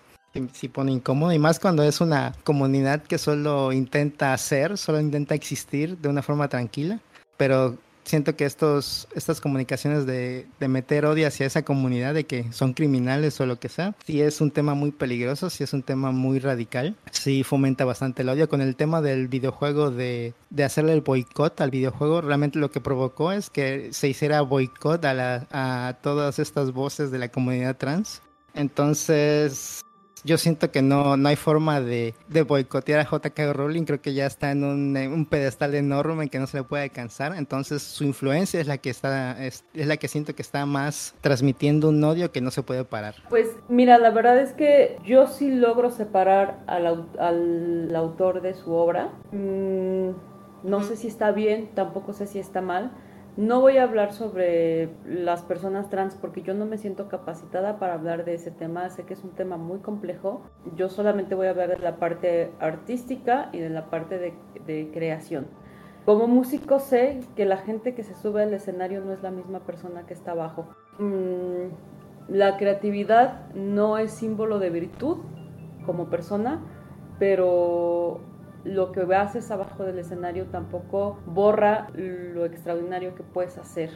sí pone incómodo y más cuando es una comunidad que solo intenta hacer, solo intenta existir de una forma tranquila, pero siento que estos, estas comunicaciones de, de, meter odio hacia esa comunidad, de que son criminales o lo que sea, sí es un tema muy peligroso, sí es un tema muy radical, sí fomenta bastante el odio. Con el tema del videojuego, de, de hacerle el boicot al videojuego, realmente lo que provocó es que se hiciera boicot a, a todas estas voces de la comunidad trans. Entonces, yo siento que no, no hay forma de, boicotear a JK Rowling. Creo que ya está en un, un, pedestal enorme en que no se le puede alcanzar. Entonces su influencia es la que está, es, la que siento que está más transmitiendo un odio que no se puede parar. Pues mira, la verdad es que yo sí logro separar al, al autor de su obra. Mm, no sé si está bien, tampoco sé si está mal no voy a hablar sobre las personas trans porque yo no me siento capacitada para hablar de ese tema. Sé que es un tema muy complejo. Yo solamente voy a hablar de la parte artística y de la parte de, creación. Como músico sé que la gente que se sube al escenario no es la misma persona que está abajo. Mm, la creatividad no es símbolo de virtud como persona, pero lo que haces abajo del escenario tampoco borra lo extraordinario que puedes hacer.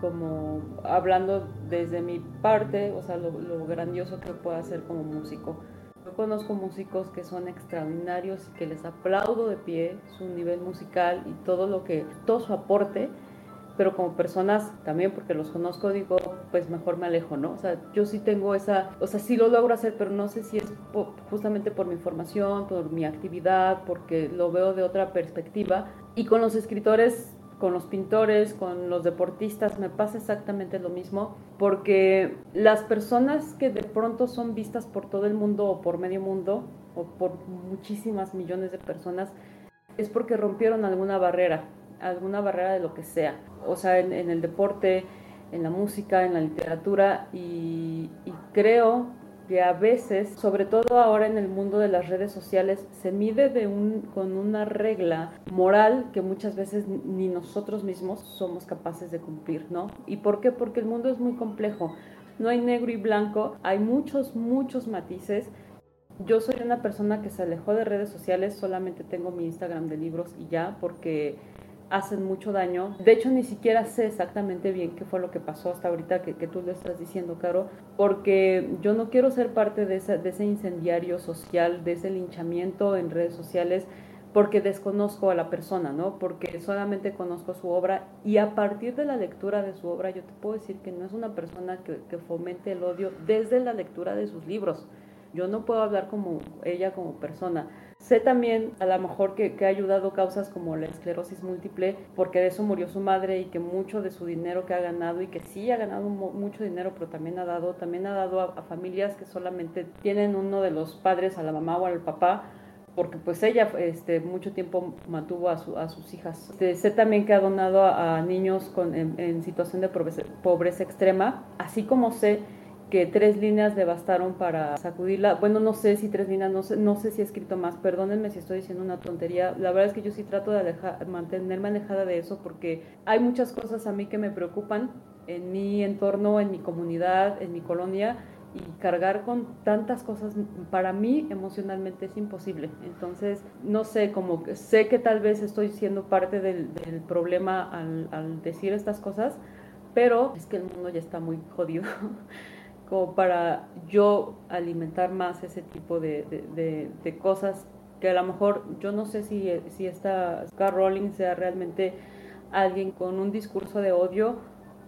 Como hablando desde mi parte, o sea, lo, grandioso que puedo hacer como músico. Yo conozco músicos que son extraordinarios y que les aplaudo de pie su nivel musical y todo lo que, todo su aporte, pero como personas también porque los conozco digo, pues mejor me alejo, ¿no? O sea, yo sí tengo esa, o sea, sí lo logro hacer, pero no sé si es justamente por mi formación, por mi actividad, porque lo veo de otra perspectiva. Y con los escritores con los pintores, con los deportistas, me pasa exactamente lo mismo, porque las personas que de pronto son vistas por todo el mundo o por medio mundo, o por muchísimas millones de personas, es porque rompieron alguna barrera, alguna barrera de lo que sea, o sea, en, el deporte, en la música, en la literatura, y, creo que a veces, sobre todo ahora en el mundo de las redes sociales, se mide de un, con una regla moral que muchas veces ni nosotros mismos somos capaces de cumplir, ¿no? ¿Y por qué? Porque el mundo es muy complejo. No hay negro y blanco, hay muchos, muchos matices. Yo soy una persona que se alejó de redes sociales, solamente tengo mi Instagram de libros y ya, porque hacen mucho daño. De hecho, ni siquiera sé exactamente bien qué fue lo que pasó hasta ahorita que, tú lo estás diciendo, Caro, porque yo no quiero ser parte de, ese incendiario social, de ese linchamiento en redes sociales, porque desconozco a la persona, ¿no? Porque solamente conozco su obra y a partir de la lectura de su obra yo te puedo decir que no es una persona que fomente el odio desde la lectura de sus libros. Yo no puedo hablar como ella como persona. Sé también a lo mejor que, ha ayudado causas como la esclerosis múltiple, porque de eso murió su madre y que mucho de su dinero que ha ganado y que sí ha ganado mucho dinero, pero también ha dado, también ha dado a, familias que solamente tienen uno de los padres, a la mamá o al papá, porque pues ella este, mucho tiempo mantuvo a, su, a sus hijas. Este, sé también que ha donado a, a niños con, en, en, situación de pobreza, pobreza extrema, así como sé que tres líneas le bastaron para sacudirla. Bueno, no sé si tres líneas, no sé, no sé si he escrito más, perdónenme si estoy diciendo una tontería. La verdad es que yo sí trato de alejar, mantenerme alejada de eso porque hay muchas cosas a mí que me preocupan en mi entorno, en mi comunidad, en mi colonia y cargar con tantas cosas para mí emocionalmente es imposible. Entonces, no sé, como sé que tal vez estoy siendo parte del, problema al decir estas cosas, pero es que el mundo ya está muy jodido. como para yo alimentar más ese tipo de, de, de, de, cosas que a lo mejor yo no sé si, si esta Scott Rowling sea realmente alguien con un discurso de odio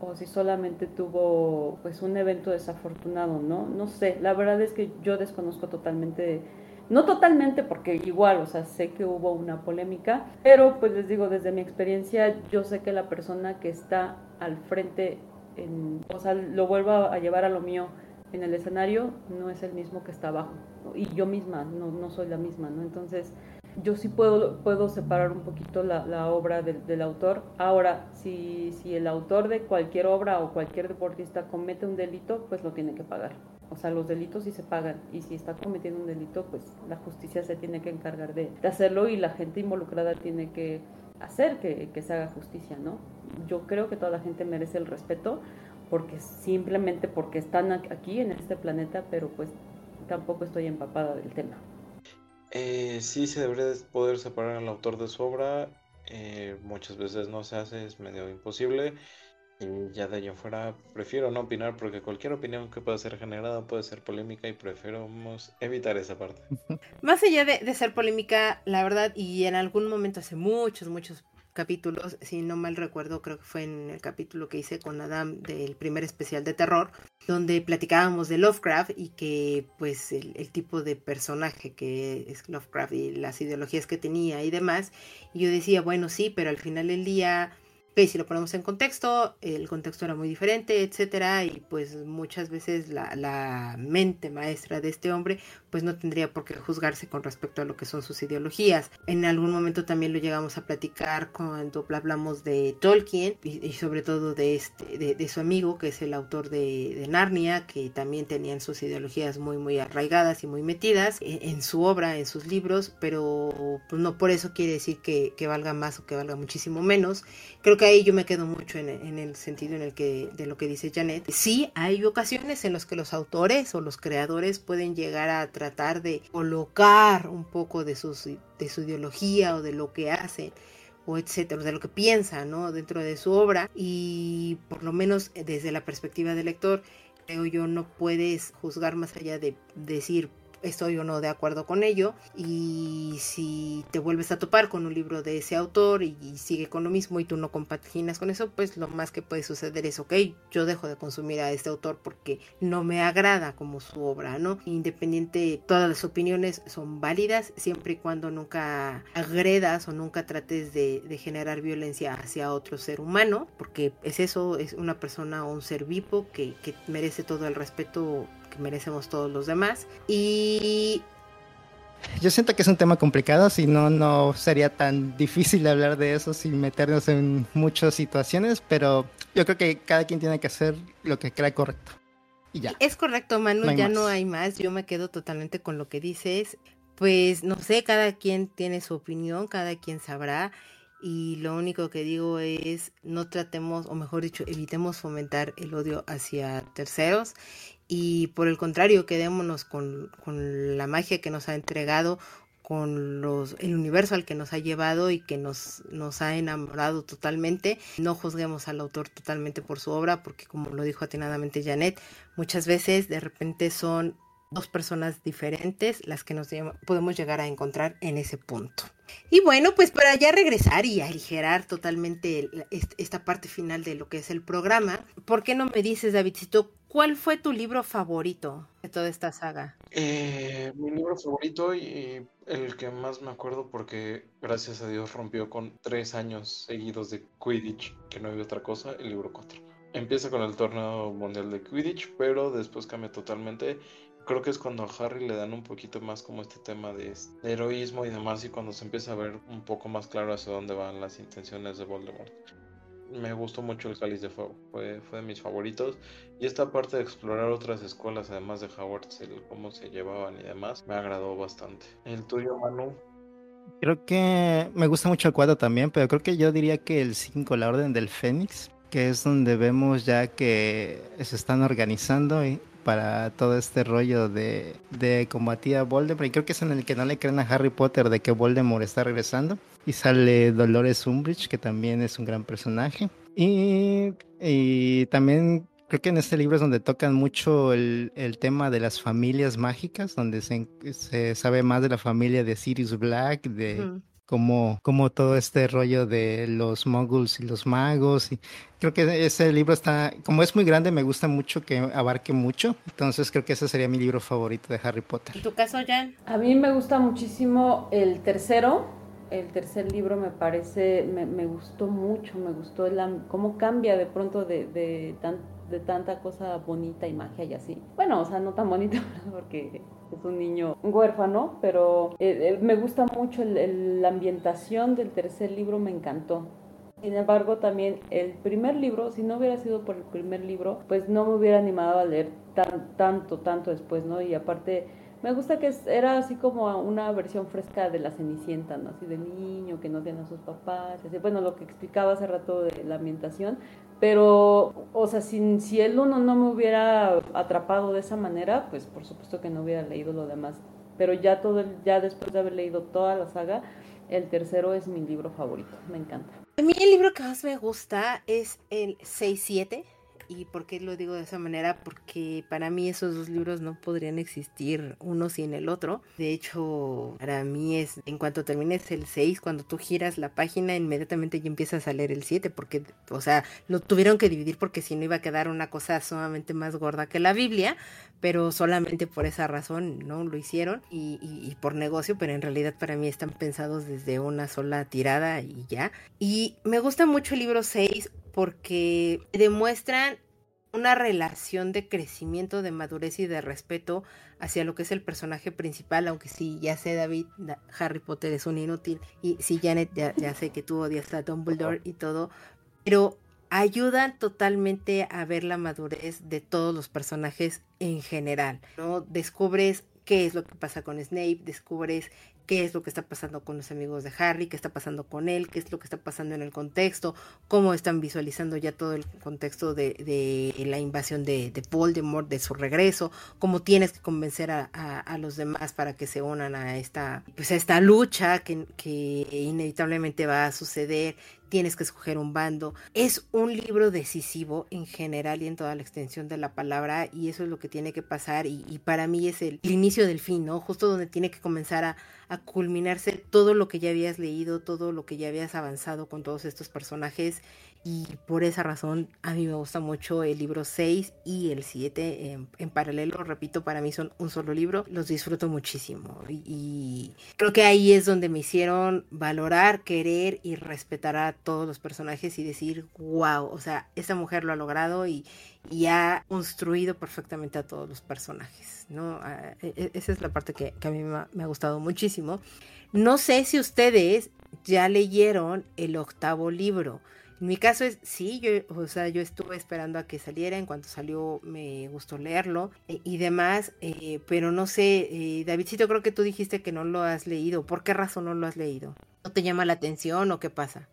o si solamente tuvo pues un evento desafortunado, ¿no? No sé, la verdad es que yo desconozco totalmente, no totalmente porque igual, o sea, sé que hubo una polémica, pero pues les digo, desde mi experiencia, yo sé que la persona que está al frente en, o sea, lo vuelvo a llevar a lo mío en el escenario, no es el mismo que está abajo. Y yo misma no, no, soy la misma, ¿no? Entonces, yo sí puedo, puedo separar un poquito la, la obra del, del, autor. Ahora, si, si el autor de cualquier obra o cualquier deportista comete un delito, pues lo tiene que pagar. O sea, los delitos sí se pagan. Y si está cometiendo un delito, pues la justicia se tiene que encargar de, de hacerlo y la gente involucrada tiene que hacer que, se haga justicia, ¿no? Yo creo que toda la gente merece el respeto porque simplemente porque están aquí en este planeta, pero pues tampoco estoy empapada del tema. Eh, sí se debería poder separar al autor de su obra, eh, muchas veces no se hace, es medio imposible. Ya de allá afuera prefiero no opinar porque cualquier opinión que pueda ser generada puede ser polémica y preferimos evitar esa parte. Más allá de, de ser polémica, la verdad, y en algún momento hace muchos, muchos capítulos, si no mal recuerdo, creo que fue en el capítulo que hice con Adam del primer especial de terror, donde platicábamos de Lovecraft y que pues el, el, tipo de personaje que es Lovecraft y las ideologías que tenía y demás, y yo decía, bueno, sí, pero al final del día Ok, si lo ponemos en contexto, el contexto era muy diferente, etcétera, y pues muchas veces la, la, mente maestra de este hombre pues no tendría por qué juzgarse con respecto a lo que son sus ideologías. En algún momento también lo llegamos a platicar cuando hablamos de Tolkien y, sobre todo de este, de, su amigo que es el autor de, de, Narnia, que también tenían sus ideologías muy muy arraigadas y muy metidas en, en su obra, en sus libros, pero pues no por eso quiere decir que, que valga más o que valga muchísimo menos. Creo que ahí yo me quedo mucho en, el sentido en el que de lo que dice Janet. Sí, hay ocasiones en las que los autores o los creadores pueden llegar a tratar de colocar un poco de, de su ideología o de lo que hacen o etcétera, de lo que piensan, ¿no? Dentro de su obra y por lo menos desde la perspectiva del lector, creo yo no puedes juzgar más allá de decir estoy o no de acuerdo con ello y si te vuelves a topar con un libro de ese autor y, sigue con lo mismo y tú no compaginas con eso, pues lo más que puede suceder es, ok, yo dejo de consumir a este autor porque no me agrada como su obra, ¿no? Independiente, todas las opiniones son válidas siempre y cuando nunca agredas o nunca trates de, de generar violencia hacia otro ser humano, porque es eso, es una persona o un ser vivo que, que merece todo el respeto que merecemos todos los demás. Y yo siento que es un tema complicado, si no, no sería tan difícil hablar de eso sin meternos en muchas situaciones, pero yo creo que cada quien tiene que hacer lo que crea correcto. Y ya. Es correcto, Manu, no ya más. no hay más, yo me quedo totalmente con lo que dices. Pues no sé, cada quien tiene su opinión, cada quien sabrá. Y lo único que digo es no tratemos, o mejor dicho, evitemos fomentar el odio hacia terceros y por el contrario, quedémonos con, con, la magia que nos ha entregado, con los, el universo al que nos ha llevado y que nos, nos ha enamorado totalmente. No juzguemos al autor totalmente por su obra, porque como lo dijo atinadamente Janet, muchas veces de repente son dos personas diferentes las que nos podemos llegar a encontrar en ese punto. Y bueno, pues para ya regresar y aligerar totalmente esta parte final de lo que es el programa, ¿por qué no me dices, Davidcito, cuál fue tu libro favorito de toda esta saga? Eh, mi libro favorito y el que más me acuerdo porque gracias a Dios rompió con tres años seguidos de Quidditch, que no había otra cosa, el libro 4. Empieza con el torneo mundial de Quidditch, pero después cambia totalmente creo que es cuando a Harry le dan un poquito más como este tema de, heroísmo y demás y cuando se empieza a ver un poco más claro hacia dónde van las intenciones de Voldemort. Me gustó mucho el Cáliz de Fuego, fue, fue de mis favoritos y esta parte de explorar otras escuelas además de Hogwarts, el cómo se llevaban y demás, me agradó bastante. ¿El tuyo, Manu? Creo que me gusta mucho el 4 también, pero creo que yo diría que el 5, la Orden del Fénix, que es donde vemos ya que se están organizando y para todo este rollo de, de combatir a Voldemort. Y creo que es en el que no le creen a Harry Potter de que Voldemort está regresando. Y sale Dolores Umbridge, que también es un gran personaje. Y, y también creo que en este libro es donde tocan mucho el, el tema de las familias mágicas, donde se, se, sabe más de la familia de Sirius Black, de como, como todo este rollo de los moguls y los magos. Y creo que ese libro está, como es muy grande, me gusta mucho que abarque mucho. Entonces creo que ese sería mi libro favorito de Harry Potter. ¿Y tu caso, Jan? A mí me gusta muchísimo el tercero. El tercer libro me parece, me, me gustó mucho, me gustó el, cómo cambia de pronto de, de, de tanta cosa bonita y magia y así. Bueno, o sea, no tan bonita porque es un niño huérfano, pero eh, eh, me gusta mucho la ambientación del tercer libro, me encantó. Sin embargo, también el primer libro, si no hubiera sido por el primer libro, pues no me hubiera animado a leer tan, tanto, tanto después, ¿no? Y aparte, me gusta que era así como una versión fresca de la Cenicienta, ¿no? Así de niño que no tiene a sus papás, bueno, lo que explicaba hace rato de la ambientación, pero, o sea, si, si el uno no me hubiera atrapado de esa manera, pues por supuesto que no hubiera leído lo demás. Pero ya todo, ya después de haber leído toda la saga, el tercero es mi libro favorito. Me encanta. A mí el libro que más me gusta es el 6-7 ¿Y por qué lo digo de esa manera? Porque para mí esos dos libros no podrían existir uno sin el otro. De hecho, para mí es, en cuanto termines el 6, cuando tú giras la página, inmediatamente ya empiezas a leer el 7, porque, o sea, lo tuvieron que dividir porque si no iba a quedar una cosa sumamente más gorda que la Biblia, pero solamente por esa razón no lo hicieron y, y por negocio, pero en realidad para mí están pensados desde una sola tirada y ya. Y me gusta mucho el libro 6 porque demuestran una relación de crecimiento, de madurez y de respeto hacia lo que es el personaje principal, aunque sí, ya sé David, Harry Potter es un inútil, y sí, Janet, ya, ya sé que tú odias a Dumbledore y todo, pero ayudan totalmente a ver la madurez de todos los personajes en general, ¿no? Descubres qué es lo que pasa con Snape, descubres qué es lo que está pasando con los amigos de Harry, qué está pasando con él, qué es lo que está pasando en el contexto, cómo están visualizando ya todo el contexto de, la invasión de, de, Voldemort, de su regreso, cómo tienes que convencer a, los demás para que se unan a esta, pues a esta lucha que inevitablemente va a suceder, tienes que escoger un bando. Es un libro decisivo en general y en toda la extensión de la palabra y eso es lo que tiene que pasar y, para mí es el, inicio del fin, ¿no? Justo donde tiene que comenzar a culminarse todo lo que ya habías leído, todo lo que ya habías avanzado con todos estos personajes y por esa razón a mí me gusta mucho el libro 6 y el 7 en, en, paralelo, repito, para mí son un solo libro, los disfruto muchísimo y, creo que ahí es donde me hicieron valorar, querer y respetar a todos los personajes y decir, wow, o sea, esta mujer lo ha logrado y, y ha construido perfectamente a todos los personajes, ¿no? Ah, e, e, esa es la parte que, que a mí me ha gustado muchísimo. No sé si ustedes ya leyeron el octavo libro. Mi caso es, sí, yo, o sea, yo estuve esperando a que saliera, en cuanto salió me gustó leerlo eh, y demás, eh, pero no sé, eh, Davidcito, creo que tú dijiste que no lo has leído, ¿por qué razón no lo has leído? ¿No te llama la atención o qué pasa?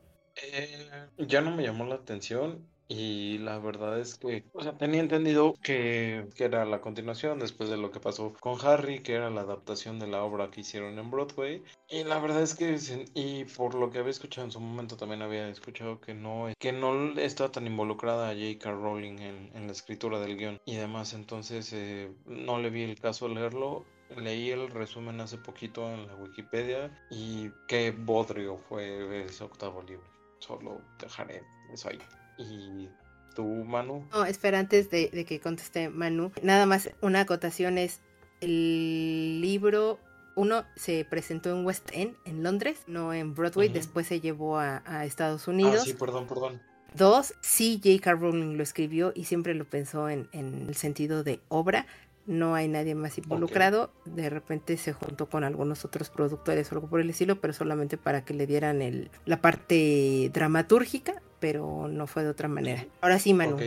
ya no me llamó la atención Y la verdad es que, o sea, tenía entendido que, que, era la continuación después de lo que pasó con Harry, que era la adaptación de la obra que hicieron en Broadway. Y la verdad es que, y por lo que había escuchado en su momento, también había escuchado que no, que no estaba tan involucrada J.K. Rowling en, en, la escritura del guion y demás. Entonces, eh, no le vi el caso leerlo. Leí el resumen hace poquito en la Wikipedia y qué bodrio fue ese octavo libro. Solo dejaré eso ahí. ¿Y tú, Manu? No, espera, antes de, que conteste Manu, nada más una acotación es el libro uno se presentó en West End, en Londres, no en Broadway, después se llevó a, Estados Unidos. Ah, sí, perdón, perdón. Dos, sí, J.K. Rowling lo escribió y siempre lo pensó en, en, el sentido de obra, no hay nadie más involucrado. De repente se juntó con algunos otros productores o algo por el estilo, pero solamente para que le dieran el, la parte dramatúrgica, pero no fue de otra manera. Ahora sí, Manu.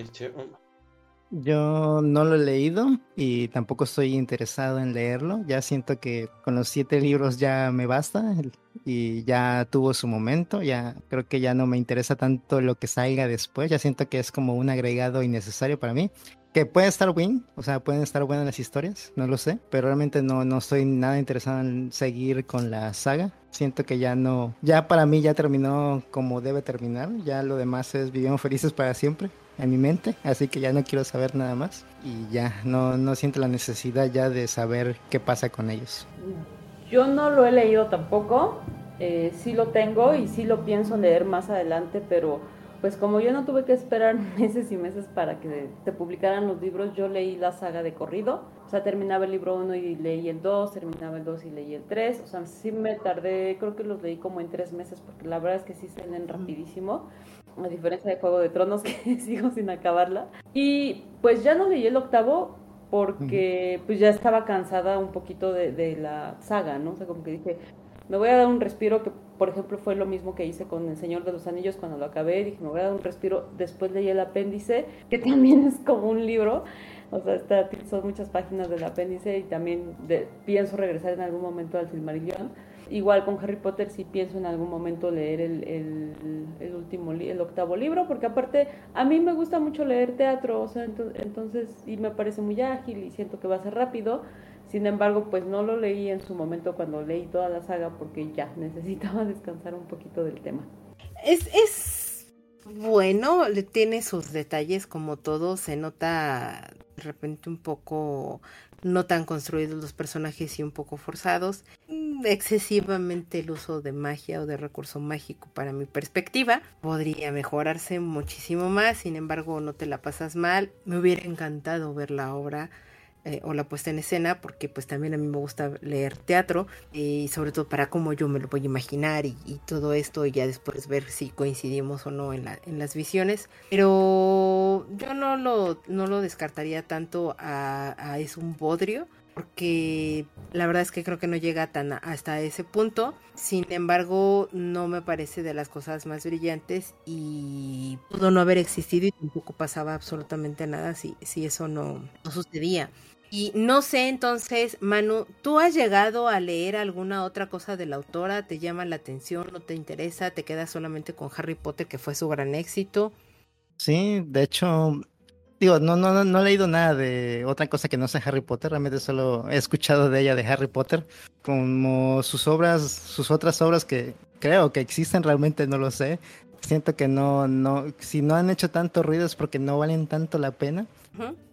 Yo no lo he leído y tampoco estoy interesado en leerlo. Ya siento que con los siete libros ya me basta y ya tuvo su momento. Ya creo que ya no me interesa tanto lo que salga después. Ya siento que es como un agregado innecesario para mí que puede estar bien, o sea, pueden estar buenas las historias, no lo sé, pero realmente no, no estoy nada interesado en seguir con la saga. Siento que ya no, ya para mí ya terminó como debe terminar, ya lo demás es vivimos felices para siempre en mi mente, así que ya no quiero saber nada más y ya no, no siento la necesidad ya de saber qué pasa con ellos. Yo no lo he leído tampoco, eh, sí lo tengo y sí lo pienso leer más adelante, pero pues como yo no tuve que esperar meses y meses para que te publicaran los libros, yo leí la saga de corrido. O sea, terminaba el libro 1 y leí el 2, terminaba el 2 y leí el 3. O sea, sí me tardé, creo que los leí como en tres meses, porque la verdad es que sí se leen rapidísimo. A diferencia de Juego de Tronos, que sigo sin acabarla. Y pues ya no leí el octavo porque pues ya estaba cansada un poquito de, de la saga, ¿no? O sea, como que dije, me voy a dar un respiro que por ejemplo fue lo mismo que hice con El Señor de los Anillos cuando lo acabé, dije me voy a dar un respiro, después leí el apéndice, que también es como un libro, o sea, está, son muchas páginas del apéndice y también pienso regresar en algún momento al Silmarillion. Igual con Harry Potter sí pienso en algún momento leer el, el, último, el octavo libro, porque aparte a mí me gusta mucho leer teatro, o sea, entonces, y me parece muy ágil y siento que va a ser rápido. Sin embargo, pues no lo leí en su momento cuando leí toda la saga porque ya necesitaba descansar un poquito del tema. Es, es bueno, tiene sus detalles como todo, se nota de repente un poco no tan construidos los personajes y un poco forzados. Mm, excesivamente el uso de magia o de recurso mágico para mi perspectiva. Podría mejorarse muchísimo más, sin embargo no te la pasas mal. Me hubiera encantado ver la obra eh, o la puesta en escena, porque pues también a mí me gusta leer teatro y sobre todo para cómo yo me lo voy a imaginar y, todo esto y ya después ver si coincidimos o no en, la, en las visiones. Pero yo no lo, no lo descartaría tanto a, es un bodrio porque la verdad es que creo que no llega tan hasta ese punto. Sin embargo, no me parece de las cosas más brillantes y pudo no haber existido y tampoco pasaba absolutamente nada si, si eso no, no sucedía. Y no sé entonces, Manu, ¿tú has llegado a leer alguna otra cosa de la autora? ¿Te llama la atención? ¿No te interesa? ¿Te quedas solamente con Harry Potter, que fue su gran éxito? Sí, de hecho, digo, no, no, no he leído nada de otra cosa que no sea Harry Potter, realmente solo he escuchado de ella de Harry Potter, como sus obras, sus otras obras que creo que existen realmente no lo sé. Siento que no, no, si no han hecho tanto ruido es porque no valen tanto la pena.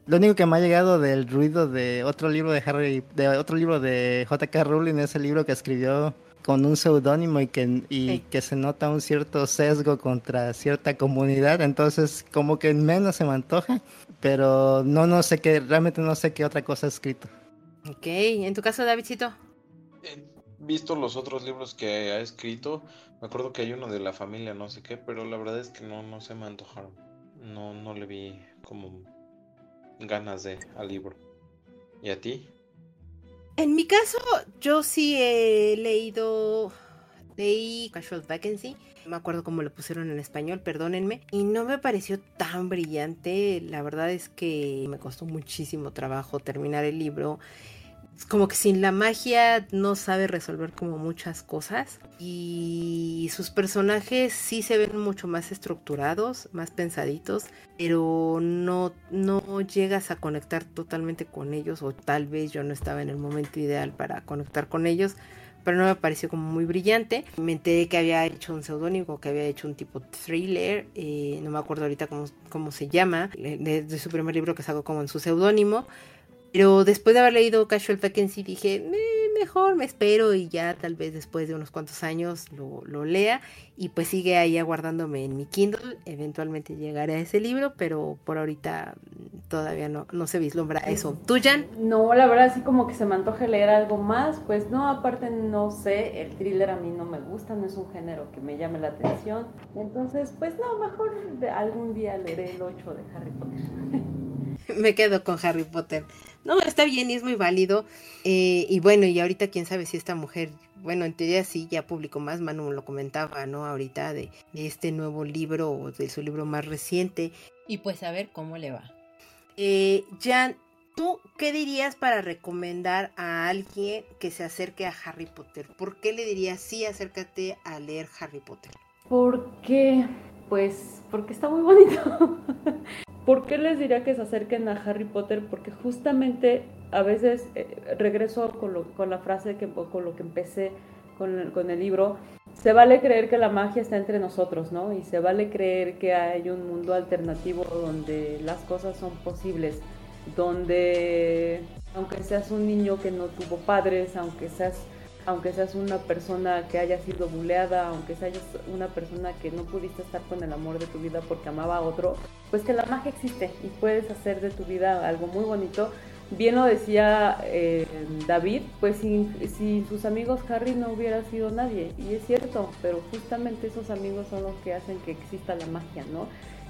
Lo único que me ha llegado del ruido de otro libro de Harry, de otro libro de J.K. Rowling es el libro que escribió con un seudónimo y que y que se nota un cierto sesgo contra cierta comunidad, entonces como que menos se me antoja, pero no no sé qué, realmente no sé qué otra cosa ha escrito. Ok, en tu caso, Davidcito. He visto los otros libros que ha escrito, me acuerdo que hay uno de la familia, no sé qué, pero la verdad es que no, no se me antojaron. No, no le vi como ganas de al libro. ¿Y a ti? En mi caso, yo sí he leído leí Casual Vacancy, no me acuerdo cómo lo pusieron en español, perdónenme, y no me pareció tan brillante, la verdad es que me costó muchísimo trabajo terminar el libro. Como que sin la magia no sabe resolver como muchas cosas y sus personajes sí se ven mucho más estructurados, más pensaditos, pero no, no llegas a conectar totalmente con ellos o tal vez yo no estaba en el momento ideal para conectar con ellos pero no me pareció como muy brillante. Me enteré que había hecho un seudónimo, que había hecho un tipo thriller, eh, no me acuerdo ahorita cómo, cómo se llama, de, de, su primer libro que sacó como en su seudónimo, pero después de haber leído Casual Vacancy dije, mejor me espero y ya tal vez después de unos cuantos años lo, lo, lea. Y pues sigue ahí aguardándome en mi Kindle. Eventualmente llegaré a ese libro, pero por ahorita todavía no, no se vislumbra eso. ¿Tú, Jan? No, la verdad sí como que se me antoja leer algo más. Pues no, aparte no sé, el thriller a mí no me gusta, no es un género que me llame la atención. Entonces, pues no, mejor algún día leeré el 8 de Harry Potter. me quedo con Harry Potter. No, está bien y es muy válido. Eh, y bueno, y ahorita quién sabe si esta mujer, bueno, en teoría sí, ya publicó más, Manu lo comentaba, ¿no? Ahorita de, de este nuevo libro o de su libro más reciente. Y pues a ver cómo le va. Eh, Jan, ¿tú qué dirías para recomendar a alguien que se acerque a Harry Potter? ¿Por qué le dirías sí, acércate a leer Harry Potter? Porque, pues, porque está muy bonito. ¿Por qué les diría que se acerquen a Harry Potter? Porque justamente a veces eh, regreso con, lo, con, la frase que con lo que empecé con el, con el libro. Se vale creer que la magia está entre nosotros, ¿no? Y se vale creer que hay un mundo alternativo donde las cosas son posibles, donde aunque seas un niño que no tuvo padres, aunque seas aunque seas una persona que haya sido buleada, aunque seas una persona que no pudiste estar con el amor de tu vida porque amaba a otro, pues que la magia existe y puedes hacer de tu vida algo muy bonito. Bien lo decía eh, David, pues sin, sin sus amigos Harry no hubiera sido nadie. Y es cierto, pero justamente esos amigos son los que hacen que exista la magia, ¿no?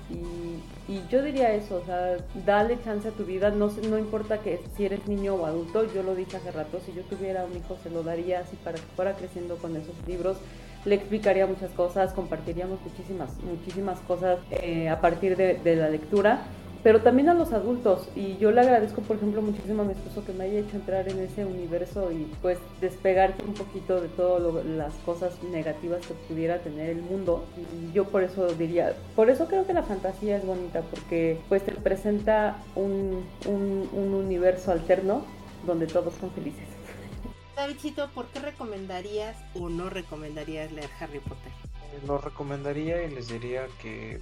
Y, yo diría eso, o sea, dale chance a tu vida, no, no importa que si eres niño o adulto, yo lo dije hace rato, si yo tuviera un hijo se lo daría así para que fuera creciendo con esos libros, le explicaría muchas cosas, compartiríamos muchísimas, muchísimas cosas eh, a partir de la lectura pero también a los adultos. Y yo le agradezco, por ejemplo, muchísimo a mi esposo que me haya hecho entrar en ese universo y pues despegarte un poquito de todas las cosas negativas que pudiera tener el mundo. Y yo por eso diría, por eso creo que la fantasía es bonita, porque pues te presenta un, un, un universo alterno donde todos son felices. Davidcito, ¿por qué recomendarías o no recomendarías leer Harry Potter? Lo recomendaría y les diría que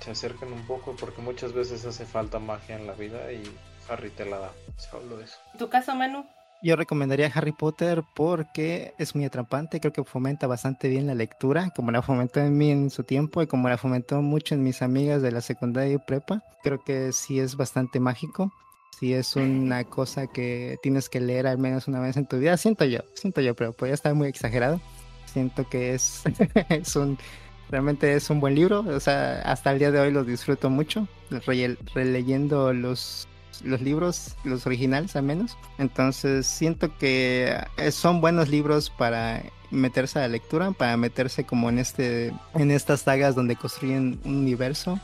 se acerquen un poco porque muchas veces hace falta magia en la vida y Harry te la da. Solo eso. ¿Tu caso, Manu? Yo recomendaría Harry Potter porque es muy atrapante, creo que fomenta bastante bien la lectura, como la fomentó en mí en su tiempo y como la fomentó mucho en mis amigas de la secundaria y prepa. Creo que sí es bastante mágico, sí es una cosa que tienes que leer al menos una vez en tu vida, siento yo, siento yo, pero podría estar muy exagerado. Siento que es, es un Realmente es un buen libro, o sea, hasta el día de hoy lo disfruto mucho, releyendo los, los libros, los originales al menos. Entonces siento que eh, son buenos libros para meterse a la lectura, para meterse como en este, en estas sagas donde construyen un universo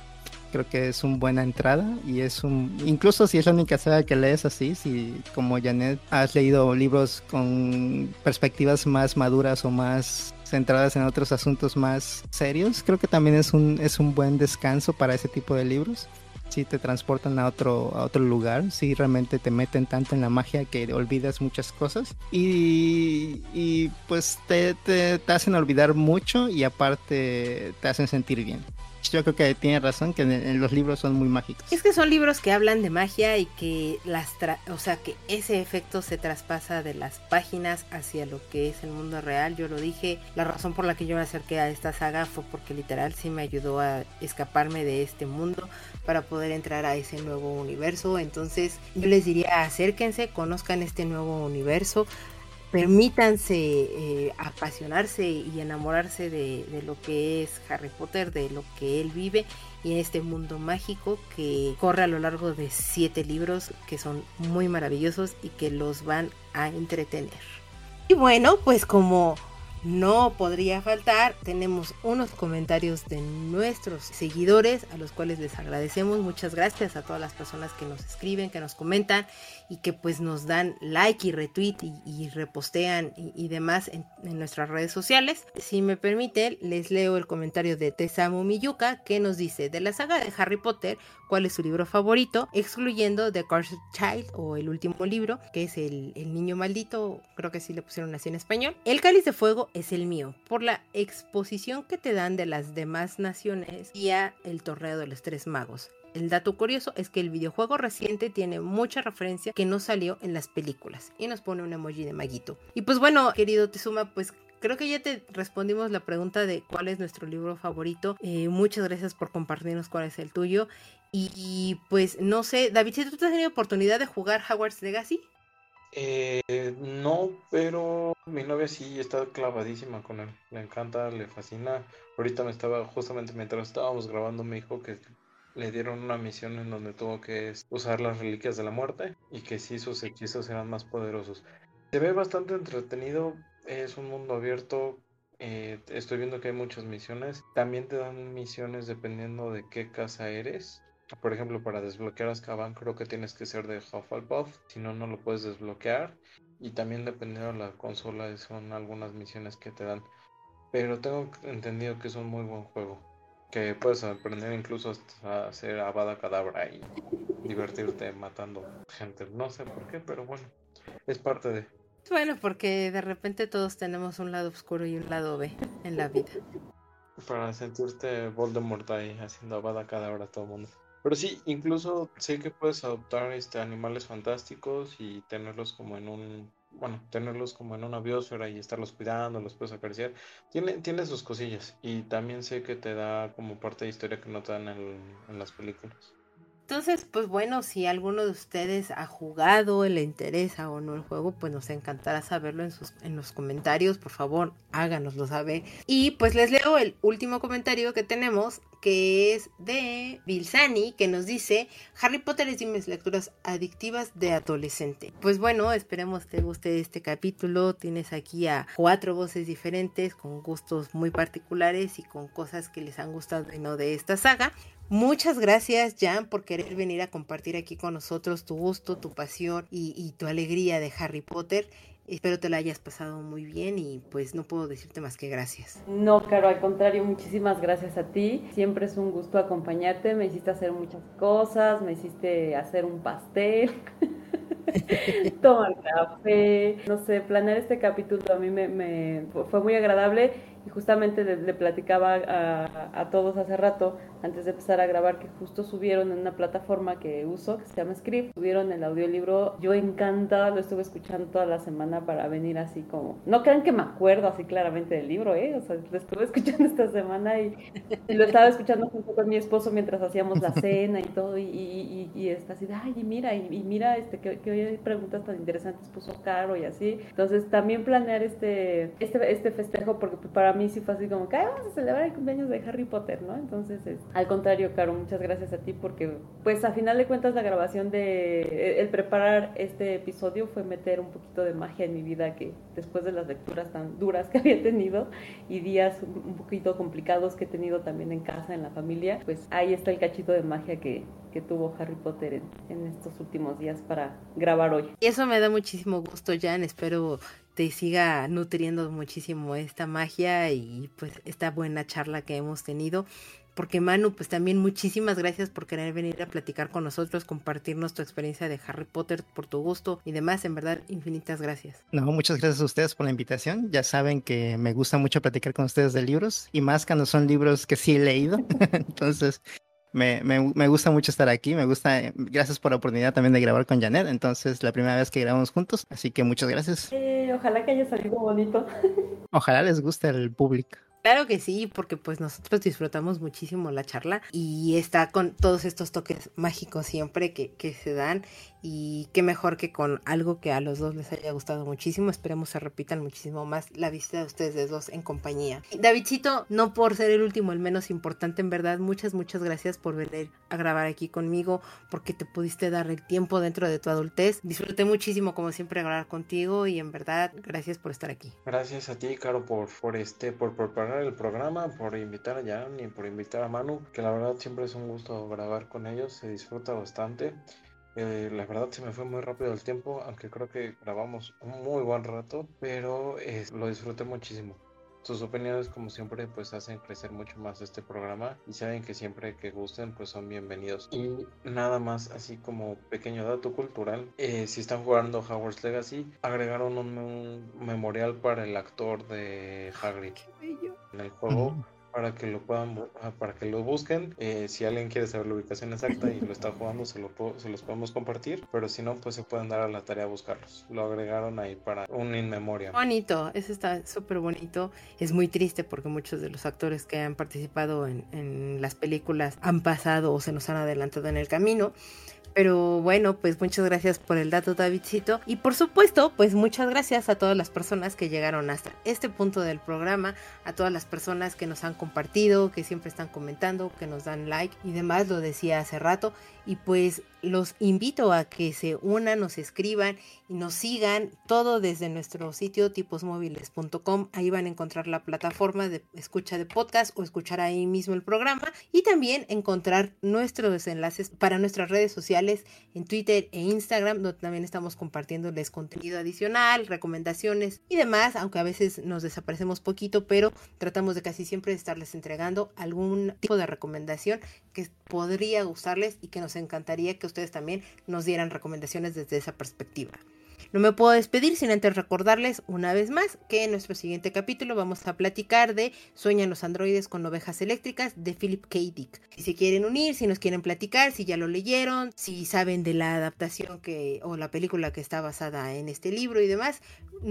creo que es una buena entrada y es un incluso si es la única saga que lees así si como Janet has leído libros con perspectivas más maduras o más centradas en otros asuntos más serios. Creo que también es un es un buen descanso para ese tipo de libros. Si te transportan a otro a otro lugar si realmente te meten tanto en la magia que olvidas muchas cosas. Y, y pues te, te, te hacen olvidar mucho y aparte te hacen sentir bien yo creo que tiene razón que los libros son muy mágicos. Es que son libros que hablan de magia y que las o sea que ese efecto se traspasa de las páginas hacia lo que es el mundo real. Yo lo dije, la razón por la que yo me acerqué a esta saga fue porque literal sí me ayudó a escaparme de este mundo para poder entrar a ese nuevo universo. Entonces yo les diría acérquense, conozcan este nuevo universo permítanse eh, apasionarse y enamorarse de, de, lo que es Harry Potter, de lo que él vive y en este mundo mágico que corre a lo largo de siete libros que son muy maravillosos y que los van a entretener. Y bueno, pues como no podría faltar, tenemos unos comentarios de nuestros seguidores a los cuales les agradecemos. Muchas gracias a todas las personas que nos escriben, que nos comentan y que pues nos dan like y retweet y, repostean y, demás en, nuestras redes sociales. Si me permite, les leo el comentario de Tesamu Miyuka que nos dice de la saga de Harry Potter, ¿cuál es su libro favorito? Excluyendo The Cursed Child o el último libro, que es el, el niño maldito, creo que sí le pusieron así en español. El cáliz de fuego es el mío, por la exposición que te dan de las demás naciones y a el torneo de los tres magos. El dato curioso es que el videojuego reciente tiene mucha referencia que no salió en las películas y nos pone un emoji de maguito. Y pues bueno, querido Tezuma, pues creo que ya te respondimos la pregunta de cuál es nuestro libro favorito. Eh, muchas gracias por compartirnos cuál es el tuyo. Y, pues no sé, David, ¿tú te has tenido oportunidad de jugar Hogwarts Legacy? Eh, no, pero mi novia sí está clavadísima con él. Le encanta, le fascina. Ahorita me estaba, justamente mientras estábamos grabando, me dijo que le dieron una misión en donde tuvo que usar las reliquias de la muerte y que sí sus hechizos eran más poderosos. Se ve bastante entretenido, es un mundo abierto. Eh, estoy viendo que hay muchas misiones. También te dan misiones dependiendo de qué casa eres. Por ejemplo, para desbloquear a Azkaban creo que tienes que ser de Hufflepuff, si no, no lo puedes desbloquear. Y también dependiendo de la consola son algunas misiones que te dan. Pero tengo entendido que es un muy buen juego. Que puedes aprender incluso a hacer Avada Cadabra y divertirte matando gente. No sé por qué, pero bueno, es parte de... Bueno, porque de repente todos tenemos un lado oscuro y un lado B en la vida. Para sentirte Voldemort ahí haciendo Avada Cadabra a todo el mundo. Pero sí, incluso sé que puedes adoptar este animales fantásticos y tenerlos como en un, bueno, tenerlos como en una biosfera y estarlos cuidando, los puedes acariciar. Tiene, tiene sus cosillas y también sé que te da como parte de historia que no te dan en, en las películas. Entonces, pues bueno, si alguno de ustedes ha jugado, le interesa o no el juego, pues nos encantará saberlo en, sus, en los comentarios. Por favor, háganoslo saber. Y pues les leo el último comentario que tenemos, que es de Bilsani, que nos dice, Harry Potter es de mis lecturas adictivas de adolescente. Pues bueno, esperemos te guste este capítulo. Tienes aquí a cuatro voces diferentes, con gustos muy particulares y con cosas que les han gustado y no de esta saga. Muchas gracias, Jan, por querer venir a compartir aquí con nosotros tu gusto, tu pasión y, tu alegría de Harry Potter. Espero te la hayas pasado muy bien y pues no puedo decirte más que gracias. No, claro, al contrario, muchísimas gracias a ti. Siempre es un gusto acompañarte. Me hiciste hacer muchas cosas, me hiciste hacer un pastel. tomar café, no sé, planear este capítulo a mí me, fue muy agradable y justamente le, platicaba a, todos hace rato, antes de empezar a grabar, que justo subieron en una plataforma que uso, que se llama Script, subieron el audiolibro, yo encantada lo estuve escuchando toda la semana para venir así como, no crean que me acuerdo así claramente del libro, ¿eh? O sea, lo estuve escuchando esta semana y, lo estaba escuchando junto con mi esposo mientras hacíamos la cena y todo, y, y, y está así de, ay, y mira, y, mira, este, que, que hoy preguntas tan interesantes puso Caro y así. Entonces, también planear este, este, este festejo, porque para sí fue así como que vamos a celebrar el cumpleaños de Harry Potter, ¿no? Entonces, es, al contrario, Caro, muchas gracias a ti porque, pues, a final de cuentas, la grabación de, el preparar este episodio fue meter un poquito de magia en mi vida que después de las lecturas tan duras que había tenido y días un poquito complicados que he tenido también en casa, en la familia, pues ahí está el cachito de magia que, que tuvo Harry Potter en, en estos últimos días para grabar hoy. Y eso me da muchísimo gusto, Jan. Espero te siga nutriendo muchísimo esta magia y pues esta buena charla que hemos tenido. Porque Manu, pues también muchísimas gracias por querer venir a platicar con nosotros, compartirnos tu experiencia de Harry Potter, por tu gusto y demás. En verdad, infinitas gracias. No, muchas gracias a ustedes por la invitación. Ya saben que me gusta mucho platicar con ustedes de libros y más cuando son libros que sí he leído. Entonces, me, me, me, gusta mucho estar aquí, me gusta, eh, gracias por la oportunidad también de grabar con Janet, entonces la primera vez que grabamos juntos, así que muchas gracias. Eh, ojalá que haya salido bonito. Ojalá les guste al público. Claro que sí, porque pues nosotros disfrutamos muchísimo la charla y está con todos estos toques mágicos siempre que, que se dan y qué mejor que con algo que a los dos les haya gustado muchísimo. Esperemos se repitan muchísimo más la visita de ustedes dos en compañía. Davidcito, no por ser el último, el menos importante, en verdad, muchas, muchas gracias por venir a grabar aquí conmigo, porque te pudiste dar el tiempo dentro de tu adultez. Disfruté muchísimo, como siempre, grabar contigo y en verdad, gracias por estar aquí. Gracias a ti, Caro, por, por este, por preparar el programa, por invitar a Jan y por invitar a Manu, que la verdad siempre es un gusto grabar con ellos, se disfruta bastante. Eh, la verdad se me fue muy rápido el tiempo, aunque creo que grabamos un muy buen rato, pero eh, lo disfruté muchísimo. Sus opiniones, como siempre, pues hacen crecer mucho más este programa y saben que siempre que gusten, pues son bienvenidos. Y nada más, así como pequeño dato cultural, eh, si están jugando Hogwarts Legacy, agregaron un, memorial para el actor de Hagrid en el juego para que lo puedan para que lo busquen eh, si alguien quiere saber la ubicación exacta y lo está jugando se, lo se los podemos compartir pero si no pues se pueden dar a la tarea a buscarlos. Lo agregaron ahí para un in memoria. Bonito eso está súper bonito. Es muy triste porque muchos de los actores que han participado en las películas han pasado o se nos han adelantado en el camino pero bueno, pues muchas gracias por el dato, Davidcito. Y por supuesto, pues muchas gracias a todas las personas que llegaron hasta este punto del programa, a todas las personas que nos han compartido, que siempre están comentando, que nos dan like y demás, lo decía hace rato. Y pues los invito a que se unan, nos escriban y nos sigan todo desde nuestro sitio tiposmóviles.com. Ahí van a encontrar la plataforma de escucha de podcast o escuchar ahí mismo el programa y también encontrar nuestros enlaces para nuestras redes sociales en Twitter e Instagram, donde también estamos compartiéndoles contenido adicional, recomendaciones y demás, aunque a veces nos desaparecemos poquito, pero tratamos de casi siempre estarles entregando algún tipo de recomendación que podría gustarles y que nos encantaría que ustedes también nos dieran recomendaciones desde esa perspectiva. No me puedo despedir sin antes recordarles una vez más que en nuestro siguiente capítulo vamos a platicar de Sueñan los androides con ovejas eléctricas de Philip K. Dick. Si se quieren unir, si nos quieren platicar, si ya lo leyeron, si saben de la adaptación que o la película que está basada en este libro y demás,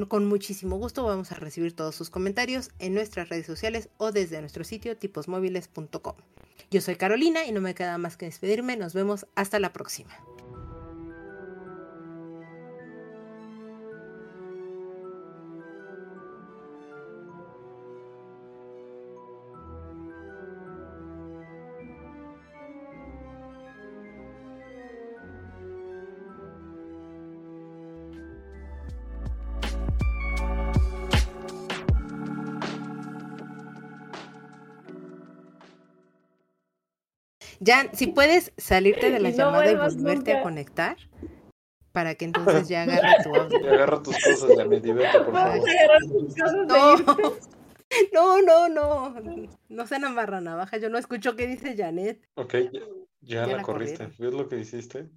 con muchísimo gusto vamos a recibir todos sus comentarios en nuestras redes sociales o desde nuestro sitio tiposmóviles.com. Yo soy Carolina y no me queda más que despedirme. Nos vemos hasta la próxima. Ya, si puedes salirte de la llamada y volverte a conectar para que entonces ya agarre tu audio. agarra tus cosas, ya me diverte, por favor. No, no, no, no, no se amarra navaja, yo no escucho qué dice Janet. Ok, ya, la, corriste, ¿ves lo que hiciste?